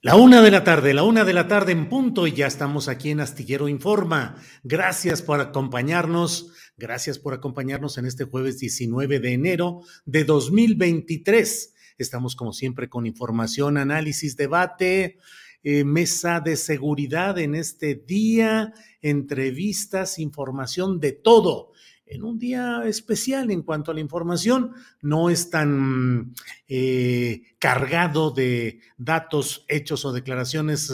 La una de la tarde, la una de la tarde en punto y ya estamos aquí en Astillero Informa. Gracias por acompañarnos, gracias por acompañarnos en este jueves 19 de enero de 2023. Estamos como siempre con información, análisis, debate, eh, mesa de seguridad en este día, entrevistas, información de todo en un día especial en cuanto a la información. No es tan eh, cargado de datos, hechos o declaraciones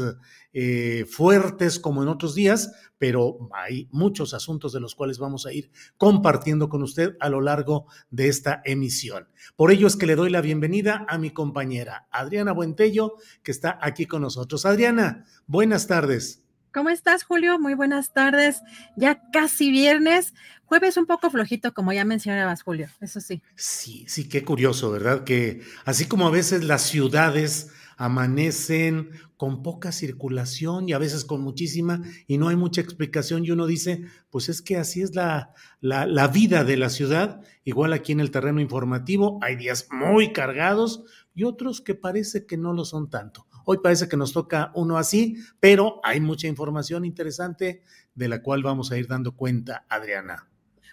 eh, fuertes como en otros días, pero hay muchos asuntos de los cuales vamos a ir compartiendo con usted a lo largo de esta emisión. Por ello es que le doy la bienvenida a mi compañera Adriana Buentello, que está aquí con nosotros. Adriana, buenas tardes. ¿Cómo estás, Julio? Muy buenas tardes. Ya casi viernes. Jueves un poco flojito, como ya mencionabas, Julio. Eso sí. Sí, sí, qué curioso, ¿verdad? Que así como a veces las ciudades amanecen con poca circulación y a veces con muchísima y no hay mucha explicación y uno dice, pues es que así es la, la, la vida de la ciudad. Igual aquí en el terreno informativo hay días muy cargados y otros que parece que no lo son tanto. Hoy parece que nos toca uno así, pero hay mucha información interesante de la cual vamos a ir dando cuenta, Adriana.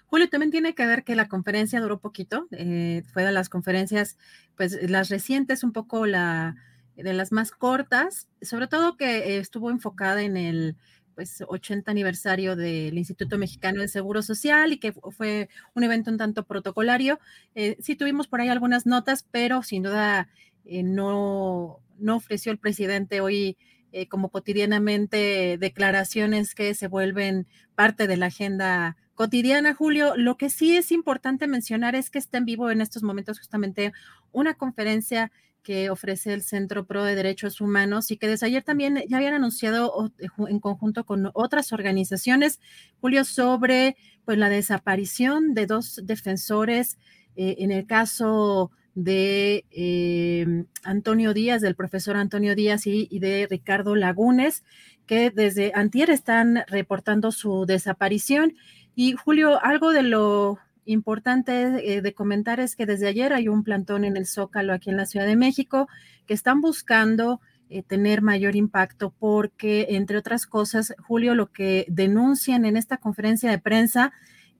Julio, también tiene que ver que la conferencia duró poquito, eh, fue de las conferencias, pues las recientes, un poco la de las más cortas, sobre todo que estuvo enfocada en el pues 80 aniversario del Instituto Mexicano de Seguro Social y que fue un evento un tanto protocolario. Eh, sí tuvimos por ahí algunas notas, pero sin duda eh, no, no ofreció el presidente hoy eh, como cotidianamente declaraciones que se vuelven parte de la agenda cotidiana, Julio. Lo que sí es importante mencionar es que está en vivo en estos momentos justamente una conferencia que ofrece el Centro Pro de Derechos Humanos y que desde ayer también ya habían anunciado en conjunto con otras organizaciones, Julio, sobre pues la desaparición de dos defensores eh, en el caso de eh, Antonio Díaz, del profesor Antonio Díaz y, de Ricardo Lagunes, que desde antier están reportando su desaparición. Y Julio, algo de lo importante eh, de comentar es que desde ayer hay un plantón en el Zócalo aquí en la Ciudad de México que están buscando eh, tener mayor impacto porque, entre otras cosas, Julio, lo que denuncian en esta conferencia de prensa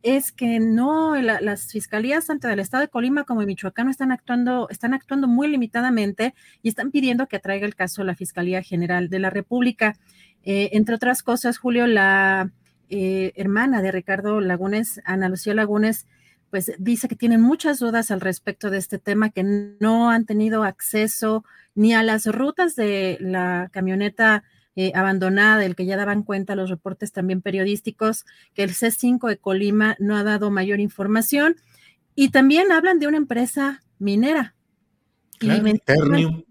es que no, las fiscalías tanto del estado de Colima como de Michoacán están actuando, están actuando muy limitadamente y están pidiendo que atraiga el caso la Fiscalía General de la República. Eh, entre otras cosas, Julio, la eh, hermana de Ricardo Lagunes, Ana Lucía Lagunes, pues dice que tienen muchas dudas al respecto de este tema, que no han tenido acceso ni a las rutas de la camioneta eh, abandonada, del que ya daban cuenta los reportes también periodísticos, que el C5 de Colima no ha dado mayor información. Y también hablan de una empresa minera. Eternium.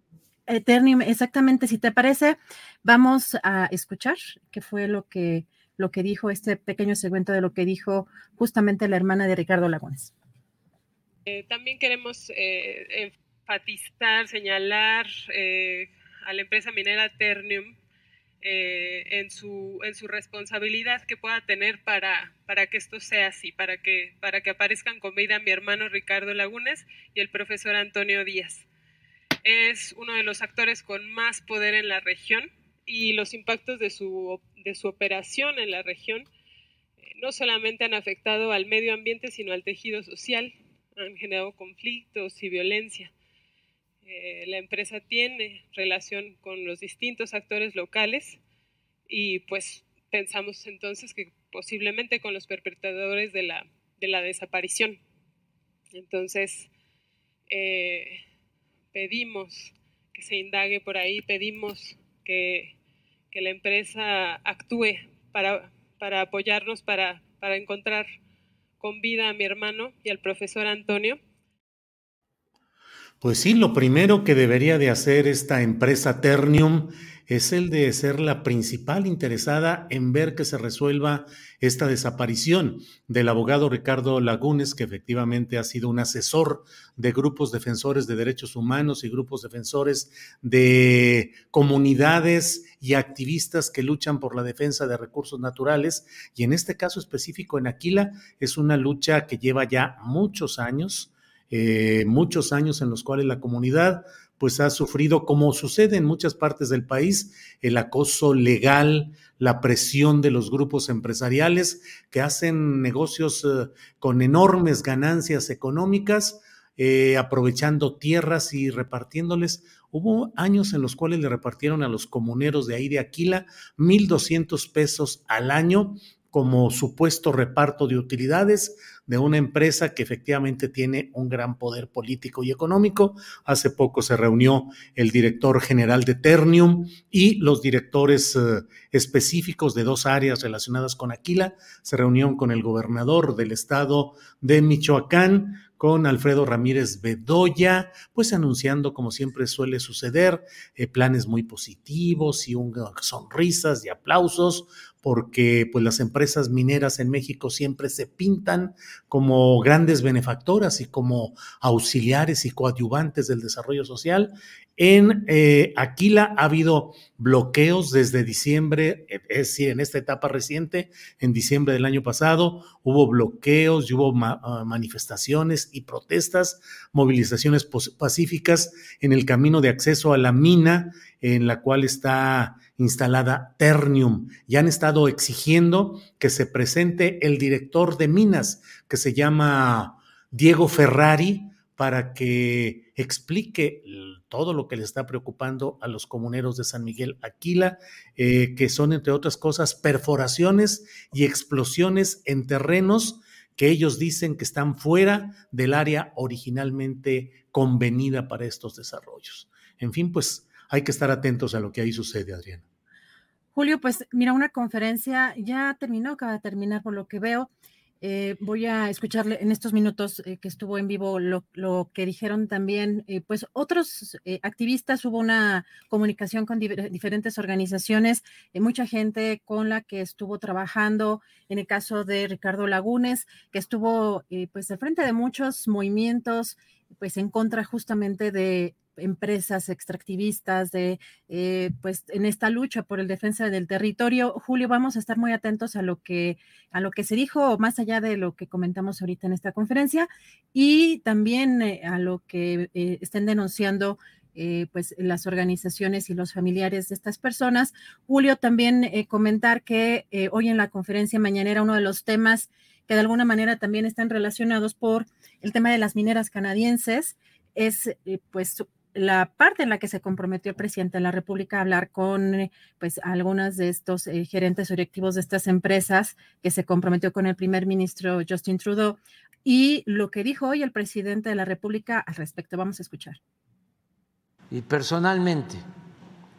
Eternium, exactamente. Si te parece, Vamos a escuchar qué fue lo que, lo que dijo este pequeño segmento de lo que dijo justamente la hermana de Ricardo Lagones. Eh, también queremos eh, enfatizar, señalar eh, a la empresa minera Ternium en, su, en su responsabilidad que pueda tener para, para que esto sea así, para que, para que aparezcan con vida mi hermano Ricardo Lagunes y el profesor Antonio Díaz. Es uno de los actores con más poder en la región y los impactos de su, de su operación en la región no solamente han afectado al medio ambiente, sino al tejido social han generado conflictos y violencia. Eh, la empresa tiene relación con los distintos actores locales y pues pensamos entonces que posiblemente con los perpetradores de la, de la desaparición. Entonces, eh, pedimos que se indague por ahí, pedimos que, que la empresa actúe para, para apoyarnos, para, para encontrar con vida a mi hermano y al profesor Antonio? Pues sí, lo primero que debería de hacer esta empresa Ternium es el de ser la principal interesada en ver que se resuelva esta desaparición del abogado Ricardo Lagunes, que efectivamente ha sido un asesor de grupos defensores de derechos humanos y grupos defensores de comunidades y activistas que luchan por la defensa de recursos naturales. Y en este caso específico en Aquila es una lucha que lleva ya muchos años. Eh, muchos años en los cuales la comunidad pues ha sufrido, como sucede en muchas partes del país, el acoso legal, la presión de los grupos empresariales que hacen negocios eh, con enormes ganancias económicas, eh, aprovechando tierras y repartiéndoles. Hubo años en los cuales le repartieron a los comuneros de ahí de Aquila 1.200 pesos al año como supuesto reparto de utilidades de una empresa que efectivamente tiene un gran poder político y económico. Hace poco se reunió el director general de Ternium y los directores eh, específicos de dos áreas relacionadas con Aquila. Se reunió con el gobernador del estado de Michoacán, con Alfredo Ramírez Bedoya, pues anunciando, como siempre suele suceder, eh, planes muy positivos y un, sonrisas y aplausos porque pues las empresas mineras en México siempre se pintan como grandes benefactoras y como auxiliares y coadyuvantes del desarrollo social. En eh, Aquila ha habido bloqueos desde diciembre, es decir, en esta etapa reciente, en diciembre del año pasado, hubo bloqueos y hubo ah, manifestaciones y protestas, movilizaciones pacíficas en el camino de acceso a la mina en la cual está instalada Ternium. Y han estado exigiendo que se presente el director de minas, que se llama Diego Ferrari, para que explique todo lo que le está preocupando a los comuneros de San Miguel Aquila, eh, que son, entre otras cosas, perforaciones y explosiones en terrenos que ellos dicen que están fuera del área originalmente convenida para estos desarrollos. En fin, pues hay que estar atentos a lo que ahí sucede, Adriana. Julio, pues mira, una conferencia ya terminó, acaba de terminar por lo que veo. Eh, voy a escucharle en estos minutos eh, que estuvo en vivo lo, que dijeron también, eh, pues otros activistas, hubo una comunicación con diferentes organizaciones, mucha gente con la que estuvo trabajando, en el caso de Ricardo Lagunes, que estuvo pues al frente de muchos movimientos, pues en contra justamente de empresas extractivistas de, eh, pues, en esta lucha por el defensa del territorio. Julio, vamos a estar muy atentos a lo que, a lo que se dijo, más allá de lo que comentamos ahorita en esta conferencia, y también eh, a lo que eh, estén denunciando pues las organizaciones y los familiares de estas personas. Julio, también comentar que hoy en la conferencia mañanera uno de los temas que de alguna manera también están relacionados por el tema de las mineras canadienses es pues la parte en la que se comprometió el presidente de la República a hablar con eh, pues algunas de estos eh, gerentes directivos de estas empresas que se comprometió con el primer ministro Justin Trudeau y lo que dijo hoy el presidente de la República al respecto. Vamos a escuchar. Y personalmente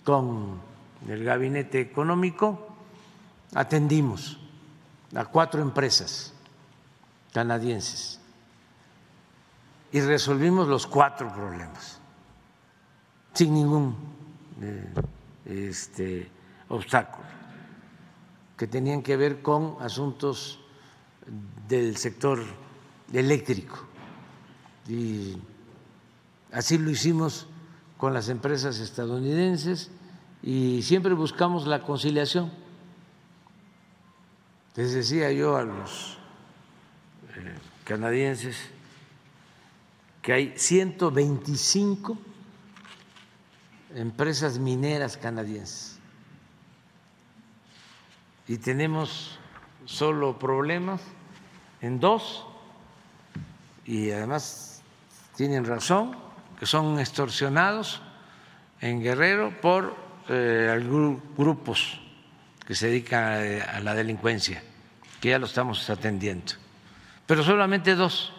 con el gabinete económico atendimos a cuatro empresas canadienses y resolvimos los cuatro problemas sin ningún eh, este, obstáculo, que tenían que ver con asuntos del sector eléctrico. Y así lo hicimos con las empresas estadounidenses y siempre buscamos la conciliación. Les decía yo a los eh, canadienses que hay 125 empresas mineras canadienses y tenemos solo problemas en dos y además tienen razón que son extorsionados en Guerrero por eh, grupos que se dedican a la delincuencia, que ya lo estamos atendiendo, pero solamente dos.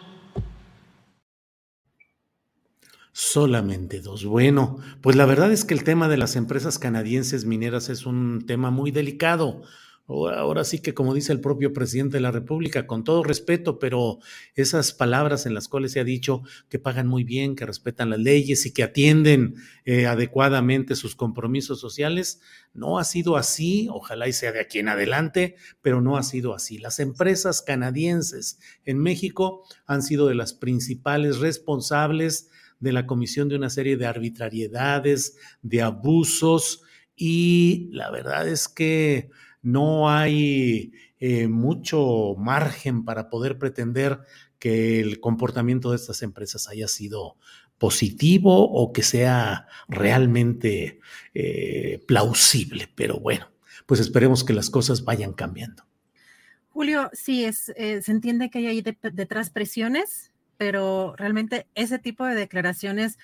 Solamente dos. Bueno, pues la verdad es que el tema de las empresas canadienses mineras es un tema muy delicado. Ahora sí que, como dice el propio presidente de la República, con todo respeto, pero esas palabras en las cuales se ha dicho que pagan muy bien, que respetan las leyes y que atienden eh, adecuadamente sus compromisos sociales, no ha sido así, ojalá y sea de aquí en adelante, pero no ha sido así. Las empresas canadienses en México han sido de las principales responsables de la comisión de una serie de arbitrariedades, de abusos, y la verdad es que no hay eh, mucho margen para poder pretender que el comportamiento de estas empresas haya sido positivo o que sea realmente eh, plausible. Pero bueno, pues esperemos que las cosas vayan cambiando. Julio, sí, es, eh, se entiende que hay detrás presiones, pero realmente ese tipo de declaraciones,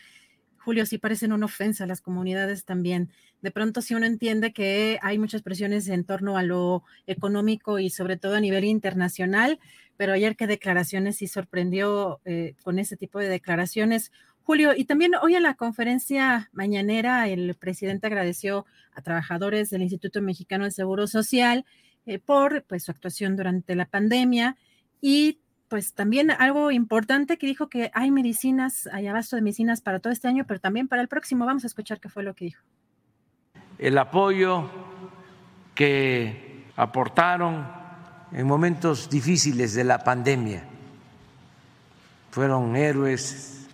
Julio, sí parecen una ofensa a las comunidades también. De pronto, si uno entiende que hay muchas presiones en torno a lo económico y sobre todo a nivel internacional, pero ayer qué declaraciones sí sorprendió eh, con ese tipo de declaraciones. Julio, y también hoy en la conferencia mañanera el presidente agradeció a trabajadores del Instituto Mexicano del Seguro Social eh, por pues, su actuación durante la pandemia y pues también algo importante que dijo que hay medicinas, hay abasto de medicinas para todo este año, pero también para el próximo. Vamos a escuchar qué fue lo que dijo. El apoyo que aportaron en momentos difíciles de la pandemia fueron héroes,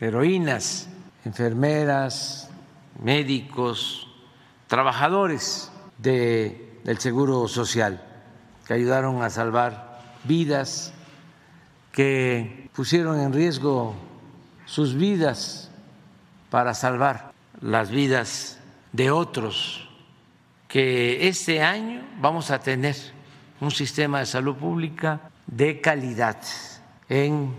heroínas, enfermeras, médicos, trabajadores del Seguro Social que ayudaron a salvar vidas que pusieron en riesgo sus vidas para salvar las vidas de otros, que este año vamos a tener un sistema de salud pública de calidad en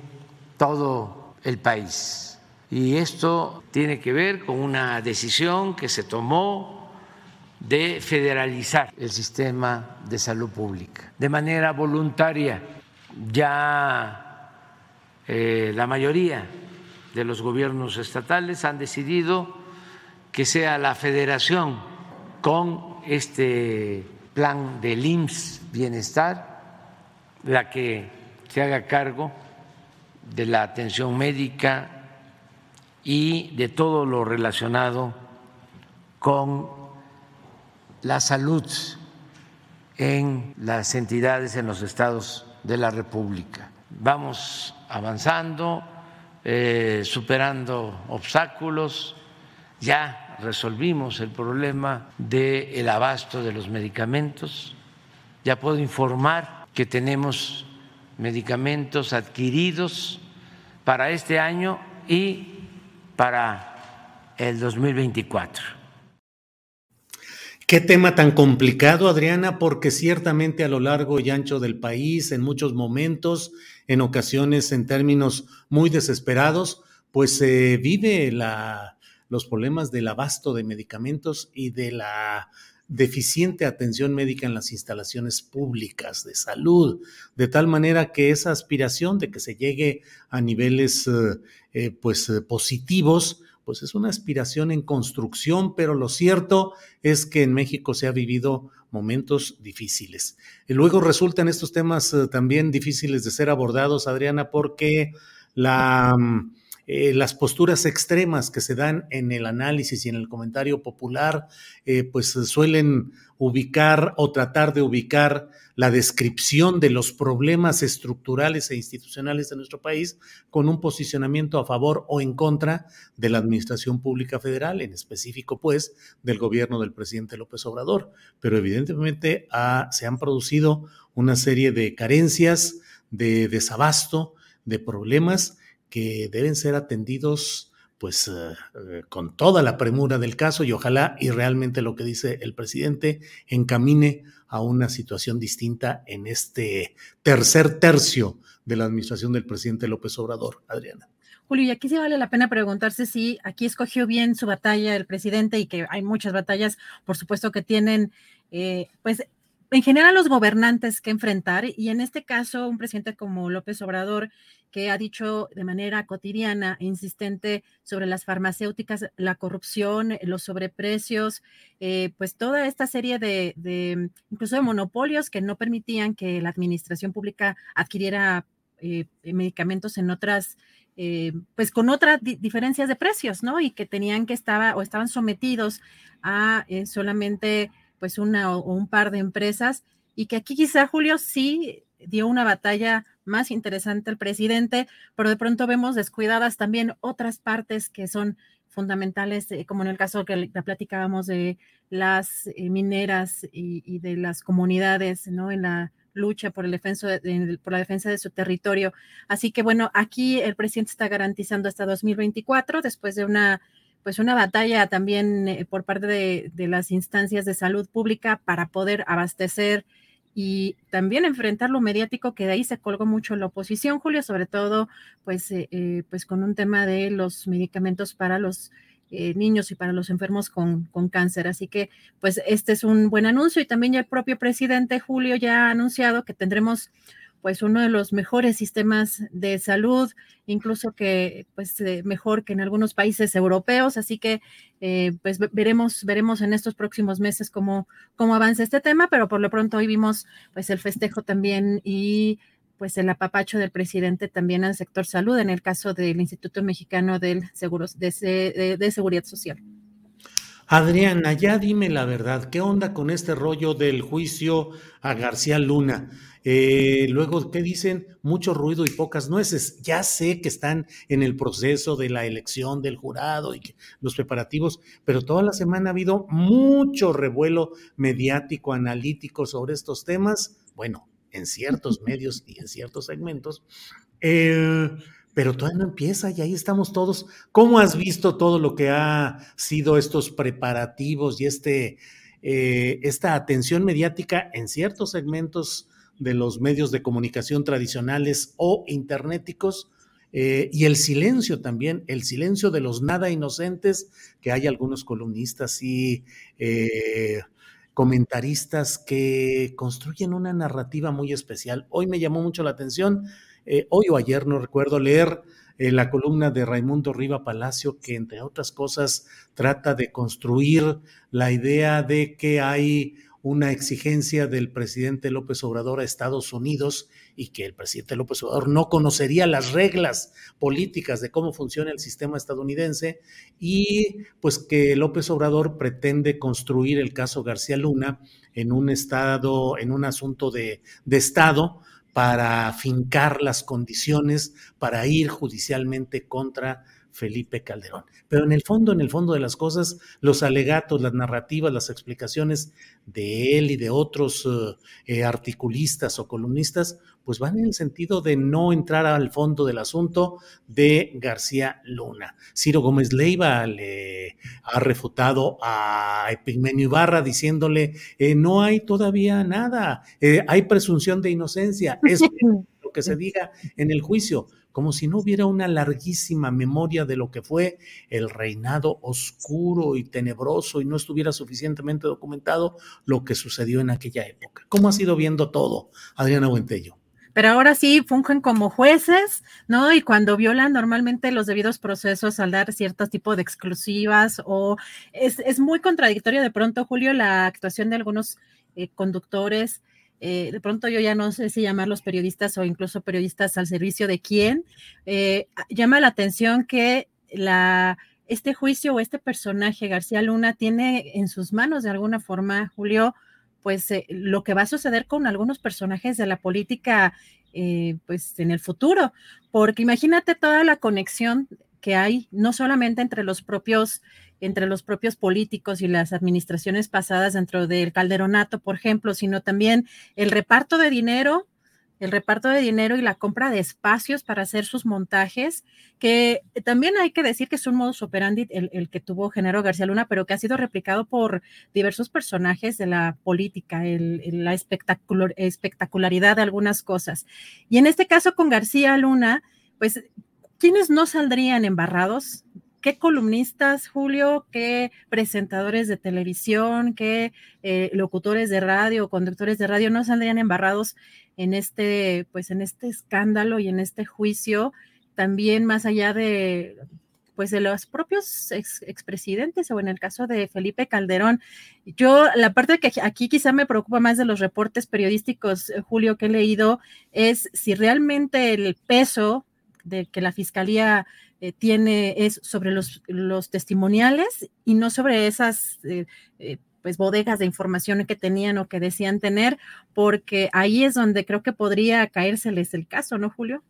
todo el país. Y esto tiene que ver con una decisión que se tomó de federalizar el sistema de salud pública de manera voluntaria ya eh, la mayoría de los gobiernos estatales han decidido que sea la federación con este plan del IMSS Bienestar la que se haga cargo de la atención médica y de todo lo relacionado con la salud en las entidades en los estados de la República. Vamos avanzando, eh, superando obstáculos, ya resolvimos el problema del abasto de los medicamentos, ya puedo informar que tenemos medicamentos adquiridos para este año y para el 2024. Qué tema tan complicado, Adriana, porque ciertamente a lo largo y ancho del país, en muchos momentos, en ocasiones en términos muy desesperados, pues se vive los problemas del abasto de medicamentos y de la deficiente atención médica en las instalaciones públicas de salud, de tal manera que esa aspiración de que se llegue a niveles eh, eh, pues eh, positivos, pues es una aspiración en construcción, pero lo cierto es que en México se ha vivido momentos difíciles. Y luego resultan estos temas eh, también difíciles de ser abordados, Adriana, porque mm, eh, las posturas extremas que se dan en el análisis y en el comentario popular, eh, pues suelen ubicar o tratar de ubicar la descripción de los problemas estructurales e institucionales de nuestro país con un posicionamiento a favor o en contra de la administración pública federal, en específico pues del gobierno del presidente López Obrador. Pero evidentemente se han producido una serie de carencias, de desabasto, de problemas que deben ser atendidos pues eh, eh, con toda la premura del caso y ojalá y realmente lo que dice el presidente encamine a una situación distinta en este tercer tercio de la administración del presidente López Obrador. Adriana. Julio, y aquí sí vale la pena preguntarse si aquí escogió bien su batalla el presidente y que hay muchas batallas, por supuesto, que tienen, eh, pues, en general los gobernantes que enfrentar y en este caso un presidente como López Obrador que ha dicho de manera cotidiana e insistente sobre las farmacéuticas, la corrupción, los sobreprecios, eh, pues toda esta serie de, incluso de monopolios que no permitían que la administración pública adquiriera eh, medicamentos en otras, eh, pues con otras diferencias de precios, ¿no? Y que tenían que estar o estaban sometidos a solamente pues una o un par de empresas y que aquí quizá Julio sí dio una batalla más interesante el presidente, pero de pronto vemos descuidadas también otras partes que son fundamentales, eh, como en el caso que la platicábamos de las eh, mineras y, de las comunidades, ¿no? En la lucha por, el defenso por la defensa de su territorio. Así que bueno, aquí el presidente está garantizando hasta 2024, después de una pues una batalla también eh, por parte de, las instancias de salud pública para poder abastecer y también enfrentar lo mediático que de ahí se colgó mucho la oposición, Julio, sobre todo pues, eh, eh, pues con un tema de los medicamentos para los niños y para los enfermos con, con, cáncer. Así que pues este es un buen anuncio y también ya el propio presidente Julio ya ha anunciado que tendremos pues uno de los mejores sistemas de salud, incluso que pues eh, mejor que en algunos países europeos, así que eh, pues veremos veremos en estos próximos meses cómo cómo avanza este tema, pero por lo pronto hoy vimos pues el festejo también y pues el apapacho del presidente también al sector salud en el caso del Instituto Mexicano del Seguros de, de Seguridad Social. Adriana, ya dime la verdad, ¿qué onda con este rollo del juicio a García Luna? Eh, luego, ¿qué dicen? Mucho ruido y pocas nueces. Ya sé que están en el proceso de la elección del jurado y los preparativos, pero toda la semana ha habido mucho revuelo mediático, analítico sobre estos temas. Bueno, en ciertos medios y en ciertos segmentos. Eh, pero todavía no empieza y ahí estamos todos. ¿Cómo has visto todo lo que ha sido estos preparativos y este, eh, esta atención mediática en ciertos segmentos de los medios de comunicación tradicionales o internéticos, eh, y el silencio también, el silencio de los nada inocentes, que hay algunos columnistas y eh, comentaristas que construyen una narrativa muy especial. Hoy me llamó mucho la atención, eh, hoy o ayer no recuerdo leer la columna de Raimundo Riva Palacio, que entre otras cosas trata de construir la idea de que hay una exigencia del presidente López Obrador a Estados Unidos y que el presidente López Obrador no conocería las reglas políticas de cómo funciona el sistema estadounidense y pues que López Obrador pretende construir el caso García Luna en un estado, en un asunto de, de Estado para fincar las condiciones para ir judicialmente contra Felipe Calderón. Pero en el fondo, en el fondo de las cosas, los alegatos, las narrativas, las explicaciones de él y de otros eh, eh, articulistas o columnistas, pues van en el sentido de no entrar al fondo del asunto de García Luna. Ciro Gómez Leiva le ha refutado a Epigmenio Ibarra diciéndole, eh, no hay todavía nada, hay presunción de inocencia, es lo que se diga en el juicio como si no hubiera una larguísima memoria de lo que fue el reinado oscuro y tenebroso y no estuviera suficientemente documentado lo que sucedió en aquella época. ¿Cómo ha sido viendo todo, Adriana Buentello? Pero ahora sí fungen como jueces, ¿no? Y cuando violan normalmente los debidos procesos al dar cierto tipo de exclusivas o es, muy contradictorio de pronto, Julio, la actuación de algunos eh, conductores eh, de pronto yo ya no sé si llamarlos periodistas o incluso periodistas al servicio de quién, eh, llama la atención que la, este juicio o este personaje, García Luna, tiene en sus manos de alguna forma, Julio, pues eh, lo que va a suceder con algunos personajes de la política, pues en el futuro, porque imagínate toda la conexión que hay, no solamente entre los propios entre los propios políticos y las administraciones pasadas dentro del calderonato, por ejemplo, sino también el reparto de dinero, el reparto de dinero y la compra de espacios para hacer sus montajes, que también hay que decir que es un modus operandi el, que tuvo Genaro García Luna, pero que ha sido replicado por diversos personajes de la política, la espectacularidad de algunas cosas. Y en este caso con García Luna, pues, ¿quiénes no saldrían embarrados? qué columnistas, Julio, qué presentadores de televisión, qué eh, locutores de radio, conductores de radio no saldrían embarrados en este, pues en este escándalo y en este juicio, también más allá de pues de los propios expresidentes o en el caso de Felipe Calderón. Yo, la parte que aquí quizá me preocupa más de los reportes periodísticos, eh, Julio, que he leído, es si realmente el peso de que la fiscalía eh, tiene es sobre los, los, testimoniales y no sobre esas eh, pues bodegas de información que tenían o que decían tener, porque ahí es donde creo que podría caérseles el caso, ¿no, Julio?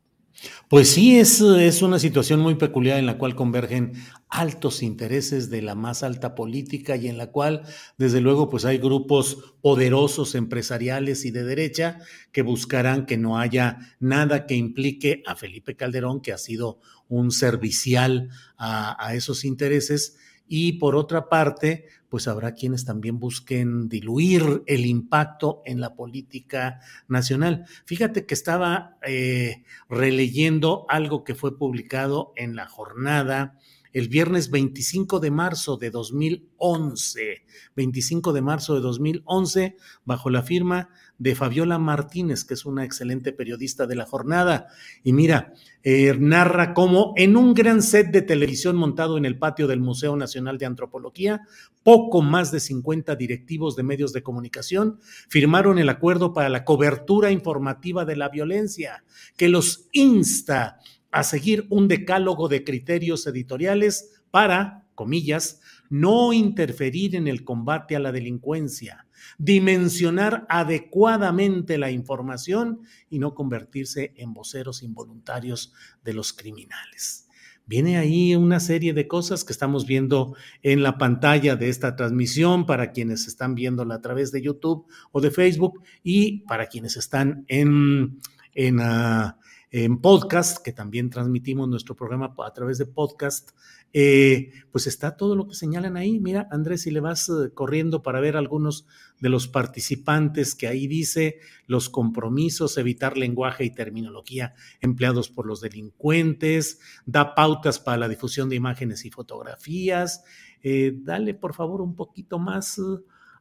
Pues sí, es, es, una situación muy peculiar en la cual convergen altos intereses de la más alta política y en la cual, desde luego, pues hay grupos poderosos empresariales y de derecha que buscarán que no haya nada que implique a Felipe Calderón, que ha sido un servicial a, a esos intereses, y por otra parte, pues habrá quienes también busquen diluir el impacto en la política nacional. Fíjate que estaba eh, releyendo algo que fue publicado en la jornada el viernes 25 de marzo de 2011, 25 de marzo de 2011, bajo la firma de Fabiola Martínez, que es una excelente periodista de la jornada. Y mira, eh, narra cómo en un gran set de televisión montado en el patio del Museo Nacional de Antropología, poco más de 50 directivos de medios de comunicación firmaron el acuerdo para la cobertura informativa de la violencia, que los insta a seguir un decálogo de criterios editoriales para, comillas, no interferir en el combate a la delincuencia, dimensionar adecuadamente la información y no convertirse en voceros involuntarios de los criminales. Viene ahí una serie de cosas que estamos viendo en la pantalla de esta transmisión para quienes están viéndola a través de YouTube o de Facebook y para quienes están en, en, ah, en podcast, que también transmitimos nuestro programa a través de podcast, eh, pues está todo lo que señalan ahí. Mira, Andrés, si le vas eh, corriendo para ver algunos de los participantes que ahí dice los compromisos, evitar lenguaje y terminología empleados por los delincuentes, da pautas para la difusión de imágenes y fotografías. Eh, dale, por favor, un poquito más,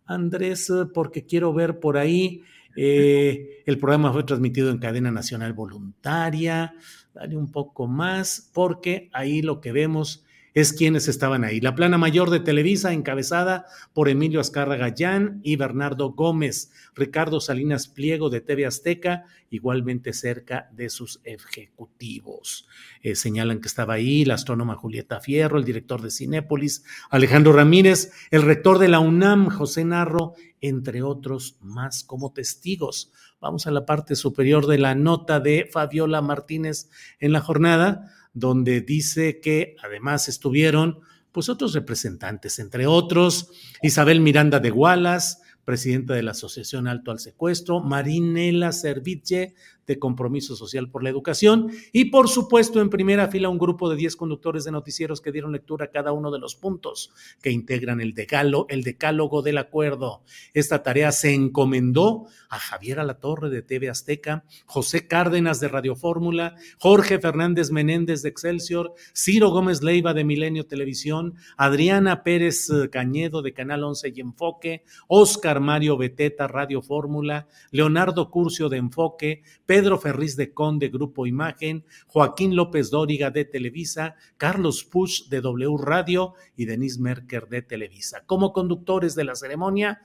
Andrés, porque quiero ver por ahí. El programa fue transmitido en cadena nacional voluntaria. Dale un poco más, porque ahí lo que vemos es quienes estaban ahí. La plana mayor de Televisa, encabezada por Emilio Azcarra Gallán y Bernardo Gómez, Ricardo Salinas Pliego de TV Azteca, igualmente cerca de sus ejecutivos. Eh, señalan que estaba ahí la astrónoma Julieta Fierro, el director de Cinépolis, Alejandro Ramírez, el rector de la UNAM, José Narro, entre otros más como testigos. Vamos a la parte superior de la nota de Fabiola Martínez en la jornada donde dice que además estuvieron pues otros representantes, entre otros Isabel Miranda de Gualas, presidenta de la Asociación Alto al Secuestro, Marinela Serviche, de Compromiso Social por la Educación, y por supuesto en primera fila un grupo de 10 conductores de noticieros que dieron lectura a cada uno de los puntos que integran el, decalo, el decálogo del acuerdo. Esta tarea se encomendó a Javier Alatorre de TV Azteca, José Cárdenas de Radio Fórmula, Jorge Fernández Menéndez de Excelsior, Ciro Gómez Leiva de Milenio Televisión, Adriana Pérez eh, Cañedo de Canal 11 y Enfoque, Oscar Mario Beteta Radio Fórmula, Leonardo Curcio de Enfoque, Pedro Pedro Ferriz de Conde, Grupo Imagen, Joaquín López Dóriga de Televisa, Carlos Push de W Radio y Denise Merker de Televisa. Como conductores de la ceremonia,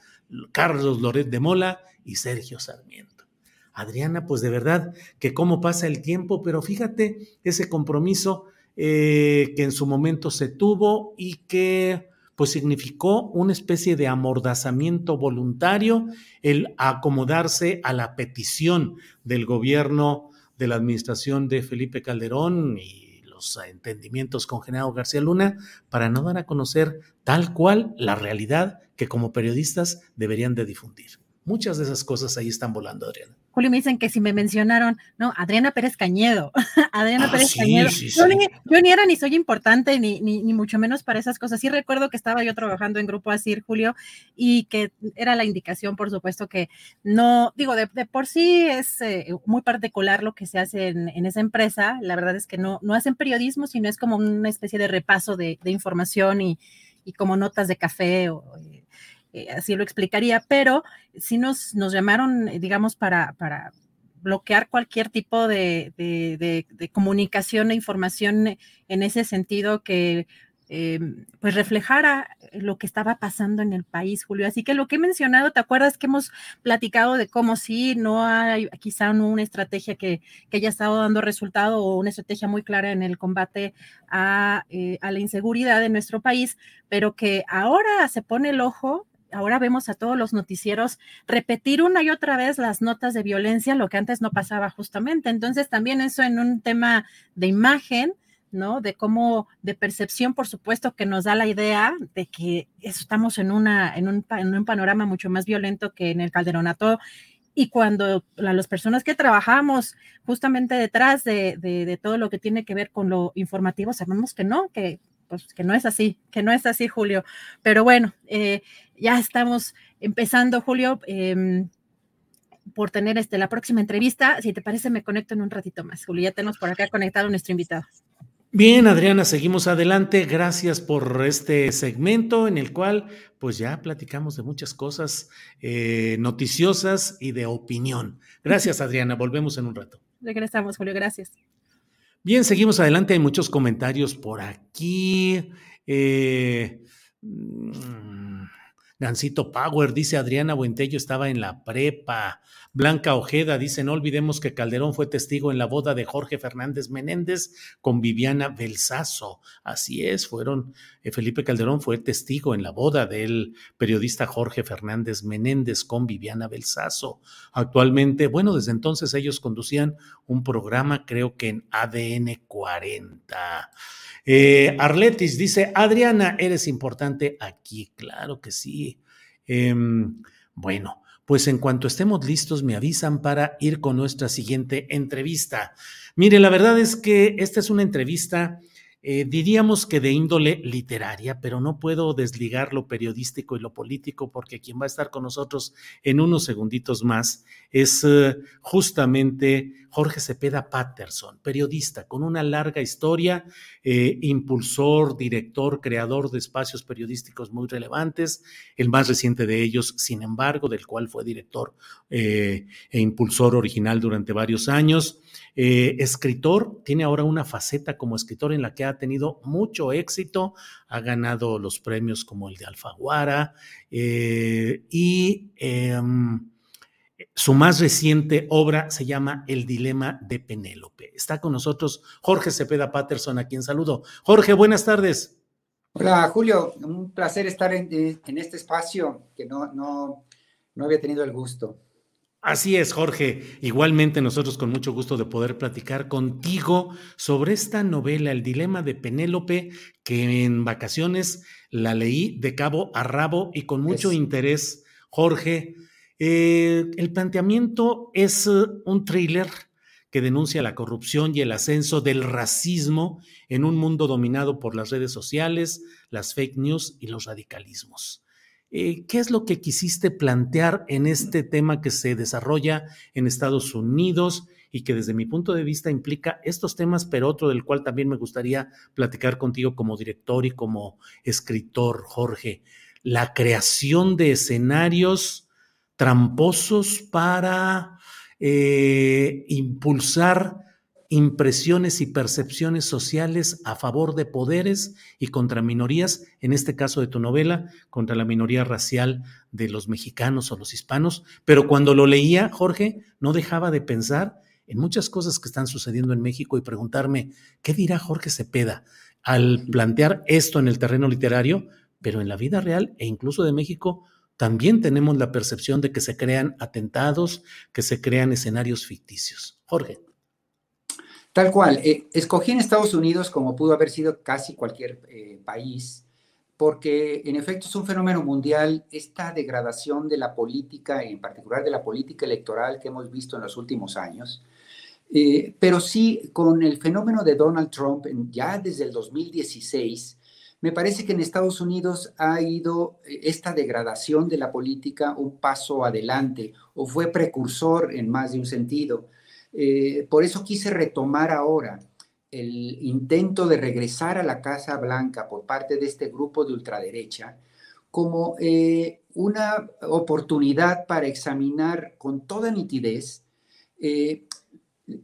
Carlos Loret de Mola y Sergio Sarmiento. Adriana, pues de verdad que cómo pasa el tiempo, pero fíjate ese compromiso eh, que en su momento se tuvo y que pues significó una especie de amordazamiento voluntario el acomodarse a la petición del gobierno de la administración de Felipe Calderón y los entendimientos con General García Luna para no dar a conocer tal cual la realidad que como periodistas deberían de difundir. Muchas de esas cosas ahí están volando, Adriana. Julio me dicen que si me mencionaron, no, Adriana Pérez Cañedo, Adriana ah, Pérez Cañedo. yo, ni, era ni soy importante, ni, ni, ni, mucho menos para esas cosas. Sí recuerdo que estaba yo trabajando en Grupo Asir, Julio, y que era la indicación, por supuesto, que no, digo, de, por sí es eh, muy particular lo que se hace en, esa empresa. La verdad es que no, no hacen periodismo, sino es como una especie de repaso de, información y, y, como notas de café o eh, así lo explicaría, pero sí nos, llamaron, eh, digamos, para, bloquear cualquier tipo de, comunicación e información en ese sentido que eh, pues reflejara lo que estaba pasando en el país, Julio. Así que lo que he mencionado, ¿te acuerdas que hemos platicado de cómo sí, no hay quizá una estrategia que, que haya estado dando resultado o una estrategia muy clara en el combate a, la inseguridad en nuestro país, pero que ahora se pone el ojo ahora vemos a todos los noticieros repetir una y otra vez las notas de violencia, lo que antes no pasaba justamente. Entonces, también eso en un tema de imagen, ¿no? De cómo, de percepción, por supuesto, que nos da la idea de que estamos en, una, en, un, en un panorama mucho más violento que en el calderonato. Y cuando las personas que trabajamos justamente detrás de, de, de todo lo que tiene que ver con lo informativo, sabemos que no, que pues que no es así, que no es así, Julio. Pero bueno, eh, ya estamos empezando, Julio, em, por tener este, la próxima entrevista. Si te parece, me conecto en un ratito más. Julio, ya tenemos por acá conectado a nuestro invitado. Bien, Adriana, seguimos adelante. Gracias por este segmento en el cual pues ya platicamos de muchas cosas eh, noticiosas y de opinión. Gracias, Adriana. Volvemos en un rato. Regresamos, Julio. Gracias. Bien, seguimos adelante. Hay muchos comentarios por aquí. Eh, mm, Gancito Power, dice Adriana Buentello, estaba en la prepa. Blanca Ojeda dice, no olvidemos que Calderón fue testigo en la boda de Jorge Fernández Menéndez con Viviana Belsazo. Así es, fueron, eh, Felipe Calderón fue testigo en la boda del periodista Jorge Fernández Menéndez con Viviana Belsazo. Actualmente, bueno, desde entonces ellos conducían un programa, creo que en ADN 40. Eh, Arletis dice, Adriana, eres importante aquí. Claro que sí. Em, bueno, pues en cuanto estemos listos me avisan para ir con nuestra siguiente entrevista. Mire, la verdad es que esta es una entrevista, eh, diríamos que de índole literaria, pero no puedo desligar lo periodístico y lo político porque quien va a estar con nosotros en unos segunditos más es eh, justamente Jorge Cepeda Patterson, periodista con una larga historia, eh, impulsor, director, creador de espacios periodísticos muy relevantes, el más reciente de ellos, sin embargo, del cual fue director e impulsor original durante varios años. Eh, escritor, tiene ahora una faceta como escritor en la que ha tenido mucho éxito, ha ganado los premios como el de Alfaguara y em, su más reciente obra se llama El Dilema de Penélope. Está con nosotros Jorge Cepeda Patterson, a quien saludo. Jorge, buenas tardes. Hola, Julio. Un placer estar en, este espacio que no, no, no había tenido el gusto. Así es, Jorge. Igualmente nosotros con mucho gusto de poder platicar contigo sobre esta novela, El Dilema de Penélope, que en vacaciones la leí de cabo a rabo y con mucho interés, Jorge. Eh, el planteamiento es eh, un thriller que denuncia la corrupción y el ascenso del racismo en un mundo dominado por las redes sociales, las fake news y los radicalismos. Eh, ¿Qué es lo que quisiste plantear en este tema que se desarrolla en Estados Unidos y que desde mi punto de vista implica estos temas, pero otro del cual también me gustaría platicar contigo como director y como escritor, Jorge? La creación de escenarios tramposos para eh, impulsar impresiones y percepciones sociales a favor de poderes y contra minorías, en este caso de tu novela, contra la minoría racial de los mexicanos o los hispanos, pero cuando lo leía, Jorge, no dejaba de pensar en muchas cosas que están sucediendo en México y preguntarme, ¿qué dirá Jorge Cepeda al plantear esto en el terreno literario? Pero en la vida real e incluso de México, también tenemos la percepción de que se crean atentados, que se crean escenarios ficticios. Jorge. Tal cual. Eh, escogí en Estados Unidos como pudo haber sido casi cualquier eh, país, porque en efecto es un fenómeno mundial esta degradación de la política, en particular de la política electoral que hemos visto en los últimos años. Eh, pero sí, con el fenómeno de Donald Trump, ya desde el 2016, me parece que en Estados Unidos ha ido esta degradación de la política un paso adelante o fue precursor en más de un sentido. Eh, por eso quise retomar ahora el intento de regresar a la Casa Blanca por parte de este grupo de ultraderecha como eh, una oportunidad para examinar con toda nitidez eh,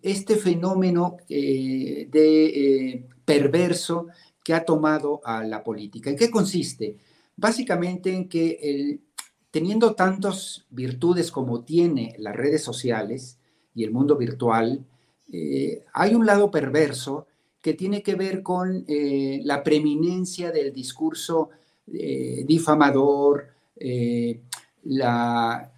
este fenómeno de perverso que ha tomado a la política. ¿En qué consiste? Básicamente en que teniendo tantas virtudes como tiene las redes sociales, y el mundo virtual, eh, hay un lado perverso que tiene que ver con eh, la preeminencia del discurso eh, difamador, la,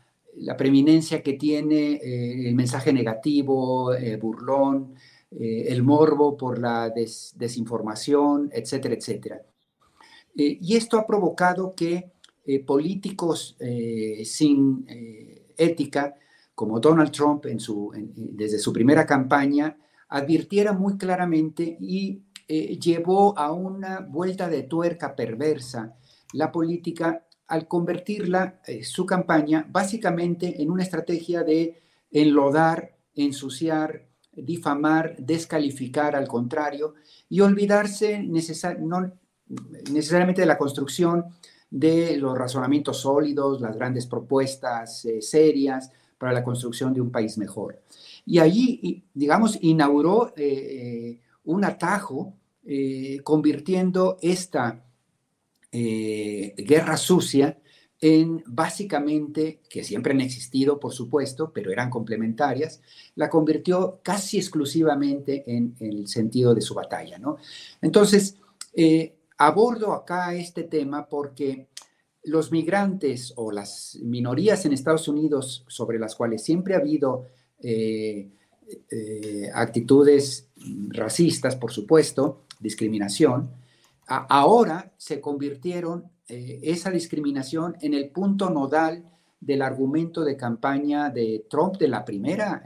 preeminencia que tiene el mensaje negativo, burlón, el morbo por la desinformación, etcétera, etcétera. y esto ha provocado que políticos sin ética como Donald Trump en su, desde su primera campaña advirtiera muy claramente y eh, llevó a una vuelta de tuerca perversa la política al convertirla, eh, su campaña, básicamente en una estrategia de enlodar, ensuciar, difamar, descalificar al contrario y olvidarse necesariamente de la construcción de los razonamientos sólidos, las grandes propuestas eh, serias, para la construcción de un país mejor. Y allí, digamos, inauguró eh, eh, un atajo eh, convirtiendo esta guerra sucia en básicamente, que siempre han existido, por supuesto, pero eran complementarias, la convirtió casi exclusivamente en, el sentido de su batalla. ¿no? Entonces, abordo acá este tema porque los migrantes o las minorías en Estados Unidos sobre las cuales siempre ha habido eh, eh, actitudes racistas, por supuesto, discriminación, ahora se convirtieron eh, esa discriminación en el punto nodal del argumento de campaña de Trump de la primera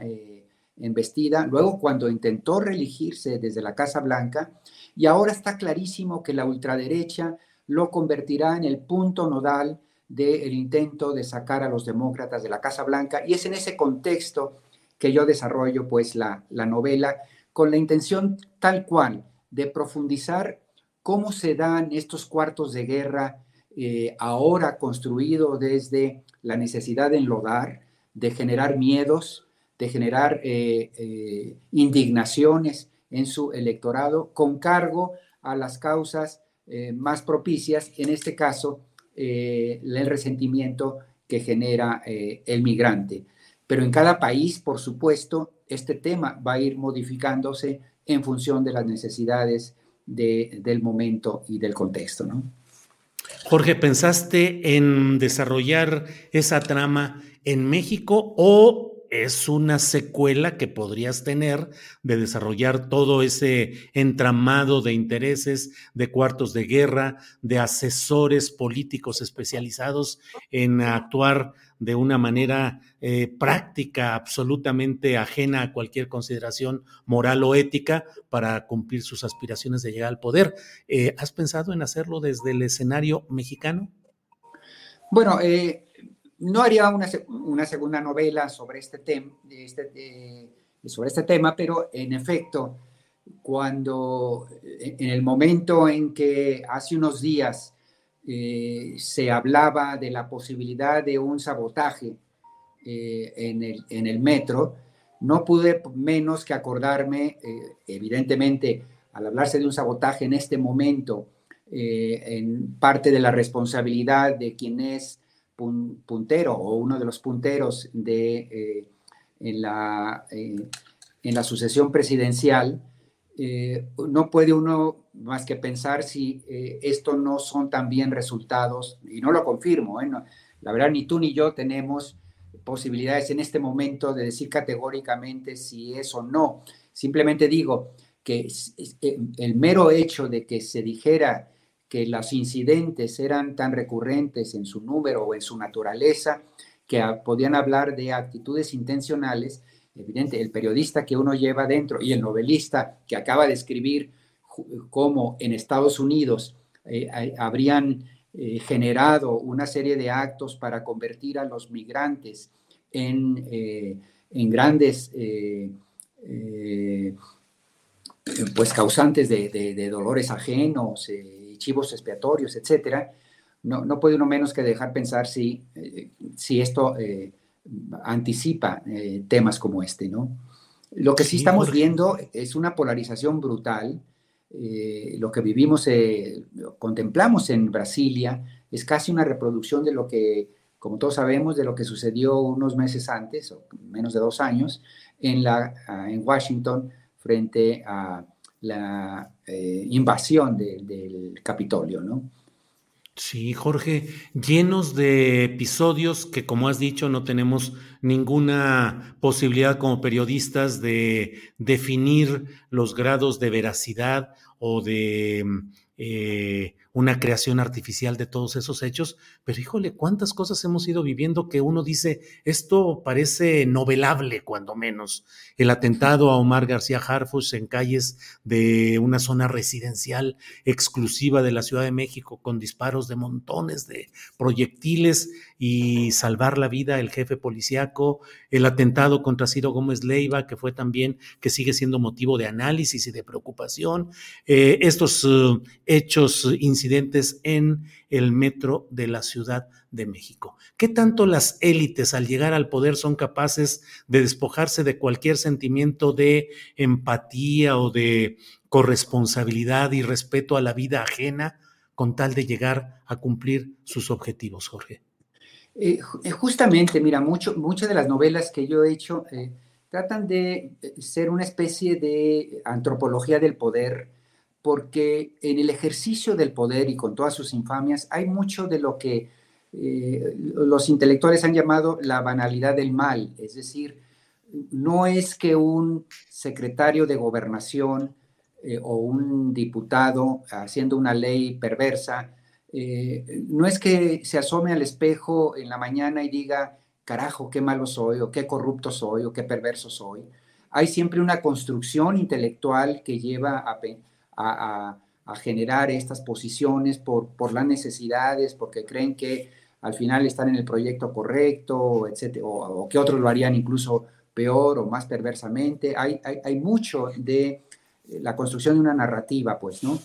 embestida, luego cuando intentó reelegirse desde la Casa Blanca, y ahora está clarísimo que la ultraderecha lo convertirá en el punto nodal del intento de sacar a los demócratas de la Casa Blanca. Y es en ese contexto que yo desarrollo pues la, novela con la intención tal cual de profundizar cómo se dan estos cuartos de guerra eh, ahora construidos desde la necesidad de enlodar, de generar miedos, de generar eh, eh, indignaciones en su electorado con cargo a las causas eh, más propicias, en este caso, eh, el resentimiento que genera eh, el migrante. Pero en cada país, por supuesto, este tema va a ir modificándose en función de las necesidades del momento y del contexto. Jorge, ¿pensaste en desarrollar esa trama en México o es una secuela que podrías tener de desarrollar todo ese entramado de intereses, de cuartos de guerra, de asesores políticos especializados en actuar de una manera eh, práctica, absolutamente ajena a cualquier consideración moral o ética para cumplir sus aspiraciones de llegar al poder. Eh, ¿Has pensado en hacerlo desde el escenario mexicano? Bueno, eh, no haría una, una segunda novela sobre este, tema este, sobre este tema, pero en efecto, cuando en el momento en que hace unos días eh, se hablaba de la posibilidad de un sabotaje en, el, en, el, metro, no pude menos que acordarme, evidentemente, al hablarse de un sabotaje en este momento, en parte de la responsabilidad de quien es puntero o uno de los punteros de, en, la, en la sucesión presidencial, eh, no puede uno más que pensar si eh, esto no son también resultados, y no lo confirmo, ¿eh? la verdad ni tú ni yo tenemos posibilidades en este momento de decir categóricamente si es o no. Simplemente digo que el mero hecho de que se dijera que los incidentes eran tan recurrentes en su número o en su naturaleza, que podían hablar de actitudes intencionales, evidente, el periodista que uno lleva dentro y el novelista que acaba de escribir cómo en Estados Unidos eh, habrían eh, generado una serie de actos para convertir a los migrantes en, eh, en grandes pues causantes de, dolores ajenos, chivos expiatorios, etcétera, no, no, puede uno menos que dejar pensar si, si esto anticipa eh, temas como este, ¿no? Lo que sí, estamos viendo es una polarización brutal. Eh, lo que vivimos, eh, contemplamos en Brasilia, es casi una reproducción de lo que, como todos sabemos, de lo que sucedió unos meses antes, o menos de dos años, en, la, en Washington frente a la invasión del Capitolio, ¿no? Sí, Jorge, llenos de episodios que, como has dicho, no tenemos ninguna posibilidad como periodistas de definir los grados de veracidad o de eh, una creación artificial de todos esos hechos, pero híjole, cuántas cosas hemos ido viviendo que uno dice, esto parece novelable cuando menos. El atentado a Omar García Harfuch en calles de una zona residencial exclusiva de la Ciudad de México con disparos de montones de proyectiles y salvar la vida del jefe policíaco, el atentado contra Ciro Gómez Leiva, que fue también, que sigue siendo motivo de análisis y de preocupación, eh, estos uh, hechos, incidentes en el metro de la Ciudad de México. ¿Qué tanto las élites al llegar al poder son capaces de despojarse de cualquier sentimiento de empatía o de corresponsabilidad y respeto a la vida ajena con tal de llegar a cumplir sus objetivos, Jorge? Eh, eh, justamente, mira, muchas de las novelas que yo he hecho eh, tratan de ser una especie de antropología del poder, porque en el ejercicio del poder y con todas sus infamias hay mucho de lo que los intelectuales han llamado la banalidad del mal, es decir, no es que un secretario de gobernación o un diputado haciendo una ley perversa eh, no es que se asome al espejo en la mañana y diga, carajo, qué malo soy, o qué corrupto soy, o qué perverso soy. Hay siempre una construcción intelectual que lleva a, generar estas posiciones por, las necesidades, porque creen que al final están en el proyecto correcto, etc., o, que otros lo harían incluso peor o más perversamente. Hay, mucho de la construcción de una narrativa, pues, ¿no?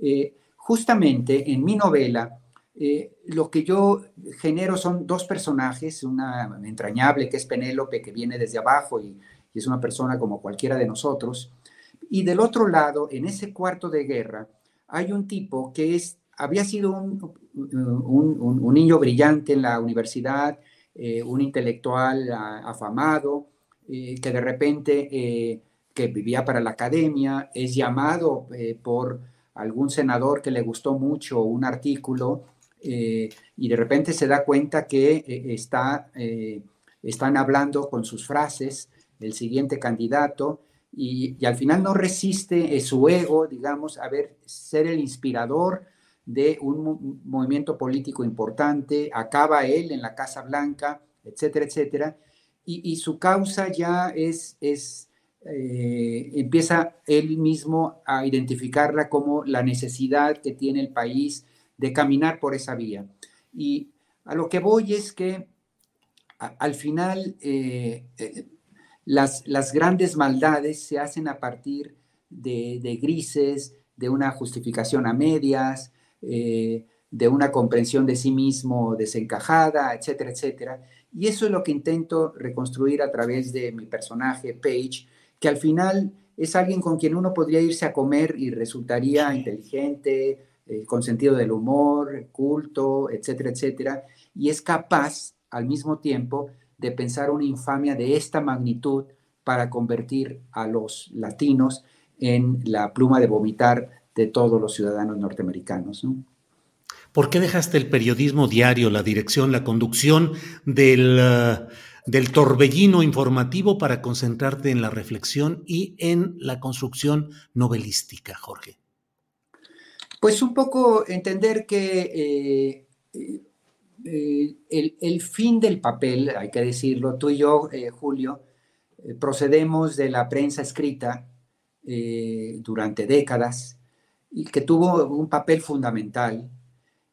Eh, justamente en mi novela, eh, lo que yo genero son dos personajes, una entrañable que es Penélope, que viene desde abajo y, es una persona como cualquiera de nosotros, y del otro lado, en ese cuarto de guerra, hay un tipo que es, había sido un, un, niño brillante en la universidad, eh, un intelectual afamado, eh, que de repente, que vivía para la academia, es llamado por algún senador que le gustó mucho un artículo eh, y de repente se da cuenta que eh, está, eh, están hablando con sus frases el siguiente candidato y, al final no resiste su ego, digamos, a ver, ser el inspirador de un movimiento político importante, acaba él en la Casa Blanca, etcétera, etcétera, y, su causa ya es, es eh, empieza él mismo a identificarla como la necesidad que tiene el país de caminar por esa vía. Y a lo que voy es que al final eh, eh, las, las, grandes maldades se hacen a partir de, grises, de una justificación a medias, de una comprensión de sí mismo desencajada, etcétera, etcétera. Y eso es lo que intento reconstruir a través de mi personaje, Paige, que al final es alguien con quien uno podría irse a comer y resultaría inteligente, eh, con sentido del humor, culto, etcétera, etcétera, y es capaz al mismo tiempo de pensar una infamia de esta magnitud para convertir a los latinos en la pluma de vomitar de todos los ciudadanos norteamericanos. ¿Por qué dejaste el periodismo diario, la dirección, la conducción del, uh, del torbellino informativo para concentrarte en la reflexión y en la construcción novelística, Jorge? Pues un poco entender que eh, eh, el, fin del papel, hay que decirlo, tú y yo, eh, Julio, procedemos de la prensa escrita durante décadas y que tuvo un papel fundamental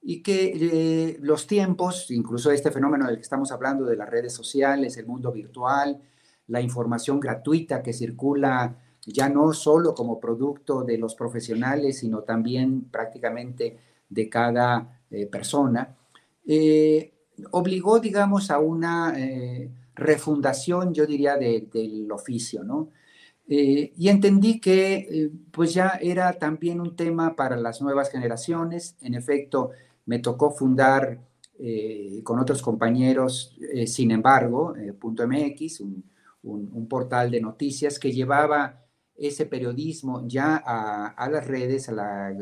y que los tiempos, incluso este fenómeno del que estamos hablando de las redes sociales, el mundo virtual, la información gratuita que circula ya no solo como producto de los profesionales, sino también prácticamente de cada eh, persona, eh, obligó, digamos, a una eh, refundación, yo diría, del oficio, ¿no? y entendí que pues ya era también un tema para las nuevas generaciones. En efecto, me tocó fundar con otros compañeros, sin embargo, .mx, un, un, portal de noticias que llevaba ese periodismo ya a, las redes, a la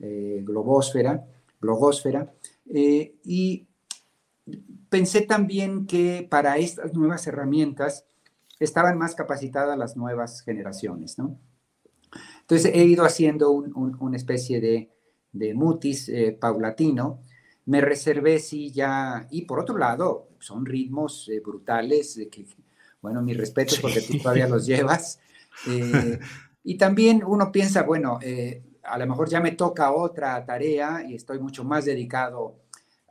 eh, globosfera, blogosfera, eh, y pensé también que para estas nuevas herramientas estaban más capacitadas las nuevas generaciones, ¿no? Entonces he ido haciendo una especie de, de mutis eh, paulatino, me reservé sí ya, y por otro lado, son ritmos brutales, de que, bueno, mi respeto porque tú todavía los llevas, eh, y también uno piensa, bueno, eh, a lo mejor ya me toca otra tarea y estoy mucho más dedicado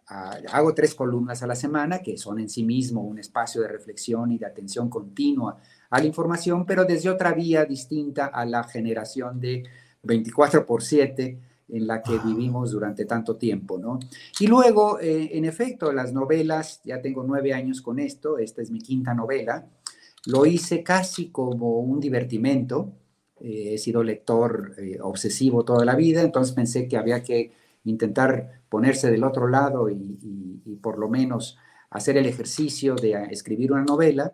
a, hago tres columnas a la semana, que son en sí mismo un espacio de reflexión y de atención continua a la información, pero desde otra vía distinta a la generación de 24 por 7 en la que vivimos durante tanto tiempo, ¿no? Y luego, eh, en efecto, las novelas, ya tengo nueve años con esto, esta es mi quinta novela, lo hice casi como un divertimento. Eh, he sido lector eh, obsesivo toda la vida, entonces pensé que había que intentar ponerse del otro lado y, por lo menos hacer el ejercicio de escribir una novela,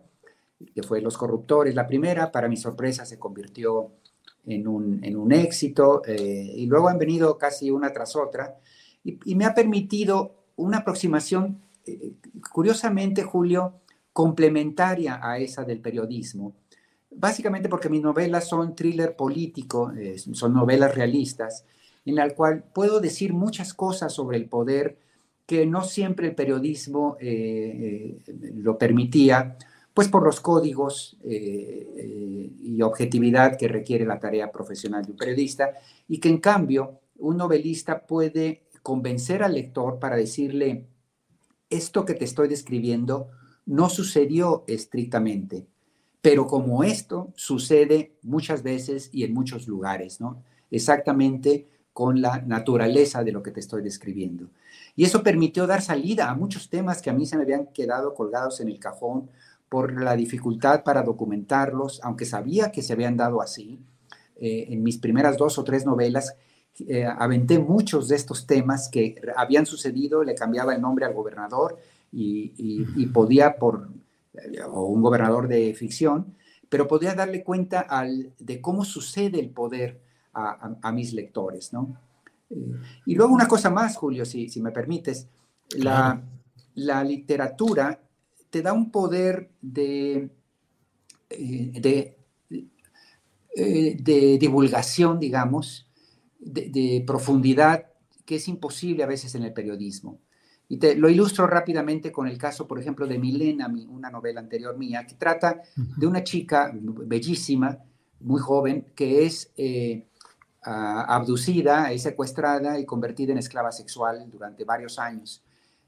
que fue Los Corruptores, la primera, para mi sorpresa se convirtió en un, éxito, eh, y luego han venido casi una tras otra, y me ha permitido una aproximación, curiosamente, Julio, complementaria a esa del periodismo. Básicamente porque mis novelas son thriller político, eh, son novelas realistas, en la cual puedo decir muchas cosas sobre el poder que no siempre el periodismo eh, eh, lo permitía, pues por los códigos y objetividad que requiere la tarea profesional de un periodista, y que en cambio un novelista puede convencer al lector para decirle, esto que te estoy describiendo no sucedió estrictamente, pero como esto sucede muchas veces y en muchos lugares, ¿no? Exactamente con la naturaleza de lo que te estoy describiendo. Y eso permitió dar salida a muchos temas que a mí se me habían quedado colgados en el cajón por la dificultad para documentarlos, aunque sabía que se habían dado así. Eh, en mis primeras dos o tres novelas eh, aventé muchos de estos temas que habían sucedido, le cambiaba el nombre al gobernador y, podía, por, o un gobernador de ficción, pero podía darle cuenta al, de cómo sucede el poder a, mis lectores, ¿no? Eh, y luego una cosa más, Julio, si, si me permites, la, la, literatura te da un poder de, eh, de, eh, de divulgación, digamos, de, profundidad que es imposible a veces en el periodismo. Y te, lo ilustro rápidamente con el caso, por ejemplo, de Milena, una novela anterior mía, que trata de una chica bellísima, muy joven, que es eh, abducida, es secuestrada y convertida en esclava sexual durante varios años.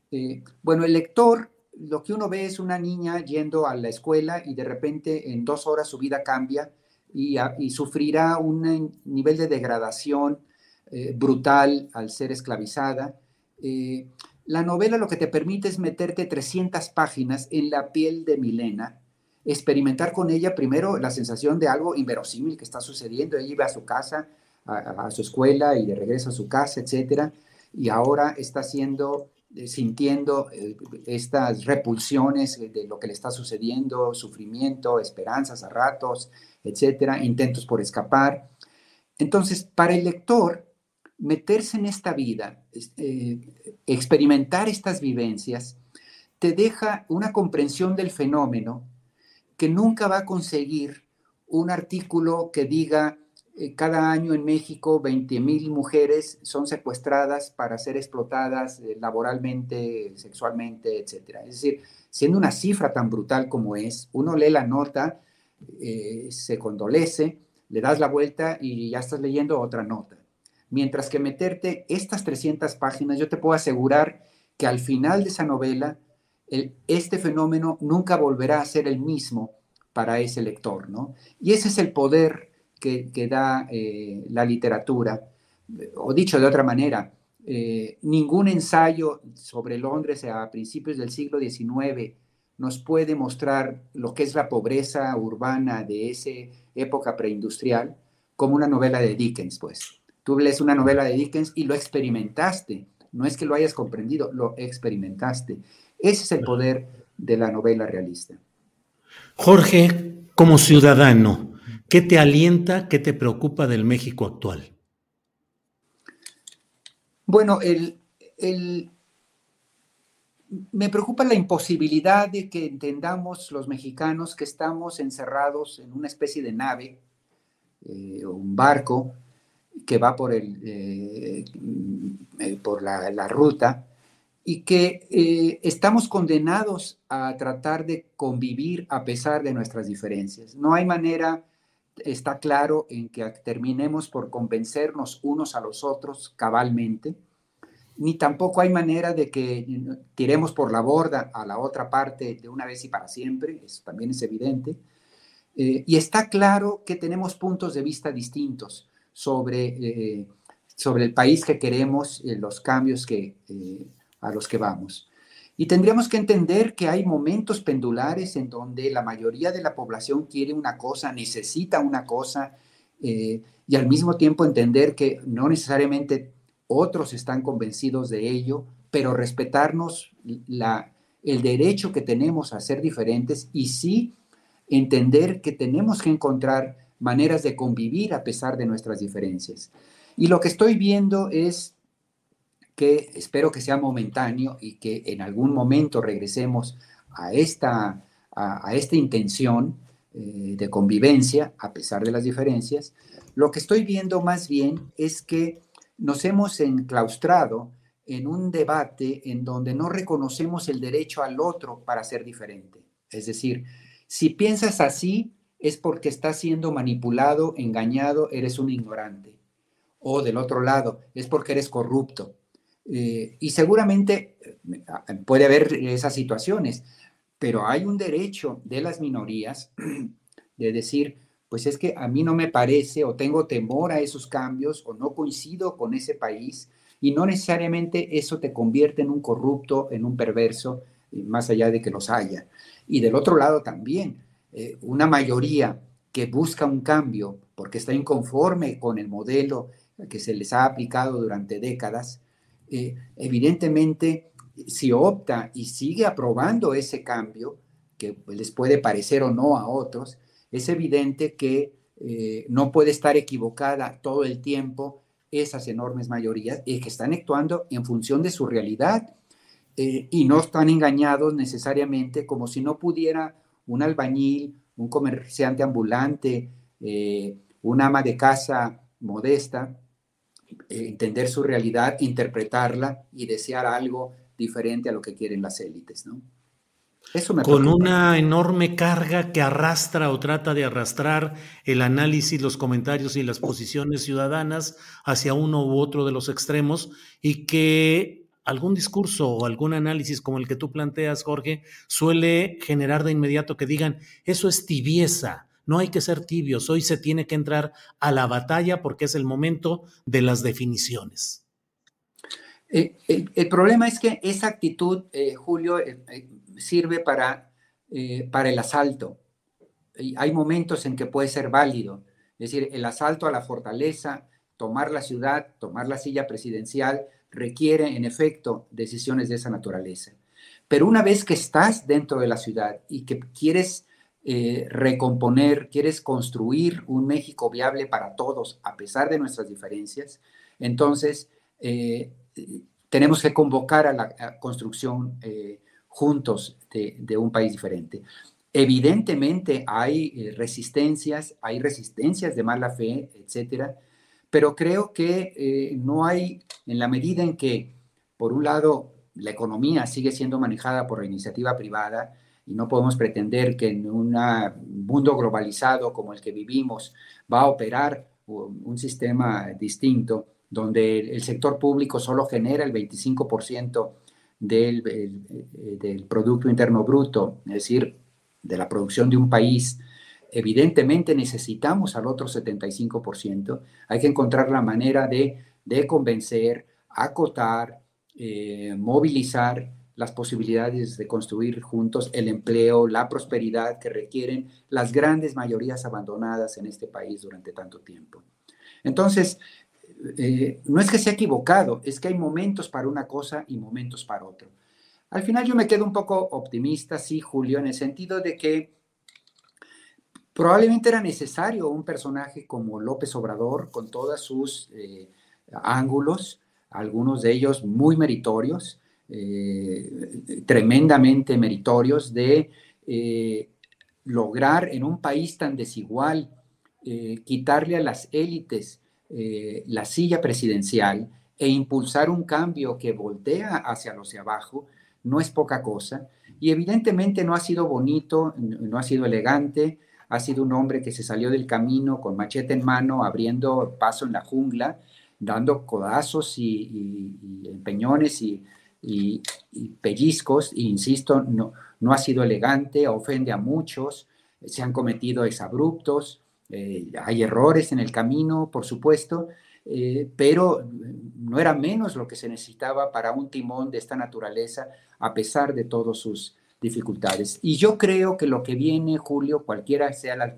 Eh, bueno, el lector, lo que uno ve es una niña yendo a la escuela y de repente en dos horas su vida cambia y, sufrirá un nivel de degradación eh, brutal al ser esclavizada La novela lo que te permite es meterte 300 páginas en la piel de Milena, experimentar con ella primero la sensación de algo inverosímil que está sucediendo. Ella iba a su casa, a, su escuela y de regreso a su casa, etcétera, y ahora está siendo eh, sintiendo eh, estas repulsiones de lo que le está sucediendo, sufrimiento, esperanzas a ratos, etcétera, intentos por escapar. Entonces, para el lector, meterse en esta vida, eh, experimentar estas vivencias, te deja una comprensión del fenómeno que nunca va a conseguir un artículo que diga eh, cada año en México 20 mil mujeres son secuestradas para ser explotadas eh, laboralmente, sexualmente, etc. Es decir, siendo una cifra tan brutal como es, uno lee la nota, se condolece, le das la vuelta y ya estás leyendo otra nota. Mientras que meterte estas 300 páginas, yo te puedo asegurar que al final de esa novela, este fenómeno nunca volverá a ser el mismo para ese lector, ¿no? Y ese es el poder que, da eh, la literatura. O dicho de otra manera, eh, ningún ensayo sobre Londres a principios del siglo XIX nos puede mostrar lo que es la pobreza urbana de esa época preindustrial como una novela de Dickens, pues. Tú lees una novela de Dickens y lo experimentaste. No es que lo hayas comprendido, lo experimentaste. Ese es el poder de la novela realista. Jorge, como ciudadano, ¿qué te alienta, qué te preocupa del México actual? Bueno, el, me preocupa la imposibilidad de que entendamos los mexicanos que estamos encerrados en una especie de nave, eh, un barco, que va por, el, eh, eh, por la, ruta y que eh, estamos condenados a tratar de convivir a pesar de nuestras diferencias. No hay manera, está claro, en que terminemos por convencernos unos a los otros cabalmente, ni tampoco hay manera de que tiremos por la borda a la otra parte de una vez y para siempre, eso también es evidente. y está claro que tenemos puntos de vista distintos sobre, eh, sobre el país que queremos, eh, los cambios que, eh, a los que vamos. Y tendríamos que entender que hay momentos pendulares en donde la mayoría de la población quiere una cosa, necesita una cosa, y al mismo tiempo entender que no necesariamente otros están convencidos de ello, pero respetarnos la, el derecho que tenemos a ser diferentes y sí entender que tenemos que encontrar maneras de convivir a pesar de nuestras diferencias. Y lo que estoy viendo es que espero que sea momentáneo y que en algún momento regresemos a esta, a, esta intención eh, de convivencia a pesar de las diferencias. Lo que estoy viendo más bien es que nos hemos enclaustrado en un debate en donde no reconocemos el derecho al otro para ser diferente. Es decir, si piensas así, es porque estás siendo manipulado, engañado, eres un ignorante. O del otro lado, es porque eres corrupto. Eh, y seguramente eh, puede haber esas situaciones, pero hay un derecho de las minorías de decir, pues es que a mí no me parece o tengo temor a esos cambios o no coincido con ese país y no necesariamente eso te convierte en un corrupto, en un perverso, más allá de que los haya. Y del otro lado también, eh, una mayoría que busca un cambio porque está inconforme con el modelo que se les ha aplicado durante décadas, eh, evidentemente si opta y sigue aprobando ese cambio, que les puede parecer o no a otros, es evidente que eh, no puede estar equivocada todo el tiempo esas enormes mayorías y que están actuando en función de su realidad y no están engañados necesariamente como si no pudiera un albañil, un comerciante ambulante, eh, un ama de casa modesta, eh, entender su realidad, interpretarla y desear algo diferente a lo que quieren las élites, ¿no? Eso me Con una enorme carga que arrastra o trata de arrastrar el análisis, los comentarios y las posiciones ciudadanas hacia uno u otro de los extremos y que algún discurso o algún análisis como el que tú planteas, Jorge, suele generar de inmediato que digan, eso es tibieza, no hay que ser tibios, hoy se tiene que entrar a la batalla porque es el momento de las definiciones. Eh, el, problema es que esa actitud, eh, Julio, sirve para, para el asalto. Hay momentos en que puede ser válido. Es decir, el asalto a la fortaleza, tomar la ciudad, tomar la silla presidencial, requiere en efecto decisiones de esa naturaleza. Pero una vez que estás dentro de la ciudad y que quieres eh, recomponer, quieres construir un México viable para todos, a pesar de nuestras diferencias, entonces eh, tenemos que convocar a la construcción eh, juntos de, un país diferente. Evidentemente hay resistencias, hay resistencias de mala fe, etcétera, pero creo que no hay, en la medida en que, por un lado, la economía sigue siendo manejada por la iniciativa privada, y no podemos pretender que en un mundo globalizado como el que vivimos va a operar un sistema distinto donde el sector público solo genera el 25% del, del Producto Interno Bruto, es decir, de la producción de un país. Evidentemente necesitamos al otro 75%. Hay que encontrar la manera de, convencer, acotar, eh, movilizar las posibilidades de construir juntos el empleo, la prosperidad que requieren las grandes mayorías abandonadas en este país durante tanto tiempo. Entonces, eh, no es que sea equivocado, es que hay momentos para una cosa y momentos para otro. Al final yo me quedo un poco optimista, sí, Julio, en el sentido de que probablemente era necesario un personaje como López Obrador, con todos sus eh, ángulos, algunos de ellos muy meritorios, eh, tremendamente meritorios de eh, lograr en un país tan desigual quitarle a las élites la silla presidencial e impulsar un cambio que voltea hacia los abajo, no es poca cosa. Y evidentemente no ha sido bonito, no ha sido elegante, ha sido un hombre que se salió del camino con machete en mano, abriendo paso en la jungla, dando codazos y, empeñones y, pellizcos, e insisto, no, no ha sido elegante, ofende a muchos, se han cometido exabruptos, eh, hay errores en el camino, por supuesto, eh, pero no era menos lo que se necesitaba para un timón de esta naturaleza, a pesar de todas sus dificultades. Y yo creo que lo que viene, Julio, cualquiera sea la,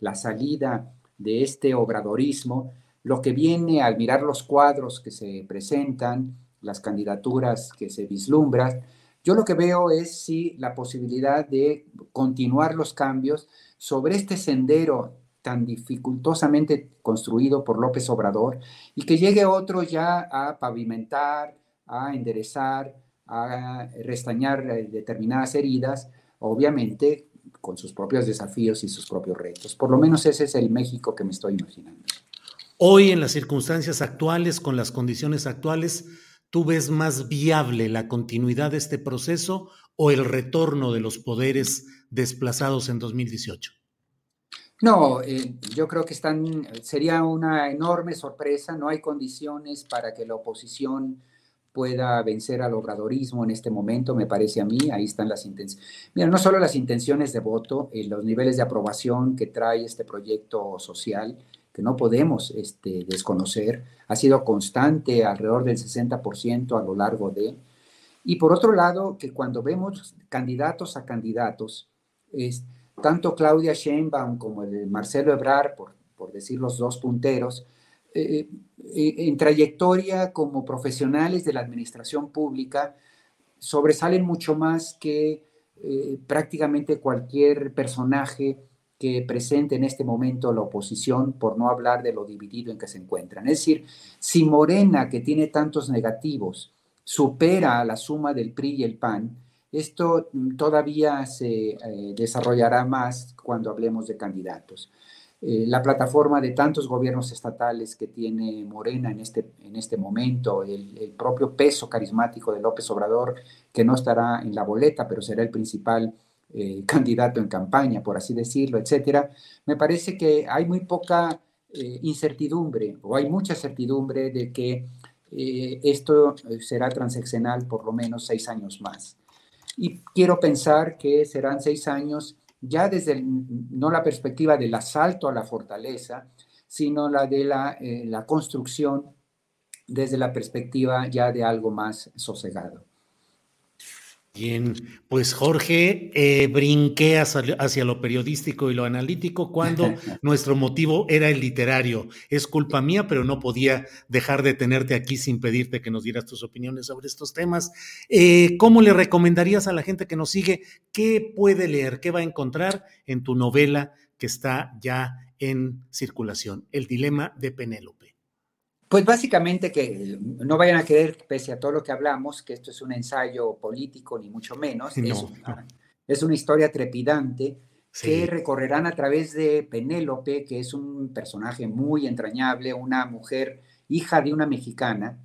la salida de este obradorismo, lo que viene al mirar los cuadros que se presentan, las candidaturas que se vislumbran, yo lo que veo es sí la posibilidad de continuar los cambios sobre este sendero tan dificultosamente construido por López Obrador y que llegue otro ya a pavimentar, a enderezar, a restañar eh, determinadas heridas, obviamente con sus propios desafíos y sus propios retos. Por lo menos ese es el México que me estoy imaginando. Hoy, en las circunstancias actuales, con las condiciones actuales, ¿tú ves más viable la continuidad de este proceso o el retorno de los poderes desplazados en 2018? No, eh, yo creo que están, sería una enorme sorpresa. No hay condiciones para que la oposición pueda vencer al obradorismo en este momento, me parece a mí. Ahí están las intenciones. Mira, no solo las intenciones de voto, eh, los niveles de aprobación que trae este proyecto social, que no podemos este, desconocer, ha sido constante alrededor del 60% a lo largo de... Y por otro lado, que cuando vemos candidatos a candidatos, es, tanto Claudia Sheinbaum como el Marcelo Ebrard, por, por decir los dos punteros, eh, eh, en trayectoria como profesionales de la administración pública, sobresalen mucho más que eh, prácticamente cualquier personaje que presente en este momento la oposición, por no hablar de lo dividido en que se encuentran. Es decir, si Morena, que tiene tantos negativos, supera a la suma del PRI y el PAN, esto todavía se eh, desarrollará más cuando hablemos de candidatos. Eh, la plataforma de tantos gobiernos estatales que tiene Morena en este, en este momento, el, propio peso carismático de López Obrador, que no estará en la boleta, pero será el principal eh, candidato en campaña, por así decirlo, etcétera, me parece que hay muy poca eh, incertidumbre o hay mucha certidumbre de que esto será transeccional por lo menos seis años más. Y quiero pensar que serán seis años ya desde no la perspectiva del asalto a la fortaleza, sino la de la, la construcción desde la perspectiva ya de algo más sosegado. Bien, pues Jorge, eh, brinqué hacia, lo periodístico y lo analítico cuando nuestro motivo era el literario. Es culpa mía, pero no podía dejar de tenerte aquí sin pedirte que nos dieras tus opiniones sobre estos temas. Eh, ¿Cómo le recomendarías a la gente que nos sigue qué puede leer, qué va a encontrar en tu novela que está ya en circulación, El dilema de Penélope? Pues básicamente que no vayan a creer, pese a todo lo que hablamos, que esto es un ensayo político, ni mucho menos. es, una, historia trepidante que recorrerán a través de Penélope, que es un personaje muy entrañable, una mujer hija de una mexicana,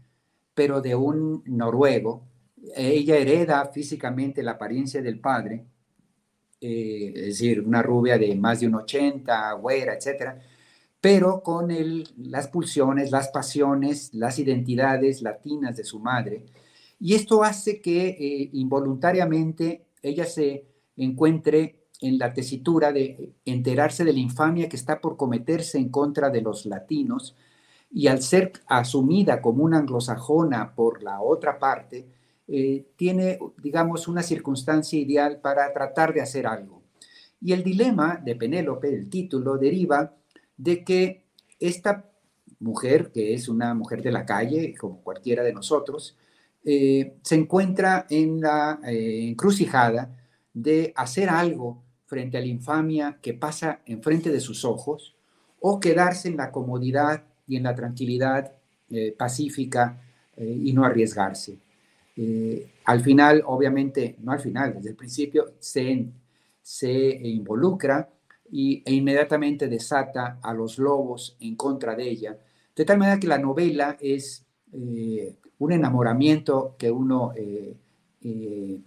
pero de un noruego. Ella hereda físicamente la apariencia del padre, eh, es decir, una rubia de más de un 80, güera, etcétera pero con las pulsiones, las pasiones, las identidades latinas de su madre. Y esto hace que eh, involuntariamente ella se encuentre en la tesitura de enterarse de la infamia que está por cometerse en contra de los latinos y al ser asumida como una anglosajona por la otra parte, eh, tiene, digamos, una circunstancia ideal para tratar de hacer algo. Y el dilema de Penélope, el título, deriva de que esta mujer, que es una mujer de la calle, como cualquiera de nosotros, eh, se encuentra en la eh, encrucijada de hacer algo frente a la infamia que pasa enfrente de sus ojos o quedarse en la comodidad y en la tranquilidad eh, pacífica y no arriesgarse. al final, obviamente, no al final, desde el principio, se, se involucra y, e inmediatamente desata a los lobos en contra de ella, de tal manera que la novela es eh, un enamoramiento que uno eh, eh,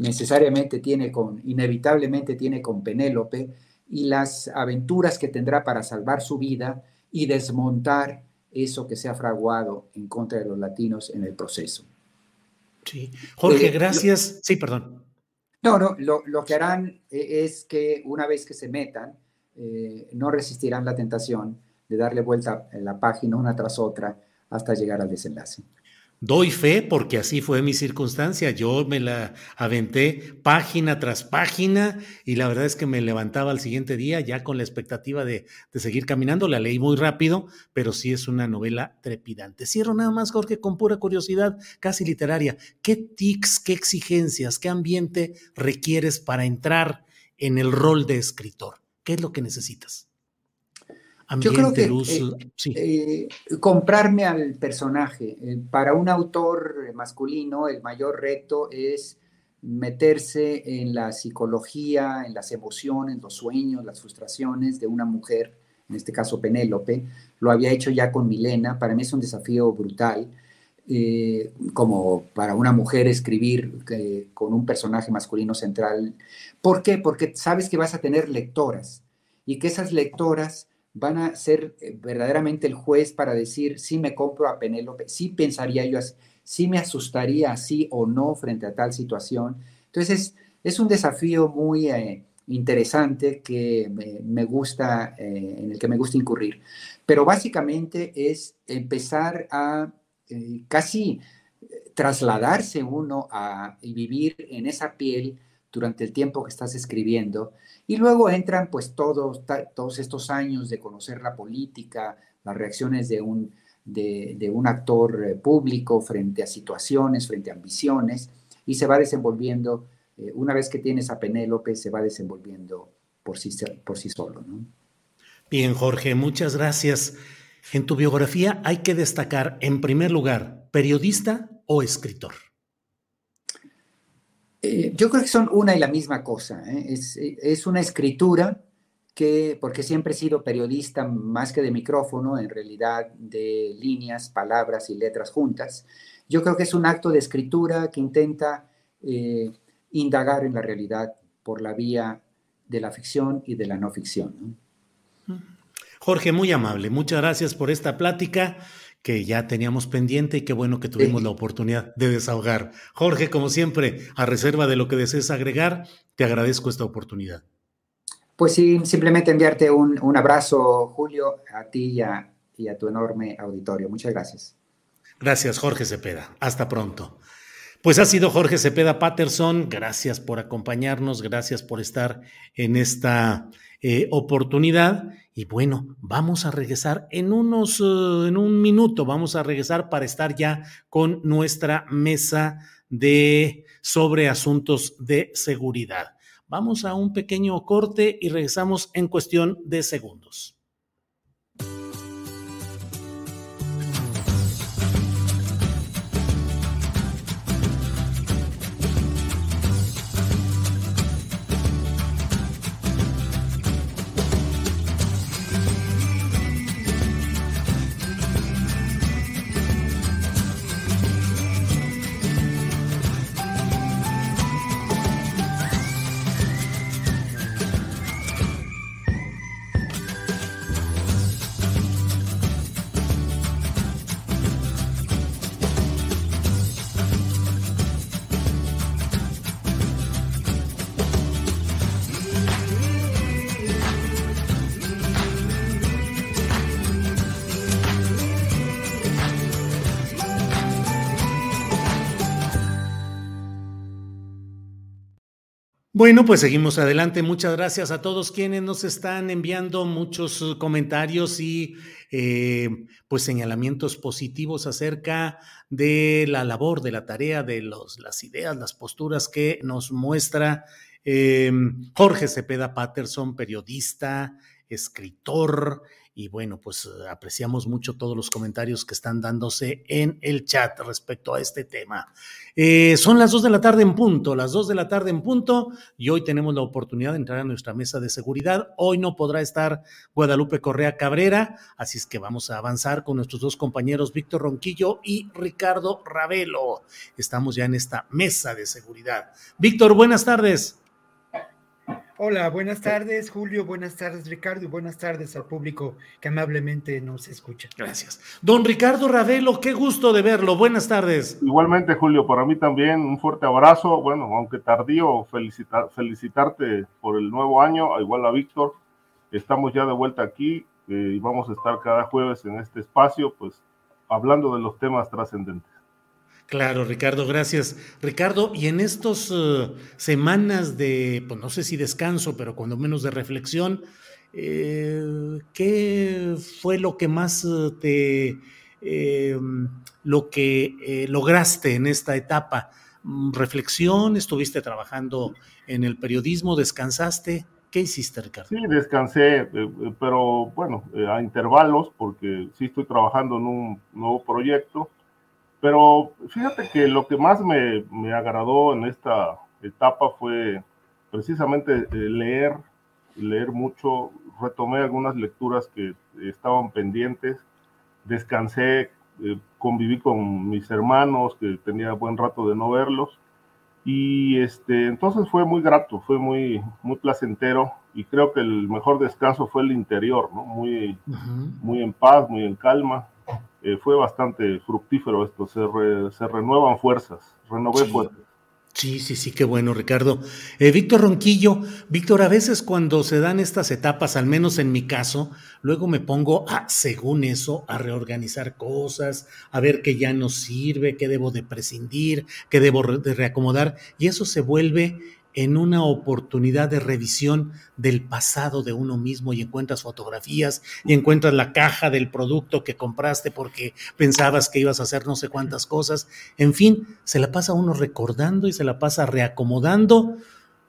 necesariamente tiene con, inevitablemente tiene con Penélope y las aventuras que tendrá para salvar su vida y desmontar eso que se ha fraguado en contra de los latinos en el proceso. Sí. Jorge, gracias. sí, perdón. No, no, lo, que harán eh, es que una vez que se metan, eh, no resistirán la tentación de darle vuelta a la página una tras otra hasta llegar al desenlace. Doy fe porque así fue mi circunstancia. Yo me la aventé página tras página y la verdad es que me levantaba al siguiente día ya con la expectativa de, seguir caminando. La leí muy rápido, pero sí es una novela trepidante. Cierro nada más, Jorge, con pura curiosidad casi literaria. ¿Qué tics, qué exigencias, qué ambiente requieres para entrar en el rol de escritor? ¿Qué es lo que necesitas? Yo creo que eh, eh, comprarme al personaje. Eh, para un autor masculino, el mayor reto es meterse en la psicología, en las emociones, los sueños, las frustraciones de una mujer, en este caso Penélope. Lo había hecho ya con Milena. Para mí es un desafío brutal. como para una mujer escribir con un personaje masculino central. ¿Por qué? Porque sabes que vas a tener lectoras y que esas lectoras van a ser eh, verdaderamente el juez para decir si me compro a Penélope, si pensaría yo si me asustaría así o no frente a tal situación. Entonces, es, un desafío muy eh, interesante que me, gusta, eh, en el que me gusta incurrir. Pero básicamente es empezar a casi trasladarse uno a, y vivir en esa piel durante el tiempo que estás escribiendo y luego entran pues todos, todos estos años de conocer la política, las reacciones de un, de, un actor eh, público frente a situaciones, frente a ambiciones, y se va desenvolviendo, eh, una vez que tienes a Penélope, se va desenvolviendo por sí, por sí solo. Bien, Jorge, muchas gracias. En tu biografía hay que destacar, en primer lugar, periodista o escritor. Eh, yo creo que son una y la misma cosa. ¿eh? Es, una escritura que, porque siempre he sido periodista más que de micrófono, en realidad de líneas, palabras y letras juntas, yo creo que es un acto de escritura que intenta eh, indagar en la realidad por la vía de la ficción y de la no ficción. Jorge, muy amable. Muchas gracias por esta plática que ya teníamos pendiente y qué bueno que tuvimos la oportunidad de desahogar. Jorge, como siempre, a reserva de lo que desees agregar, te agradezco esta oportunidad. Pues sí, simplemente enviarte un, abrazo, Julio, a ti y a, y a tu enorme auditorio. Muchas gracias. Gracias, Jorge Cepeda. Hasta pronto. Pues ha sido Jorge Cepeda Patterson. Gracias por acompañarnos, gracias por estar en esta eh, oportunidad. Y bueno, vamos a regresar en unos, eh, en un minuto, vamos a regresar para estar ya con nuestra mesa de sobre asuntos de seguridad. Vamos a un pequeño corte y regresamos en cuestión de segundos. Bueno, pues seguimos adelante. Muchas gracias a todos quienes nos están enviando muchos uh, comentarios y eh, pues señalamientos positivos acerca de la labor, de la tarea, de los, las ideas, las posturas que nos muestra eh, Jorge Cepeda Patterson, periodista, escritor, y bueno, pues eh, apreciamos mucho todos los comentarios que están dándose en el chat respecto a este tema. Eh, son las dos de la tarde en punto, las dos de la tarde en punto, y hoy tenemos la oportunidad de entrar a nuestra mesa de seguridad. Hoy no podrá estar Guadalupe Correa Cabrera, así es que vamos a avanzar con nuestros dos compañeros Víctor Ronquillo y Ricardo Ravelo. Estamos ya en esta mesa de seguridad. Víctor, buenas tardes. Hola, buenas tardes Julio, buenas tardes Ricardo y buenas tardes al público que amablemente nos escucha. Gracias. Don Ricardo Ravelo, qué gusto de verlo. Buenas tardes. Igualmente Julio, para mí también un fuerte abrazo. Bueno, aunque tardío, felicitar, felicitarte por el nuevo año, igual a Víctor. Estamos ya de vuelta aquí eh, y vamos a estar cada jueves en este espacio, pues hablando de los temas trascendentes. Claro, Ricardo, gracias. Ricardo, y en estas eh, semanas de, pues no sé si descanso, pero cuando menos de reflexión, eh, ¿qué fue lo que más eh, te, lo que lograste en esta etapa? Mm, ¿Reflexión? ¿Estuviste trabajando en el periodismo? ¿Descansaste? ¿Qué hiciste, Ricardo? Sí, descansé, pero bueno, a intervalos, porque sí estoy trabajando en un nuevo proyecto pero fíjate que lo que más me, me agradó en esta etapa fue precisamente eh, leer, leer mucho, retomé algunas lecturas que estaban pendientes, descansé, eh, conviví con mis hermanos, que tenía buen rato de no verlos, y este, entonces fue muy grato, fue muy, muy placentero, y creo que el mejor descanso fue el interior, ¿no? Muy, muy en paz, muy en calma, eh, fue bastante fructífero esto, se, se renuevan fuerzas, renové fuerzas. Sí, sí, sí, qué bueno, Ricardo. Eh, Víctor Ronquillo, Víctor, a veces cuando se dan estas etapas, al menos en mi caso, luego me pongo, a, según eso, a reorganizar cosas, a ver qué ya no sirve, qué debo de prescindir, qué debo de reacomodar, y eso se vuelve en una oportunidad de revisión del pasado de uno mismo y encuentras fotografías y encuentras la caja del producto que compraste porque pensabas que ibas a hacer no sé cuántas cosas. En fin, se la pasa uno recordando y se la pasa reacomodando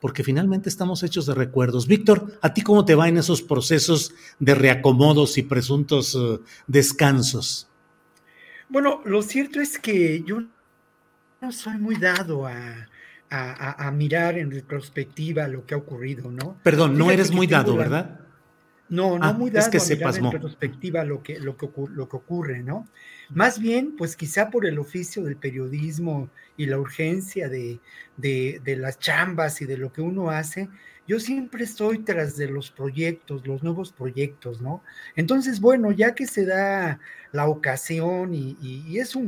porque finalmente estamos hechos de recuerdos. Víctor, ¿a ti cómo te va en esos procesos de reacomodos y presuntos eh, descansos? Bueno, lo cierto es que yo no soy muy dado a, a, mirar en retrospectiva lo que ha ocurrido, ¿no? Perdón, no eres muy dado, ¿verdad? No, no ah, muy dado a mirar en retrospectiva lo que, lo, que, lo que ocurre, ¿no? Más bien, pues quizá por el oficio del periodismo y la urgencia de, de, de, las chambas y de lo que uno hace, yo siempre estoy tras de los proyectos, los nuevos proyectos, ¿no? Entonces, bueno, ya que se da la ocasión y, y es un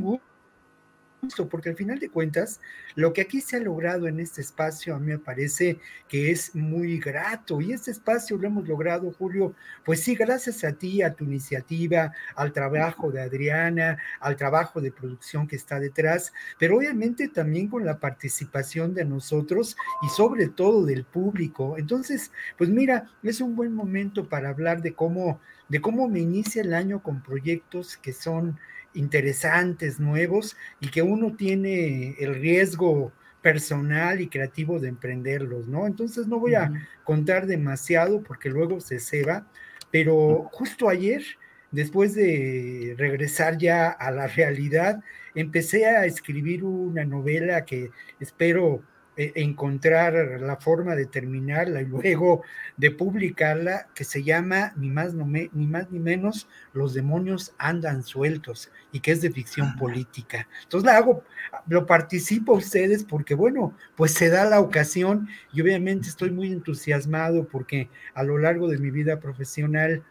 gusto porque al final de cuentas, lo que aquí se ha logrado en este espacio a mí me parece que es muy grato y este espacio lo hemos logrado, Julio, pues sí, gracias a ti, a tu iniciativa, al trabajo de Adriana, al trabajo de producción que está detrás, pero obviamente también con la participación de nosotros y sobre todo del público. Entonces, pues mira, es un buen momento para hablar de cómo, de cómo me inicia el año con proyectos que son interesantes, nuevos, y que uno tiene el riesgo personal y creativo de emprenderlos, ¿no? Entonces no voy a contar demasiado porque luego se ceba, pero justo ayer, después de regresar ya a la realidad, empecé a escribir una novela que espero e, encontrar la forma de terminarla y luego de publicarla, que se llama ni más, ni más ni menos Los demonios andan sueltos y que es de ficción política. Entonces la hago, lo participo a ustedes porque bueno, pues se da la ocasión y obviamente estoy muy entusiasmado porque a lo largo de mi vida profesional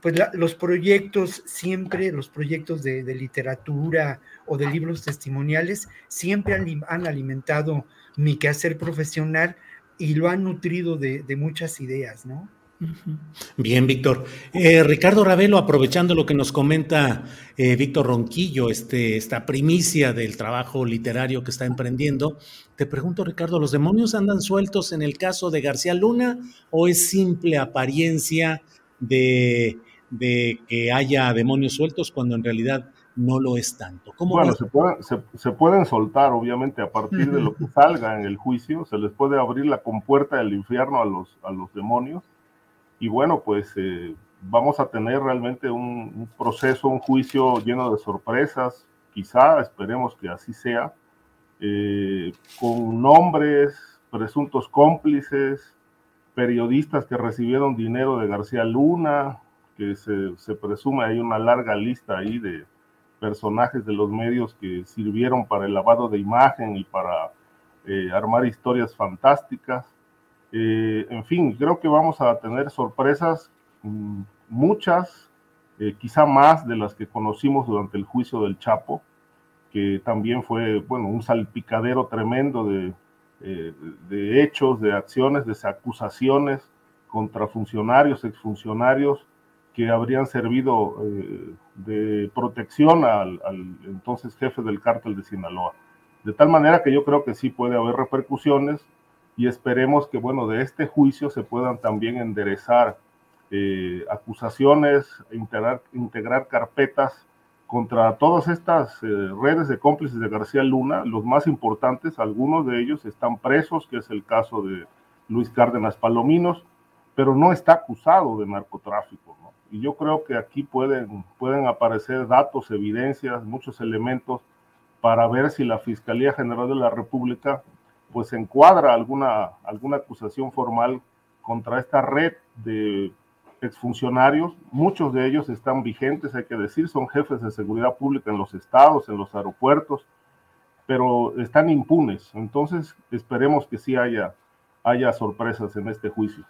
pues los proyectos siempre, los proyectos de, literatura o de libros testimoniales, siempre han, alimentado mi quehacer profesional y lo han nutrido de, muchas ideas, ¿no? Bien, Víctor. Eh, Ricardo Ravelo, aprovechando lo que nos comenta eh, Víctor Ronquillo, este, esta primicia del trabajo literario que está emprendiendo, te pregunto, Ricardo, ¿los demonios andan sueltos en el caso de García Luna o es simple apariencia de de que haya demonios sueltos cuando en realidad no lo es tanto. bueno, se, pueden soltar, obviamente, a partir de lo que salga en el juicio, se les puede abrir la compuerta del infierno a los, a los demonios. Y bueno, pues eh, vamos a tener realmente un, proceso, un juicio lleno de sorpresas, quizá, esperemos que así sea, eh, con nombres, presuntos cómplices, periodistas que recibieron dinero de García Luna, que se, presume hay una larga lista ahí de personajes de los medios que sirvieron para el lavado de imagen y para eh, armar historias fantásticas. Eh, en fin, creo que vamos a tener sorpresas, mm, muchas, eh, quizá más de las que conocimos durante el juicio del Chapo, que también fue, bueno, un salpicadero tremendo de, de hechos, de acciones, de acusaciones contra funcionarios, exfuncionarios, que habrían servido eh, de protección al, entonces jefe del cártel de Sinaloa. De tal manera que yo creo que sí puede haber repercusiones y esperemos que, bueno, de este juicio se puedan también enderezar eh, acusaciones, integrar, integrar carpetas contra todas estas eh, redes de cómplices de García Luna, los más importantes, algunos de ellos están presos, que es el caso de Luis Cárdenas Palominos, pero no está acusado de narcotráfico. Y yo creo que aquí pueden, pueden aparecer datos, evidencias, muchos elementos para ver si la Fiscalía General de la República pues encuadra alguna, alguna acusación formal contra esta red de exfuncionarios. Muchos de ellos están vigentes, hay que decir, son jefes de seguridad pública en los estados, en los aeropuertos, pero están impunes. Entonces, esperemos que sí haya, haya sorpresas en este juicio.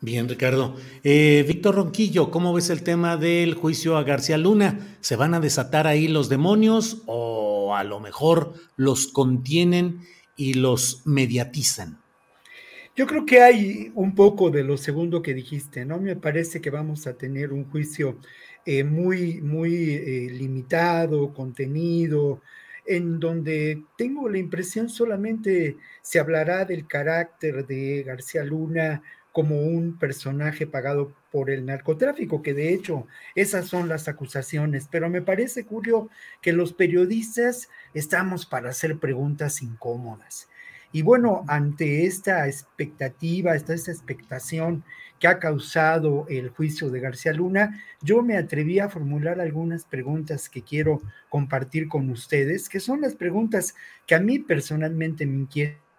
Bien, Ricardo. Eh, Víctor Ronquillo, ¿cómo ves el tema del juicio a García Luna? ¿Se van a desatar ahí los demonios o a lo mejor los contienen y los mediatizan? Yo creo que hay un poco de lo segundo que dijiste, ¿no? Me parece que vamos a tener un juicio eh, muy, muy eh, limitado, contenido, en donde tengo la impresión solamente se hablará del carácter de García Luna como un personaje pagado por el narcotráfico, que de hecho esas son las acusaciones, pero me parece, Julio, que los periodistas estamos para hacer preguntas incómodas. Y bueno, ante esta expectativa, esta, esta expectación que ha causado el juicio de García Luna, yo me atreví a formular algunas preguntas que quiero compartir con ustedes, que son las preguntas que a mí personalmente me inquietan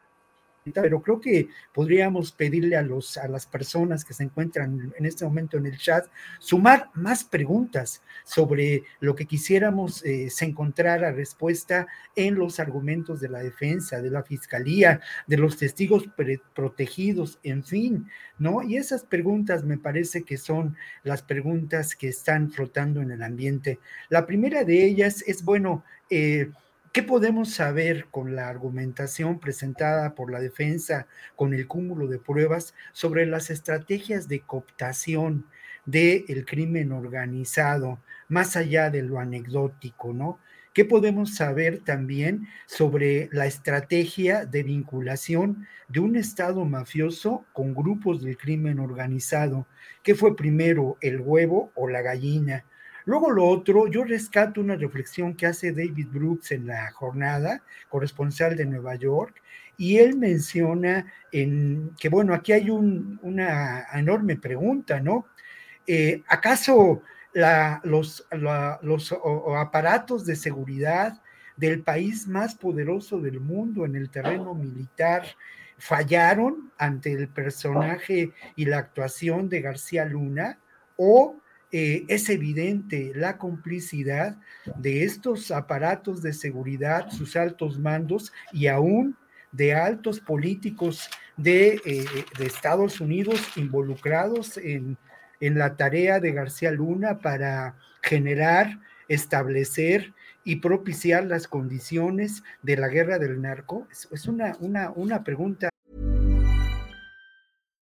pero creo que podríamos pedirle a, los, a las personas que se encuentran en este momento en el chat sumar más preguntas sobre lo que quisiéramos eh, se encontrara respuesta en los argumentos de la defensa, de la fiscalía, de los testigos protegidos, en fin, ¿no? Y esas preguntas me parece que son las preguntas que están flotando en el ambiente. La primera de ellas es, bueno, eh, ¿Qué podemos saber con la argumentación presentada por la defensa, con el cúmulo de pruebas sobre las estrategias de cooptación del crimen organizado, más allá de lo anecdótico, ¿no? ¿Qué podemos saber también sobre la estrategia de vinculación de un Estado mafioso con grupos del crimen organizado? ¿Qué fue primero, el huevo o la gallina? Luego lo otro, yo rescato una reflexión que hace David Brooks en la jornada, corresponsal de Nueva York, y él menciona en, que, bueno, aquí hay una enorme pregunta, ¿no? Eh, ¿Acaso los, los aparatos de seguridad del país más poderoso del mundo en el terreno militar fallaron ante el personaje y la actuación de García Luna? ¿O eh, es evidente la complicidad de estos aparatos de seguridad, sus altos mandos y aún de altos políticos de, eh, de Estados Unidos involucrados en, en, la tarea de García Luna para generar, establecer y propiciar las condiciones de la guerra del narco? Es, es una, una, una pregunta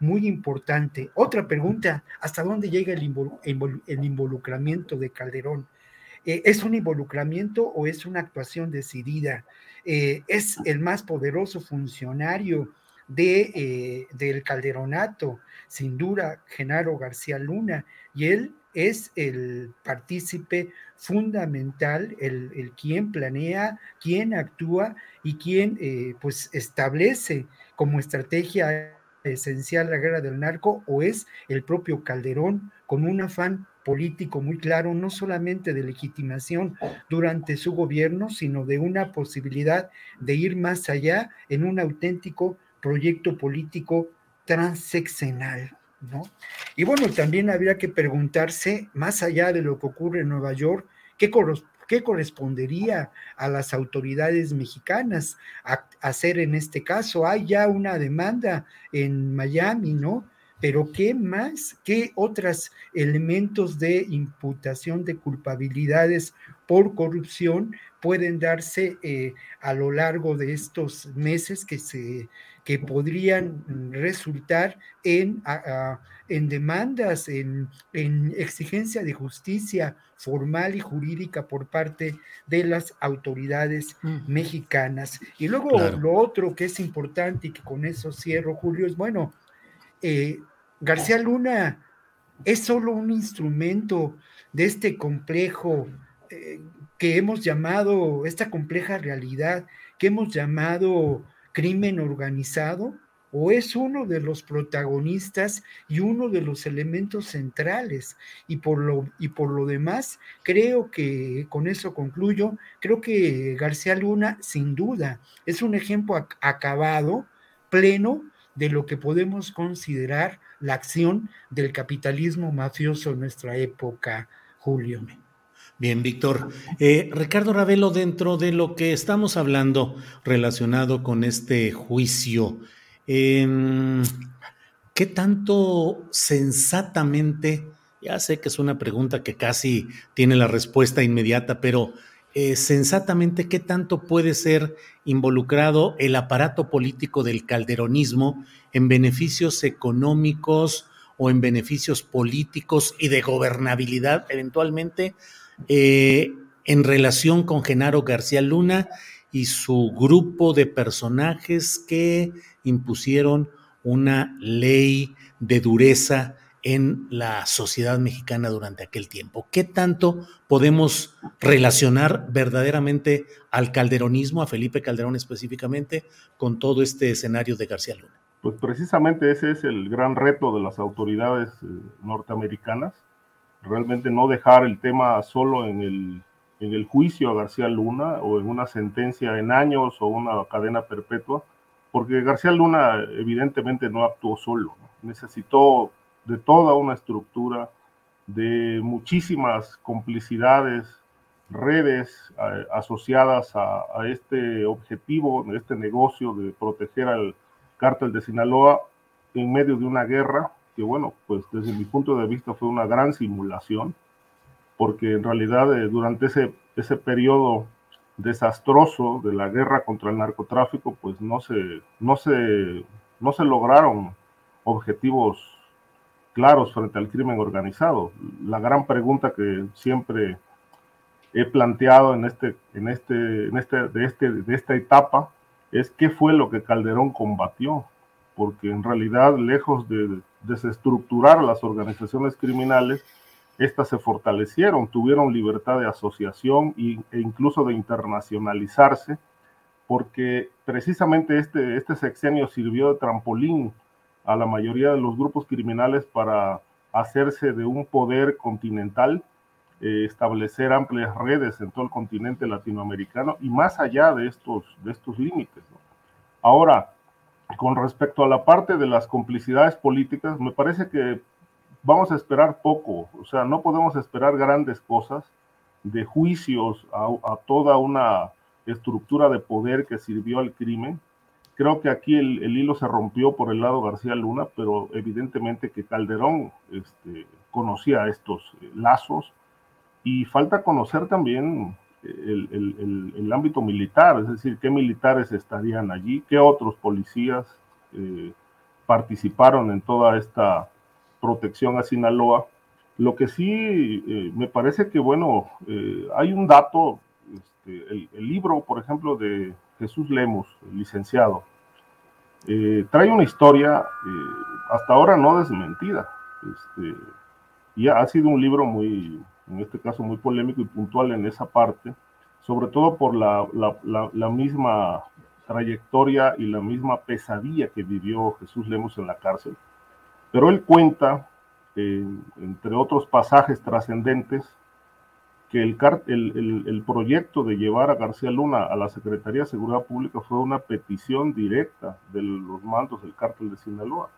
muy importante. Otra pregunta, ¿hasta dónde llega el, involucramiento de Calderón? Eh, ¿Es un involucramiento o es una actuación decidida? Eh, ¿Es el más poderoso funcionario de, eh, del Calderonato? Sin duda, Genaro García Luna, y él es el partícipe fundamental, el, el quien planea, quien actúa y quien pues establece como estrategia esencial la guerra del narco o es el propio Calderón con un afán político muy claro, no solamente de legitimación durante su gobierno, sino de una posibilidad de ir más allá en un auténtico proyecto político transeccional. ¿no? Y bueno, también habría que preguntarse, más allá de lo que ocurre en Nueva York, ¿qué, ¿Qué correspondería a las autoridades mexicanas hacer en este caso? Hay ya una demanda en Miami, ¿no? Pero ¿qué más? ¿Qué otros elementos de imputación de culpabilidades por corrupción pueden darse eh, a lo largo de estos meses que, se, que podrían resultar en, en demandas, en, en exigencia de justicia formal y jurídica por parte de las autoridades mexicanas. Y luego lo otro que es importante y que con eso cierro, Julio, es bueno, eh, García Luna es solo un instrumento de este complejo eh, que hemos llamado, esta compleja realidad que hemos llamado crimen organizado, o es uno de los protagonistas y uno de los elementos centrales. Y por lo, y por lo demás, creo que, con eso concluyo, creo que García Luna, sin duda, es un ejemplo acabado, pleno, de lo que podemos considerar la acción del capitalismo mafioso en nuestra época, Julio. Bien, Víctor. Eh, Ricardo Ravelo, dentro de lo que estamos hablando relacionado con este juicio, em, ¿qué tanto sensatamente, ya sé que es una pregunta que casi tiene la respuesta inmediata, pero eh, sensatamente, ¿qué tanto puede ser involucrado el aparato político del calderonismo en beneficios económicos o en beneficios políticos y de gobernabilidad eventualmente eh, en relación con Genaro García Luna y su grupo de personajes que impusieron una ley de dureza en la sociedad mexicana durante aquel tiempo. ¿Qué tanto podemos relacionar verdaderamente al calderonismo, a Felipe Calderón específicamente, con todo este escenario de García Luna? Pues precisamente ese es el gran reto de las autoridades eh, norteamericanas, realmente no dejar el tema solo en el, en el juicio a García Luna o en una sentencia en años o una cadena perpetua, porque García Luna evidentemente no actuó solo, necesitó de toda una estructura, de muchísimas complicidades, redes asociadas a, este objetivo, este negocio de proteger al cártel de Sinaloa en medio de una guerra que, bueno, pues desde mi punto de vista fue una gran simulación, porque en realidad eh, durante ese, ese periodo desastroso de la guerra contra el narcotráfico, pues no se, no se, no se lograron objetivos claros frente al crimen organizado. La gran pregunta que siempre he planteado en este, en este, en este, de, este, de esta etapa es qué fue lo que Calderón combatió, porque en realidad, lejos de desestructurar las organizaciones criminales, estas se fortalecieron, tuvieron libertad de asociación e incluso de internacionalizarse, porque precisamente este, este sexenio sirvió de trampolín a la mayoría de los grupos criminales para hacerse de un poder continental, eh, establecer amplias redes en todo el continente latinoamericano y más allá de estos, de estos límites. Ahora, con respecto a la parte de las complicidades políticas, me parece que vamos a esperar poco, o sea, no podemos esperar grandes cosas de juicios a, toda una estructura de poder que sirvió al crimen, Creo que aquí el, hilo se rompió por el lado García Luna, pero evidentemente que Calderón este, conocía estos eh, lazos. Y falta conocer también el, ámbito militar, es decir, qué militares estarían allí, qué otros policías eh, participaron en toda esta protección a Sinaloa. Lo que sí eh, me parece que, bueno, hay un dato, este, el, libro, por ejemplo, de Jesús Lemos, licenciado, eh, trae una historia eh, hasta ahora no desmentida. Este, y ha sido un libro muy, en este caso, muy polémico y puntual en esa parte, sobre todo por la, la, misma trayectoria y la misma pesadilla que vivió Jesús Lemos en la cárcel. Pero él cuenta, eh, entre otros pasajes trascendentes, que el, proyecto de llevar a García Luna a la Secretaría de Seguridad Pública fue una petición directa de los mandos del cártel de Sinaloa.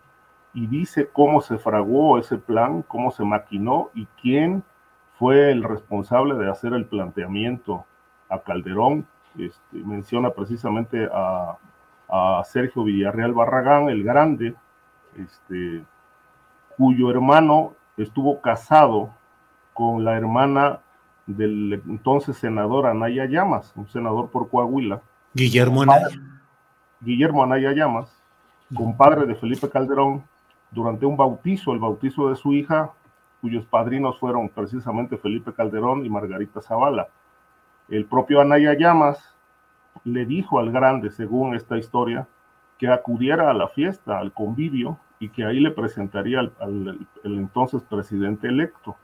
Y dice cómo se fraguó ese plan, cómo se maquinó y quién fue el responsable de hacer el planteamiento a Calderón. Este, menciona precisamente a, a, Sergio Villarreal Barragán, el grande, este, cuyo hermano estuvo casado con la hermana del entonces senador Anaya Llamas, un senador por Coahuila. Guillermo Anaya. Guillermo Anaya Llamas, compadre de Felipe Calderón, durante un bautizo, el bautizo de su hija, cuyos padrinos fueron precisamente Felipe Calderón y Margarita Zavala. El propio Anaya Llamas le dijo al grande, según esta historia, que acudiera a la fiesta, al convivio, y que ahí le presentaría al, el entonces presidente electo.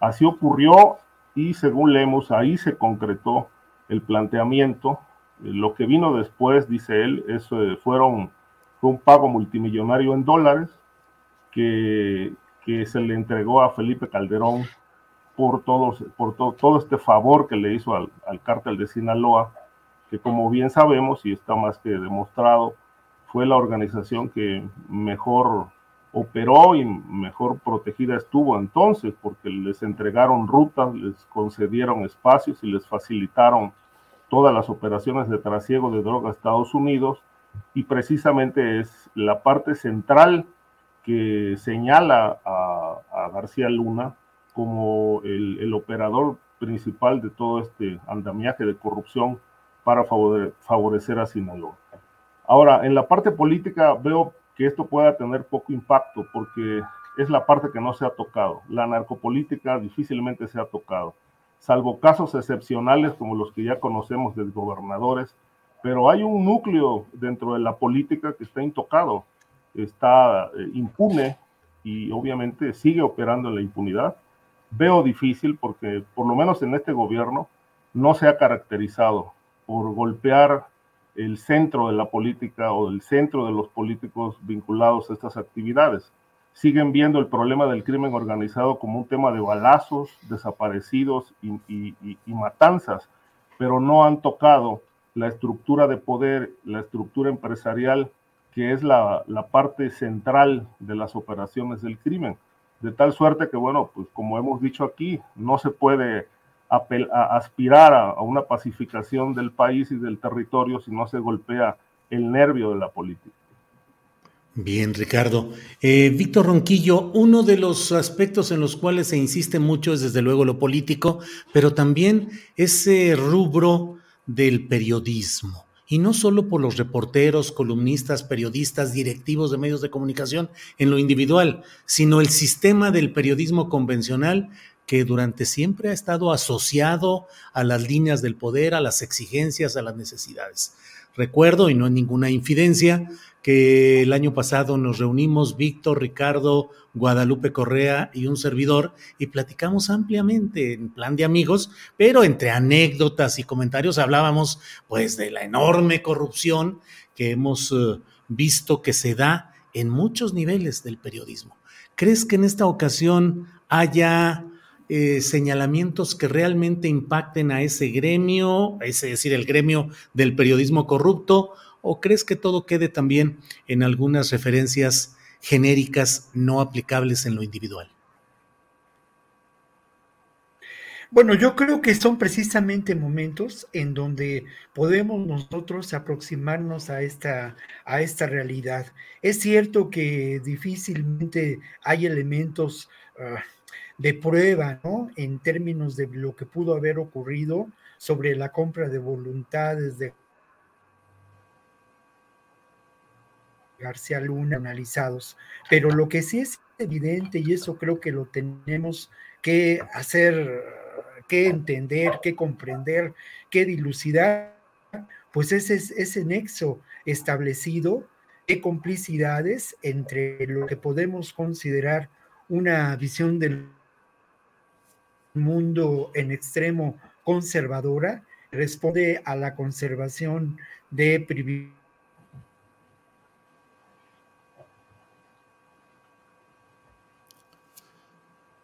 Así ocurrió y según leemos, ahí se concretó el planteamiento. Eh, lo que vino después, dice él, eso eh, fueron, fue un pago multimillonario en dólares que, que se le entregó a Felipe Calderón por, todos, por todo este favor que le hizo al, al cártel de Sinaloa, que como bien sabemos y está más que demostrado, fue la organización que mejor operó y mejor protegida estuvo entonces, porque les entregaron rutas, les concedieron espacios y les facilitaron todas las operaciones de trasiego de droga a Estados Unidos, y precisamente es la parte central que señala a, García Luna como el, operador principal de todo este andamiaje de corrupción para favorecer a Sinaloa. Ahora, en la parte política veo que esto pueda tener poco impacto, porque es la parte que no se ha tocado. La narcopolítica difícilmente se ha tocado, salvo casos excepcionales como los que ya conocemos de gobernadores, pero hay un núcleo dentro de la política que está intocado, está eh, impune y obviamente sigue operando en la impunidad. Veo difícil porque por lo menos en este gobierno no se ha caracterizado por golpear el centro de la política o el centro de los políticos vinculados a estas actividades. Siguen viendo el problema del crimen organizado como un tema de balazos, desaparecidos y, matanzas, pero no han tocado la estructura de poder, la estructura empresarial, que es la, parte central de las operaciones del crimen. De tal suerte que, bueno, pues como hemos dicho aquí, no se puede a aspirar a, una pacificación del país y del territorio si no se golpea el nervio de la política. Bien, Ricardo. Eh, Víctor Ronquillo, uno de los aspectos en los cuales se insiste mucho es desde luego lo político, pero también ese rubro del periodismo. Y no solo por los reporteros, columnistas, periodistas, directivos de medios de comunicación en lo individual, sino el sistema del periodismo convencional que durante siempre ha estado asociado a las líneas del poder, a las exigencias, a las necesidades. Recuerdo, y no es ninguna infidencia, que el año pasado nos reunimos Víctor, Ricardo, Guadalupe Correa y un servidor y platicamos ampliamente en plan de amigos, pero entre anécdotas y comentarios hablábamos pues de la enorme corrupción que hemos eh, visto que se da en muchos niveles del periodismo. ¿Crees que en esta ocasión haya eh, señalamientos que realmente impacten a ese gremio, es decir, el gremio del periodismo corrupto, o crees que todo quede también en algunas referencias genéricas no aplicables en lo individual? Bueno, yo creo que son precisamente momentos en donde podemos nosotros aproximarnos a esta, a esta realidad. Es cierto que difícilmente hay elementos ah, de prueba, ¿no? En términos de lo que pudo haber ocurrido sobre la compra de voluntades de García Luna analizados. Pero lo que sí es evidente, y eso creo que lo tenemos que hacer, que entender, que comprender, que dilucidar, pues ese es ese nexo establecido de complicidades entre lo que podemos considerar una visión del mundo en extremo conservadora, responde a la conservación de privilegios.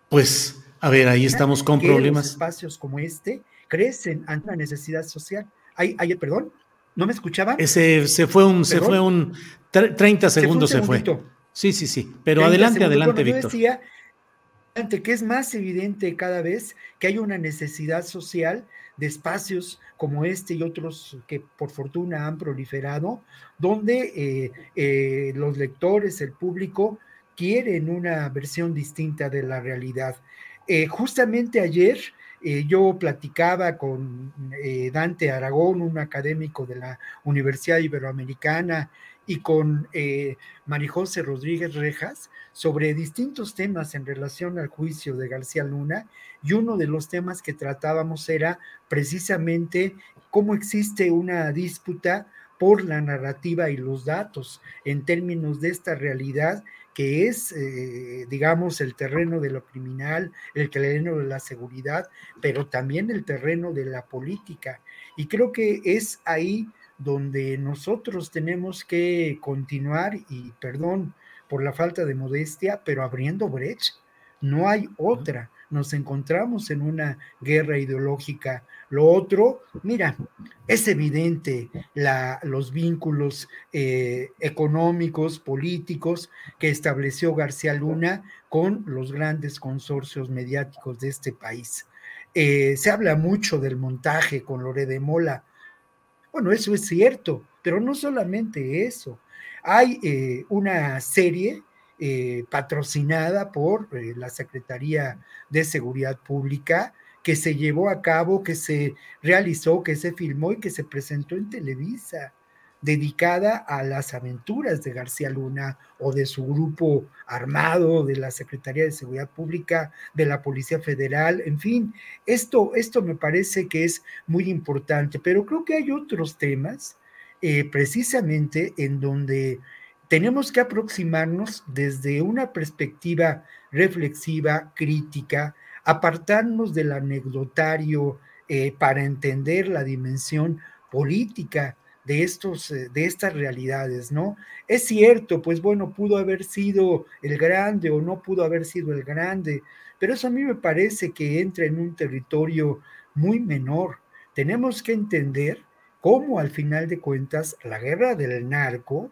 Pues, a ver, ahí estamos con problemas. espacios como este crecen ante una necesidad social. Ay, ay, perdón, ¿no me escuchaba? Ese se fue un, se fue un 30 segundos se fue. Sí, sí, sí. Pero adelante, adelante, Víctor que es más evidente cada vez que hay una necesidad social de espacios como este y otros que por fortuna han proliferado, donde eh, eh, los lectores, el público, quieren una versión distinta de la realidad. Eh, justamente ayer yo platicaba con Dante Aragón, un académico de la Universidad Iberoamericana, y con Marijose Rodríguez Rejas, sobre distintos temas en relación al juicio de García Luna y uno de los temas que tratábamos era precisamente cómo existe una disputa por la narrativa y los datos en términos de esta realidad que es, eh, digamos, el terreno de lo criminal, el terreno de la seguridad, pero también el terreno de la política. Y creo que es ahí donde nosotros tenemos que continuar y, perdón, por la falta de modestia, pero abriendo brecha. No hay otra. Nos encontramos en una guerra ideológica. Lo otro, mira, es evidente la, los vínculos eh, económicos, políticos que estableció García Luna con los grandes consorcios mediáticos de este país. Eh, se habla mucho del montaje con Lore de Mola. Bueno, eso es cierto, pero no solamente eso. Hay eh, una serie eh, patrocinada por eh, la Secretaría de Seguridad Pública que se llevó a cabo, que se realizó, que se filmó y que se presentó en Televisa dedicada a las aventuras de García Luna o de su grupo armado, de la Secretaría de Seguridad Pública, de la Policía Federal, en fin, esto, esto me parece que es muy importante, pero creo que hay otros temas eh, precisamente en donde tenemos que aproximarnos desde una perspectiva reflexiva, crítica, apartarnos del anecdotario eh, para entender la dimensión política de, estos, eh, de estas realidades, ¿no? Es cierto, pues bueno, pudo haber sido el grande o no pudo haber sido el grande, pero eso a mí me parece que entra en un territorio muy menor. Tenemos que entender cómo al final de cuentas la guerra del narco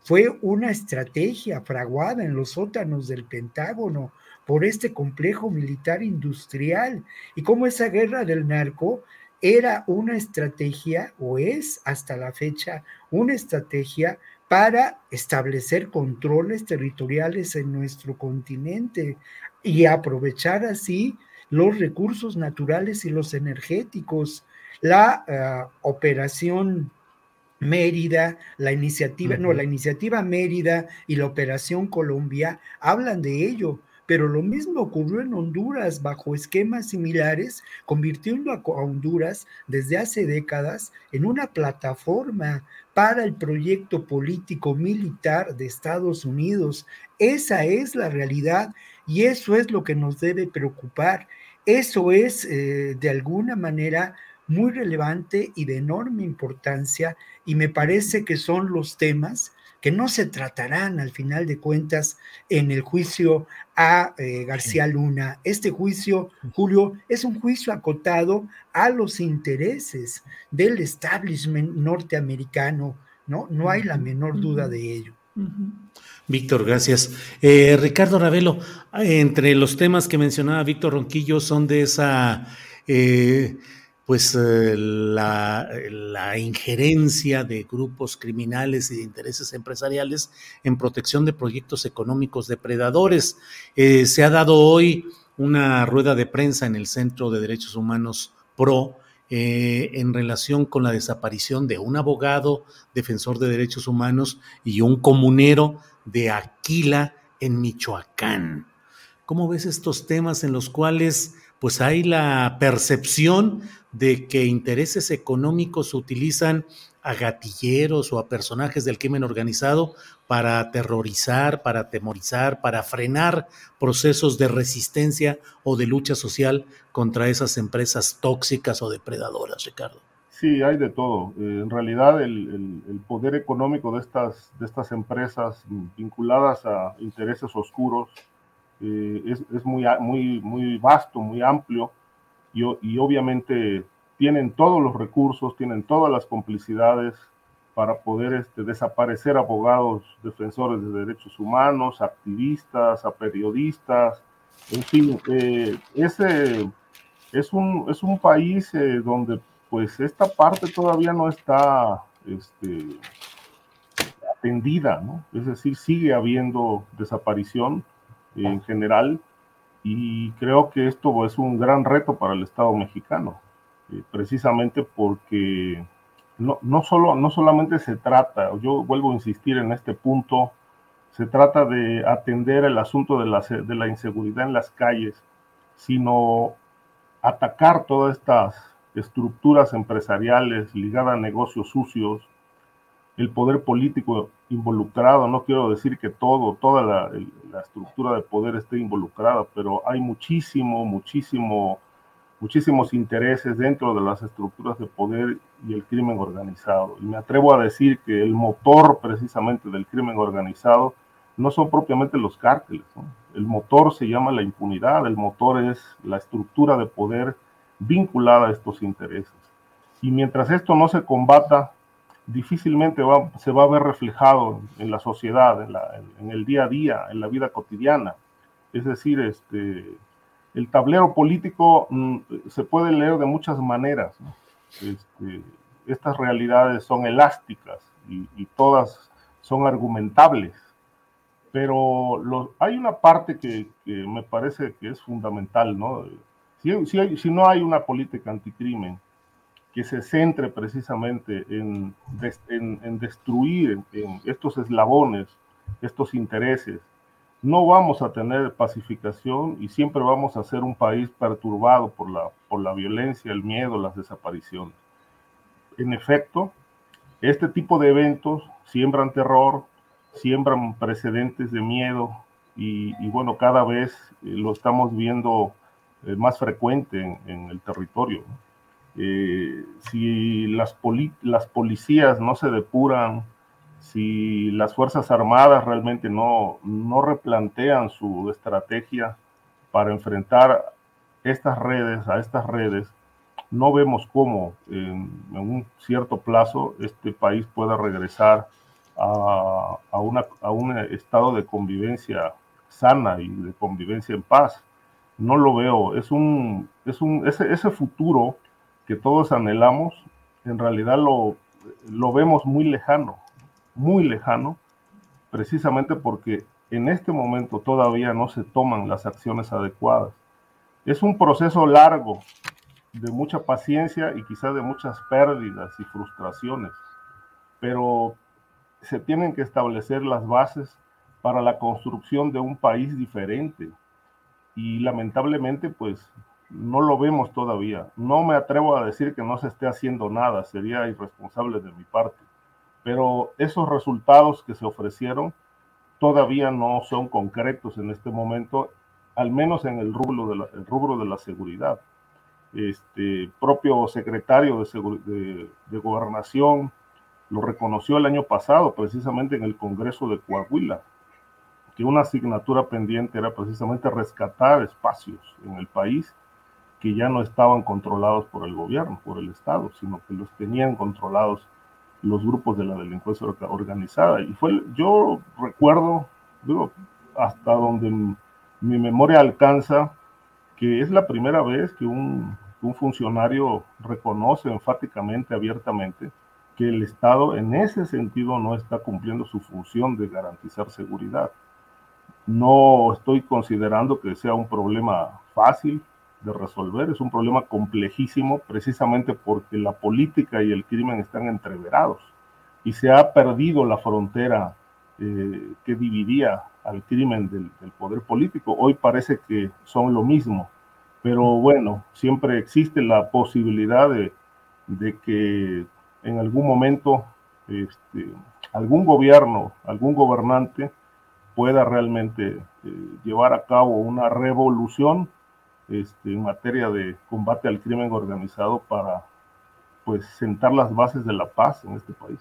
fue una estrategia fraguada en los sótanos del Pentágono por este complejo militar industrial y cómo esa guerra del narco era una estrategia o es hasta la fecha una estrategia para establecer controles territoriales en nuestro continente y aprovechar así los recursos naturales y los energéticos. La eh, operación Mérida, la iniciativa, no, la iniciativa Mérida y la Operación Colombia hablan de ello, pero lo mismo ocurrió en Honduras bajo esquemas similares, convirtiendo a Honduras desde hace décadas en una plataforma para el proyecto político militar de Estados Unidos. Esa es la realidad y eso es lo que nos debe preocupar. Eso es, eh, de alguna manera, muy relevante y de enorme importancia y me parece que son los temas que no se tratarán al final de cuentas en el juicio a eh, García Luna. Este juicio, Julio, es un juicio acotado a los intereses del establishment norteamericano, ¿no? No hay la menor duda de ello. Víctor, gracias. Eh, Ricardo Ravelo, entre los temas que mencionaba Víctor Ronquillo son de esa... Eh, pues eh, la, injerencia de grupos criminales y de intereses empresariales en protección de proyectos económicos depredadores. Eh, se ha dado hoy una rueda de prensa en el Centro de Derechos Humanos PRO eh, en relación con la desaparición de un abogado defensor de derechos humanos y un comunero de Aquila en Michoacán. ¿Cómo ves estos temas en los cuales pues hay la percepción de que intereses económicos utilizan a gatilleros o a personajes del crimen organizado para aterrorizar, para atemorizar, para frenar procesos de resistencia o de lucha social contra esas empresas tóxicas o depredadoras, Ricardo. Sí, hay de todo. Eh, en realidad el, poder económico de estas, de estas empresas vinculadas a intereses oscuros eh, es, es, muy, muy, muy vasto, muy amplio y, obviamente tienen todos los recursos, tienen todas las complicidades para poder este, desaparecer abogados defensores de derechos humanos, activistas, a periodistas, en fin, eh, ese es un, es un país eh, donde pues esta parte todavía no está este, atendida, ¿no? Es decir, sigue habiendo desaparición en general y creo que esto es un gran reto para el Estado mexicano, eh, precisamente porque no, no, solo, no solamente se trata, yo vuelvo a insistir en este punto, se trata de atender el asunto de la, de la inseguridad en las calles, sino atacar todas estas estructuras empresariales ligadas a negocios sucios, el poder político involucrado, no quiero decir que todo, toda la, estructura de poder esté involucrada, pero hay muchísimo, muchísimo, muchísimos intereses dentro de las estructuras de poder y el crimen organizado. Y me atrevo a decir que el motor precisamente del crimen organizado no son propiamente los cárteles, el motor se llama la impunidad, el motor es la estructura de poder vinculada a estos intereses. Y mientras esto no se combata, difícilmente se va a ver reflejado en la sociedad, en, el día a día, en la vida cotidiana. Es decir, este, el tablero político mm, se puede leer de muchas maneras. Este, estas realidades son elásticas y, todas son argumentables, pero hay una parte que, me parece que es fundamental, ¿no? Si, si no hay una política anticrimen, que se centre precisamente en, en, destruir estos eslabones, estos intereses, no vamos a tener pacificación y siempre vamos a ser un país perturbado por la, por la violencia, el miedo, las desapariciones. En efecto, este tipo de eventos siembran terror, siembran precedentes de miedo y, bueno, cada vez eh, lo estamos viendo eh, más frecuente en, el territorio. Eh, si las, las policías no se depuran, si las Fuerzas Armadas realmente no, no replantean su estrategia para enfrentar estas redes, a estas redes, no vemos cómo en, un cierto plazo este país pueda regresar a, a, una, a, un estado de convivencia sana y de convivencia en paz. No lo veo. Es un, es un, ese, ese futuro que todos anhelamos, en realidad lo, lo vemos muy lejano, muy lejano, precisamente porque en este momento todavía no se toman las acciones adecuadas. Es un proceso largo, de mucha paciencia y quizá de muchas pérdidas y frustraciones, pero se tienen que establecer las bases para la construcción de un país diferente y lamentablemente pues no lo vemos todavía. No me atrevo a decir que no se esté haciendo nada, sería irresponsable de mi parte, pero esos resultados que se ofrecieron todavía no son concretos en este momento, al menos en el rubro de la, rubro de la seguridad este propio secretario de, de, Gobernación lo reconoció el año pasado, precisamente en el Congreso de Coahuila, que una asignatura pendiente era precisamente rescatar espacios en el país que ya no estaban controlados por el gobierno, por el Estado, sino que los tenían controlados los grupos de la delincuencia organizada. Y fue, yo recuerdo, digo, hasta donde mi memoria alcanza, que es la primera vez que un un funcionario reconoce enfáticamente, abiertamente, que el Estado en ese sentido no está cumpliendo su función de garantizar seguridad. No estoy considerando que sea un problema fácil de resolver, es un problema complejísimo precisamente porque la política y el crimen están entreverados y se ha perdido la frontera eh, que dividía al crimen del, poder político. Hoy parece que son lo mismo pero bueno, siempre existe la posibilidad de, que en algún momento este, algún gobierno, algún gobernante pueda realmente eh, llevar a cabo una revolución este, en materia de combate al crimen organizado para pues sentar las bases de la paz en este país.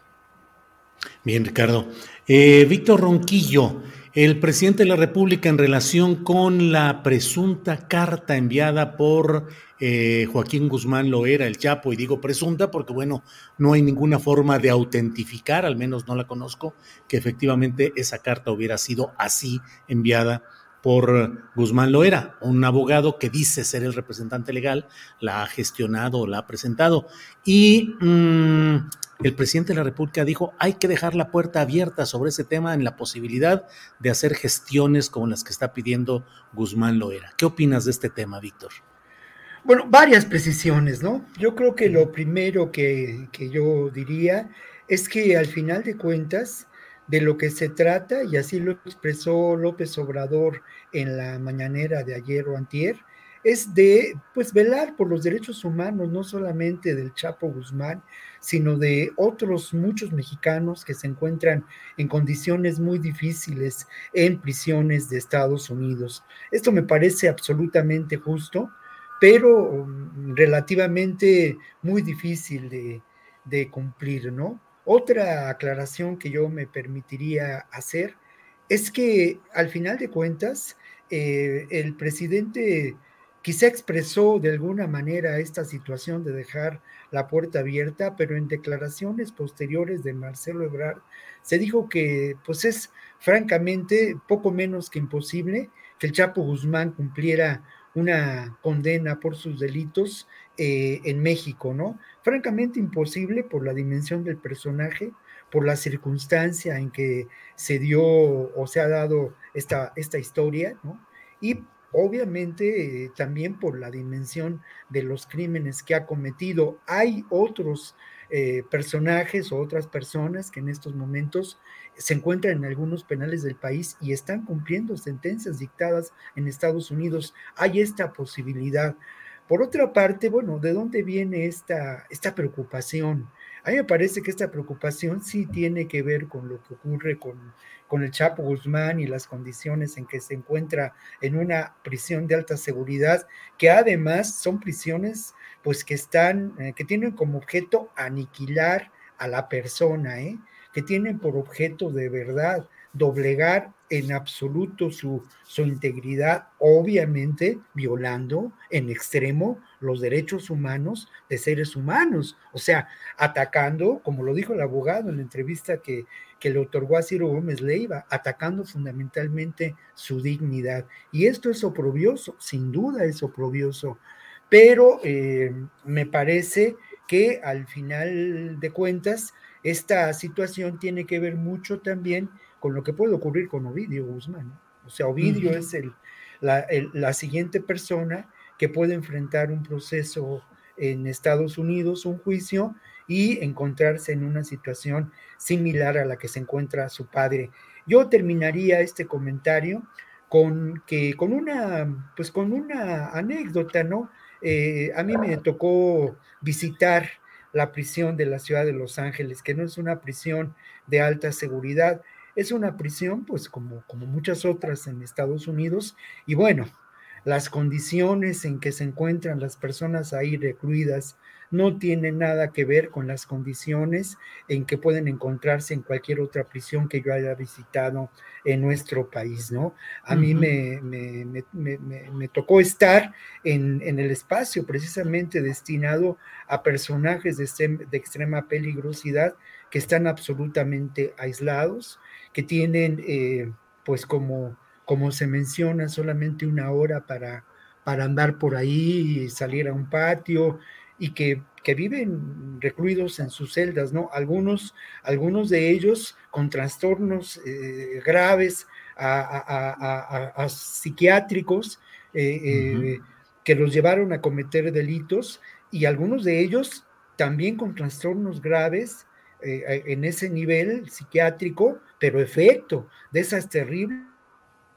Bien, Ricardo. Eh, Víctor Ronquillo, el presidente de la República en relación con la presunta carta enviada por eh, Joaquín Guzmán Loera, el Chapo, y digo presunta porque, bueno, no hay ninguna forma de autentificar, al menos no la conozco, que efectivamente esa carta hubiera sido así enviada por Guzmán Loera, un abogado que dice ser el representante legal, la ha gestionado, la ha presentado. Y mm, el presidente de la República dijo, hay que dejar la puerta abierta sobre ese tema en la posibilidad de hacer gestiones como las que está pidiendo Guzmán Loera. ¿Qué opinas de este tema, Víctor? Bueno, varias precisiones, ¿no? Yo creo que lo primero que, que yo diría es que al final de cuentas, de lo que se trata, y así lo expresó López Obrador en la mañanera de ayer o antier, es de pues velar por los derechos humanos, no solamente del Chapo Guzmán, sino de otros muchos mexicanos que se encuentran en condiciones muy difíciles en prisiones de Estados Unidos. Esto me parece absolutamente justo, pero mm, relativamente muy difícil de, de cumplir, ¿no? Otra aclaración que yo me permitiría hacer es que al final de cuentas, eh, el presidente quizá expresó de alguna manera esta situación de dejar la puerta abierta, pero en declaraciones posteriores de Marcelo Ebrard se dijo que pues es francamente poco menos que imposible que el Chapo Guzmán cumpliera una condena por sus delitos eh, en México, ¿no? Francamente imposible por la dimensión del personaje, por la circunstancia en que se dio o se ha dado esta, esta historia, ¿no? Y obviamente eh, también por la dimensión de los crímenes que ha cometido. Hay otros eh, personajes o otras personas que en estos momentos se encuentran en algunos penales del país y están cumpliendo sentencias dictadas en Estados Unidos. Hay esta posibilidad. Por otra parte, bueno, ¿de dónde viene esta, esta preocupación? A mí me parece que esta preocupación sí tiene que ver con lo que ocurre con, con el Chapo Guzmán y las condiciones en que se encuentra en una prisión de alta seguridad, que además son prisiones pues que están, eh, que tienen como objeto aniquilar a la persona, ¿eh? que tienen por objeto de verdad doblegar en absoluto su, su integridad, obviamente violando en extremo los derechos humanos de seres humanos, o sea, atacando, como lo dijo el abogado en la entrevista que, que le otorgó a Ciro Gómez Leiva, atacando fundamentalmente su dignidad. Y esto es oprobioso, sin duda es oprobioso, pero eh, me parece que al final de cuentas, esta situación tiene que ver mucho también con lo que puede ocurrir con Ovidio Guzmán. O sea, Ovidio es el, la, siguiente persona que puede enfrentar un proceso en Estados Unidos, un juicio, y encontrarse en una situación similar a la que se encuentra su padre. Yo terminaría este comentario con que con una pues con una anécdota, ¿no? Eh, a mí me tocó visitar la prisión de la ciudad de Los Ángeles, que no es una prisión de alta seguridad, es una prisión, pues como, como muchas otras en Estados Unidos, y bueno, las condiciones en que se encuentran las personas ahí recluidas no tienen nada que ver con las condiciones en que pueden encontrarse en cualquier otra prisión que yo haya visitado en nuestro país, ¿no? A mí me, me, tocó estar en, en, el espacio precisamente destinado a personajes de, de extrema peligrosidad que están absolutamente aislados, que tienen, eh, pues como, como se menciona, solamente una hora para, para andar por ahí y salir a un patio y que, que, viven recluidos en sus celdas, ¿no? Algunos, algunos de ellos con trastornos eh, graves a, psiquiátricos eh, que los llevaron a cometer delitos y algunos de ellos también con trastornos graves eh, en ese nivel psiquiátrico, pero efecto de esas terribles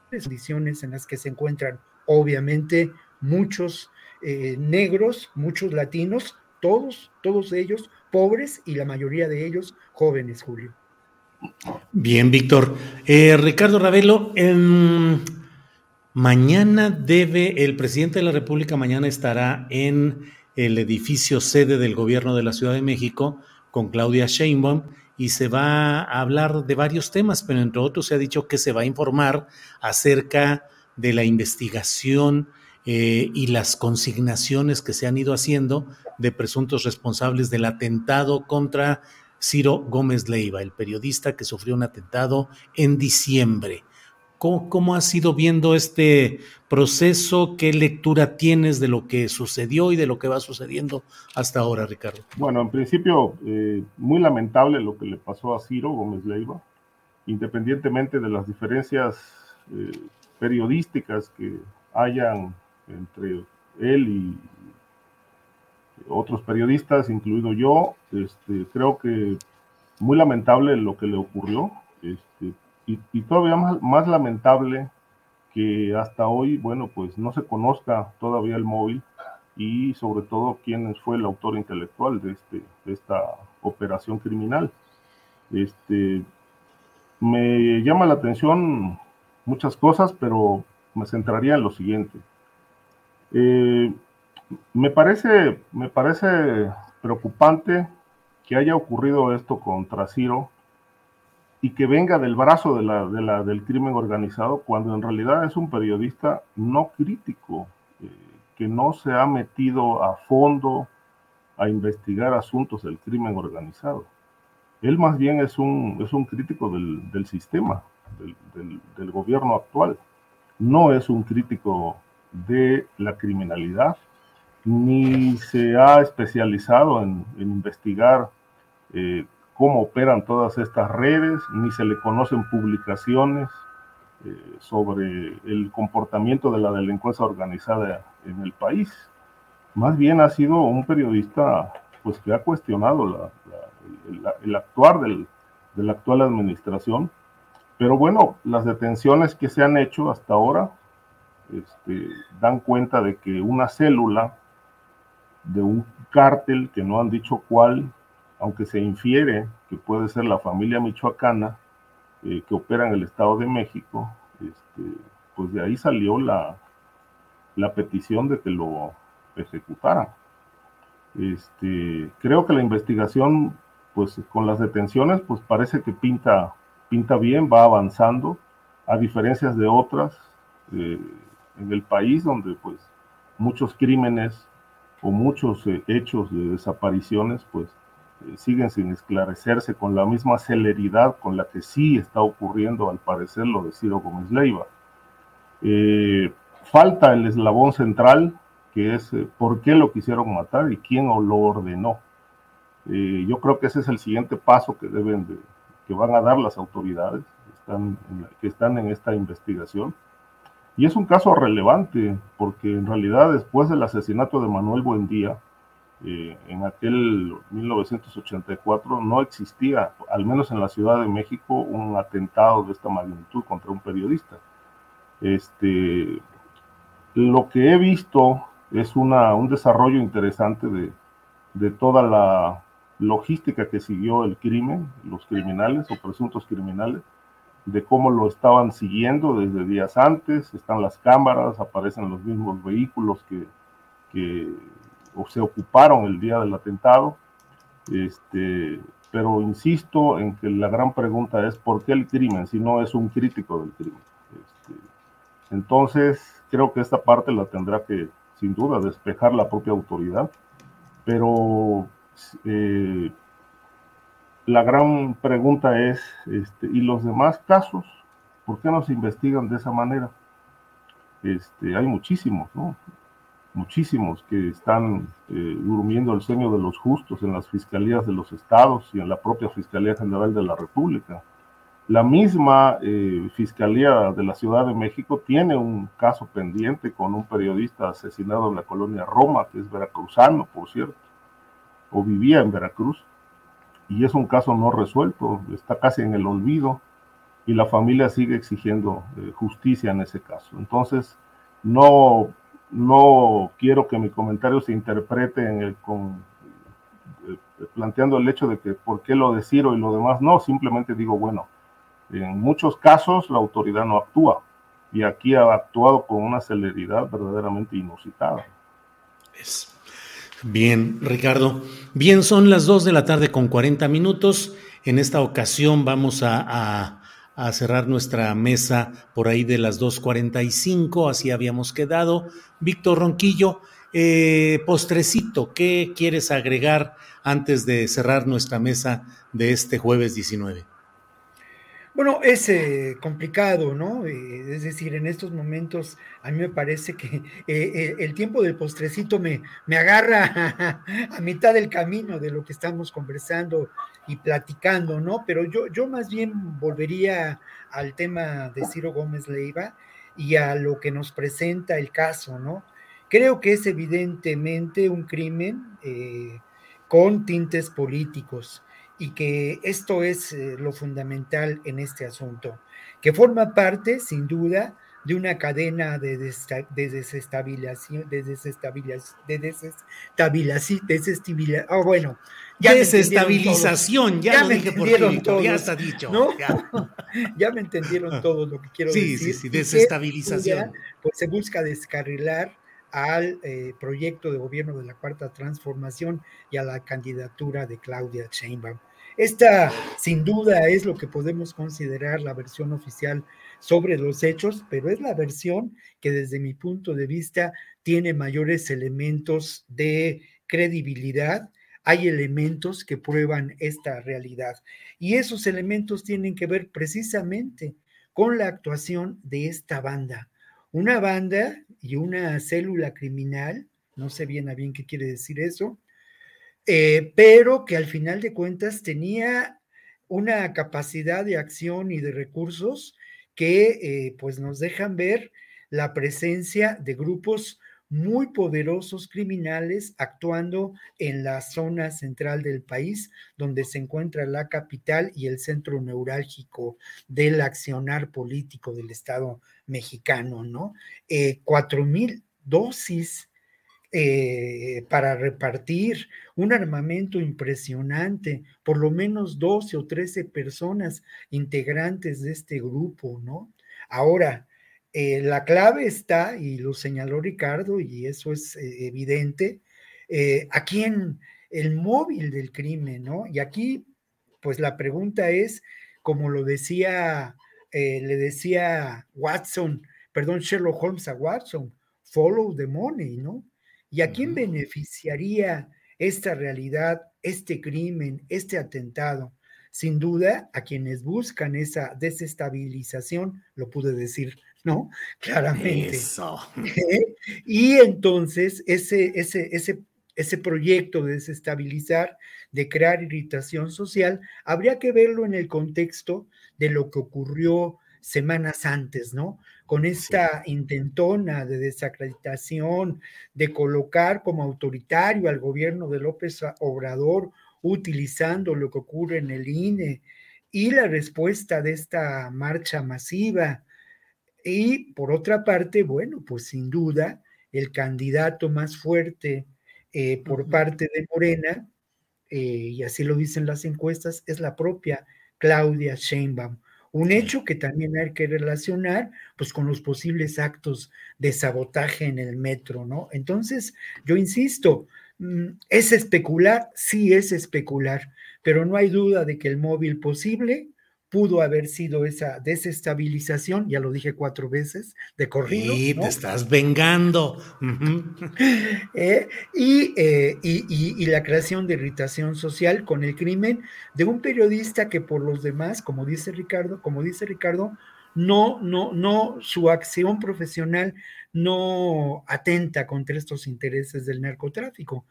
condiciones en las que se encuentran, obviamente, muchos eh, negros, muchos latinos, todos, todos ellos pobres y la mayoría de ellos jóvenes, Julio. Bien, Víctor. Eh, Ricardo Ravelo, mañana debe, el presidente de la República mañana estará en el edificio sede del gobierno de la Ciudad de México con Claudia Sheinbaum y se va a hablar de varios temas, pero entre otros se ha dicho que se va a informar acerca de la investigación eh, y las consignaciones que se han ido haciendo de presuntos responsables del atentado contra Ciro Gómez Leiva, el periodista que sufrió un atentado en diciembre. ¿Cómo, has ido viendo este proceso? ¿Qué lectura tienes de lo que sucedió y de lo que va sucediendo hasta ahora, Ricardo? Bueno, en principio, eh, muy lamentable lo que le pasó a Ciro Gómez Leiva, independientemente de las diferencias eh, periodísticas que hayan entre él y otros periodistas, incluido yo, este, creo que muy lamentable lo que le ocurrió. Y, todavía más, lamentable que hasta hoy, bueno, pues no se conozca todavía el móvil y sobre todo quién fue el autor intelectual de, este, de esta operación criminal. Este, me llama la atención muchas cosas, pero me centraría en lo siguiente. Eh, me, parece, me parece preocupante que haya ocurrido esto contra Ciro y que venga del brazo de la, de la, del crimen organizado, cuando en realidad es un periodista no crítico, eh, que no se ha metido a fondo a investigar asuntos del crimen organizado. Él más bien es un, es un crítico del, del sistema, del, del, gobierno actual. No es un crítico de la criminalidad, ni se ha especializado en, en investigar eh, cómo operan todas estas redes, ni se le conocen publicaciones eh, sobre el comportamiento de la delincuencia organizada en el país. Más bien ha sido un periodista pues, que ha cuestionado el, actuar de la actual administración. Pero bueno, las detenciones que se han hecho hasta ahora este, dan cuenta de que una célula de un cártel, que no han dicho cuál, aunque se infiere que puede ser la familia michoacana, eh, que opera en el Estado de México, este, pues de ahí salió la, petición de que lo ejecutaran. Este, creo que la investigación, pues con las detenciones, pues parece que pinta, pinta bien, va avanzando, a diferencias de otras eh, en el país donde pues muchos crímenes o muchos eh, hechos de desapariciones pues siguen sin esclarecerse con la misma celeridad con la que sí está ocurriendo al parecer lo de Ciro Gómez Leiva. falta el eslabón central que es eh, por qué lo quisieron matar y quién lo ordenó. Eh, yo creo que ese es el siguiente paso que deben de, que van a dar las autoridades que están en esta investigación. Y es un caso relevante porque en realidad después del asesinato de Manuel Buendía, eh, en aquel 1984 no existía, al menos en la Ciudad de México, un atentado de esta magnitud contra un periodista. Este, lo que he visto es una, un desarrollo interesante de, de toda la logística que siguió el crimen, los criminales o presuntos criminales, de cómo lo estaban siguiendo desde días antes, están las cámaras, aparecen los mismos vehículos que, que o se ocuparon el día del atentado. Este, pero insisto en que la gran pregunta es por qué el crimen, si no es un crítico del crimen. Este, entonces, creo que esta parte la tendrá que, sin duda, despejar la propia autoridad, pero eh, la gran pregunta es, este, ¿y los demás casos? ¿Por qué no se investigan de esa manera? Este, hay muchísimos, ¿no? Muchísimos que están eh, durmiendo el sueño de los justos en las fiscalías de los estados y en la propia Fiscalía General de la República. La misma eh, Fiscalía de la Ciudad de México tiene un caso pendiente con un periodista asesinado en la colonia Roma, que es veracruzano, por cierto, o vivía en Veracruz, y es un caso no resuelto, está casi en el olvido, y la familia sigue exigiendo eh, justicia en ese caso. Entonces, no, no quiero que mi comentario se interprete en el, con, eh, planteando el hecho de que por qué lo de Ciro y lo demás, no, simplemente digo, bueno, en muchos casos la autoridad no actúa y aquí ha actuado con una celeridad verdaderamente inusitada. Bien, Ricardo. Bien, son las 2 de la tarde con 40 minutos. En esta ocasión vamos a, cerrar nuestra mesa por ahí de las 2.45, así habíamos quedado. Víctor Ronquillo, eh, postrecito, ¿qué quieres agregar antes de cerrar nuestra mesa de este jueves 19? Bueno, es eh, complicado, ¿no? Eh, es decir, en estos momentos a mí me parece que eh, el tiempo del postrecito me, me agarra a, mitad del camino de lo que estamos conversando y platicando, ¿no? Pero yo, yo más bien volvería al tema de Ciro Gómez Leiva y a lo que nos presenta el caso, ¿no? Creo que es evidentemente un crimen con tintes políticos y que esto es eh, lo fundamental en este asunto, que forma parte, sin duda, de una cadena de, desestabilización, de desestabilización, de desestabilización, oh, bueno, ya desestabilización, ya, lo dije por ya está dicho. Ya. me entendieron todo lo que quiero decir. Sí, sí, desestabilización. pues se busca descarrilar al eh, proyecto de gobierno de la Cuarta Transformación y a la candidatura de Claudia Sheinbaum. Esta, sin duda, es lo que podemos considerar la versión oficial sobre los hechos, pero es la versión que desde mi punto de vista tiene mayores elementos de credibilidad. Hay elementos que prueban esta realidad y esos elementos tienen que ver precisamente con la actuación de esta banda una banda y una célula criminal, no sé bien a bien qué quiere decir eso, eh, pero que al final de cuentas tenía una capacidad de acción y de recursos que eh, pues nos dejan ver la presencia de grupos muy poderosos criminales actuando en la zona central del país, donde se encuentra la capital y el centro neurálgico del accionar político del Estado mexicano, ¿no? Eh, cuatro mil dosis eh, para repartir un armamento impresionante, por lo menos 12 o 13 personas integrantes de este grupo, ¿no? Ahora, eh, la clave está, y lo señaló Ricardo, y eso es eh, evidente, eh, aquí en el móvil del crimen, ¿no? Y aquí, pues la pregunta es, como lo decía, le decía Watson, perdón, Sherlock Holmes a Watson, follow the money, ¿no? ¿Y a quién beneficiaría esta realidad, este crimen, este atentado? Sin duda, a quienes buscan esa desestabilización, lo pude decir ¿no? Claramente. Eso. ¿Eh? Y entonces ese, ese, ese, ese proyecto de desestabilizar, de crear irritación social, habría que verlo en el contexto de lo que ocurrió semanas antes, ¿no? Con esta intentona de desacreditación, de colocar como autoritario al gobierno de López Obrador, utilizando lo que ocurre en el INE, y la respuesta de esta marcha masiva, y por otra parte, bueno, pues sin duda, el candidato más fuerte eh, por parte de Morena, eh, y así lo dicen las encuestas, es la propia Claudia Sheinbaum. Un hecho que también hay que relacionar pues con los posibles actos de sabotaje en el metro, ¿no? Entonces, yo insisto, mm, ¿es especular? Sí es especular, pero no hay duda de que el móvil posible pudo haber sido esa desestabilización, ya lo dije cuatro veces, de corrido. Sí, te estás vengando. Eh, eh, y, y, la creación de irritación social con el crimen de un periodista que por los demás, como dice Ricardo, como dice Ricardo, no, no, no, su acción profesional no atenta contra estos intereses del narcotráfico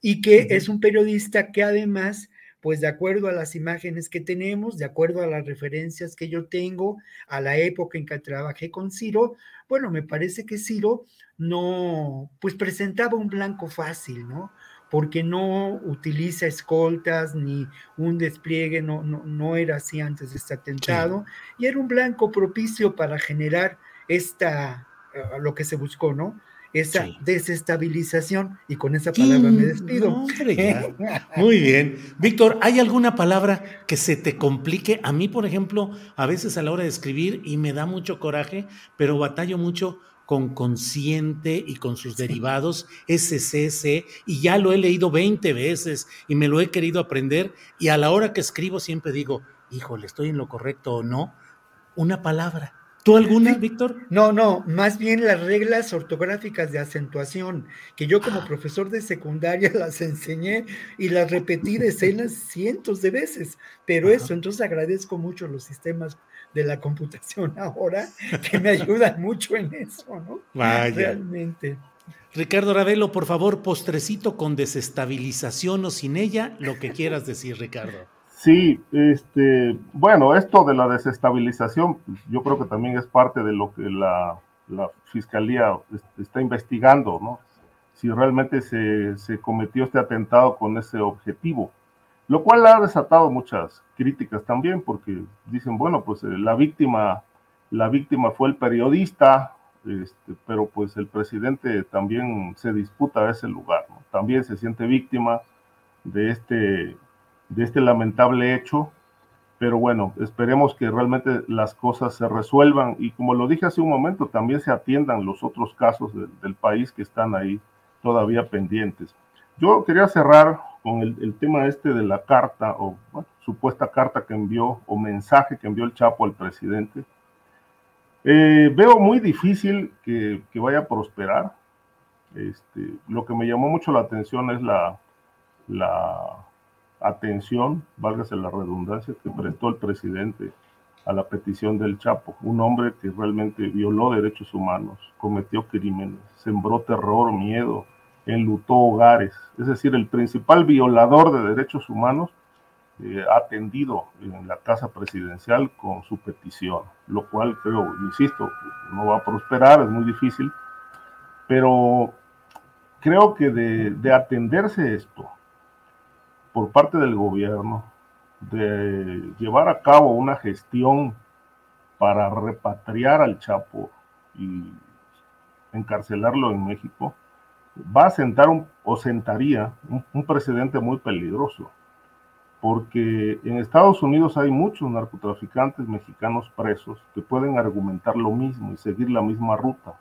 y que es un periodista que además pues de acuerdo a las imágenes que tenemos, de acuerdo a las referencias que yo tengo, a la época en que trabajé con Ciro, bueno, me parece que Ciro no, pues presentaba un blanco fácil, ¿no? Porque no utiliza escoltas ni un despliegue, no, no, no era así antes de este atentado, y era un blanco propicio para generar esta, eh, lo que se buscó, ¿no? Esa desestabilización y con esa palabra me despido. Muy bien. Víctor, ¿hay alguna palabra que se te complique? A mí, por ejemplo, a veces a la hora de escribir y me da mucho coraje, pero batallo mucho con consciente y con sus derivados, SCC, y ya lo he leído 20 veces y me lo he querido aprender y a la hora que escribo siempre digo, híjole, ¿estoy en lo correcto o no? Una palabra ¿Tú alguna, Víctor? No, no, más bien las reglas ortográficas de acentuación, que yo como profesor de secundaria las enseñé y las repetí decenas, cientos de veces, pero eso, entonces agradezco mucho los sistemas de la computación ahora, que me ayudan mucho en eso, ¿no? Vaya. Realmente. Ricardo Ravelo, por favor, postrecito con desestabilización o sin ella, lo que quieras decir, Ricardo. Sí, este, bueno, esto de la desestabilización, pues, yo creo que también es parte de lo que la, fiscalía está investigando, ¿no? Si realmente se, cometió este atentado con ese objetivo, lo cual ha desatado muchas críticas también, porque dicen, bueno, pues eh, la víctima, la víctima fue el periodista, este, pero pues el presidente también se disputa ese lugar, ¿no? También se siente víctima de este de este lamentable hecho, pero bueno, esperemos que realmente las cosas se resuelvan y como lo dije hace un momento, también se atiendan los otros casos del país que están ahí todavía pendientes. Yo quería cerrar con el, tema este de la carta o supuesta carta que envió o mensaje que envió el Chapo al presidente. Eh, veo muy difícil que, vaya a prosperar. Este, lo que me llamó mucho la atención es la, la atención, válgase la redundancia, que prestó el presidente a la petición del Chapo, un hombre que realmente violó derechos humanos, cometió crímenes, sembró terror, miedo, enlutó hogares, es decir, el principal violador de derechos humanos eh, atendido en la casa presidencial con su petición, lo cual creo, insisto, no va a prosperar, es muy difícil, pero creo que de, de atenderse esto por parte del gobierno, de llevar a cabo una gestión para repatriar al Chapo y encarcelarlo en México, va a sentar un, o sentaría un, precedente muy peligroso, porque en Estados Unidos hay muchos narcotraficantes mexicanos presos que pueden argumentar lo mismo y seguir la misma ruta.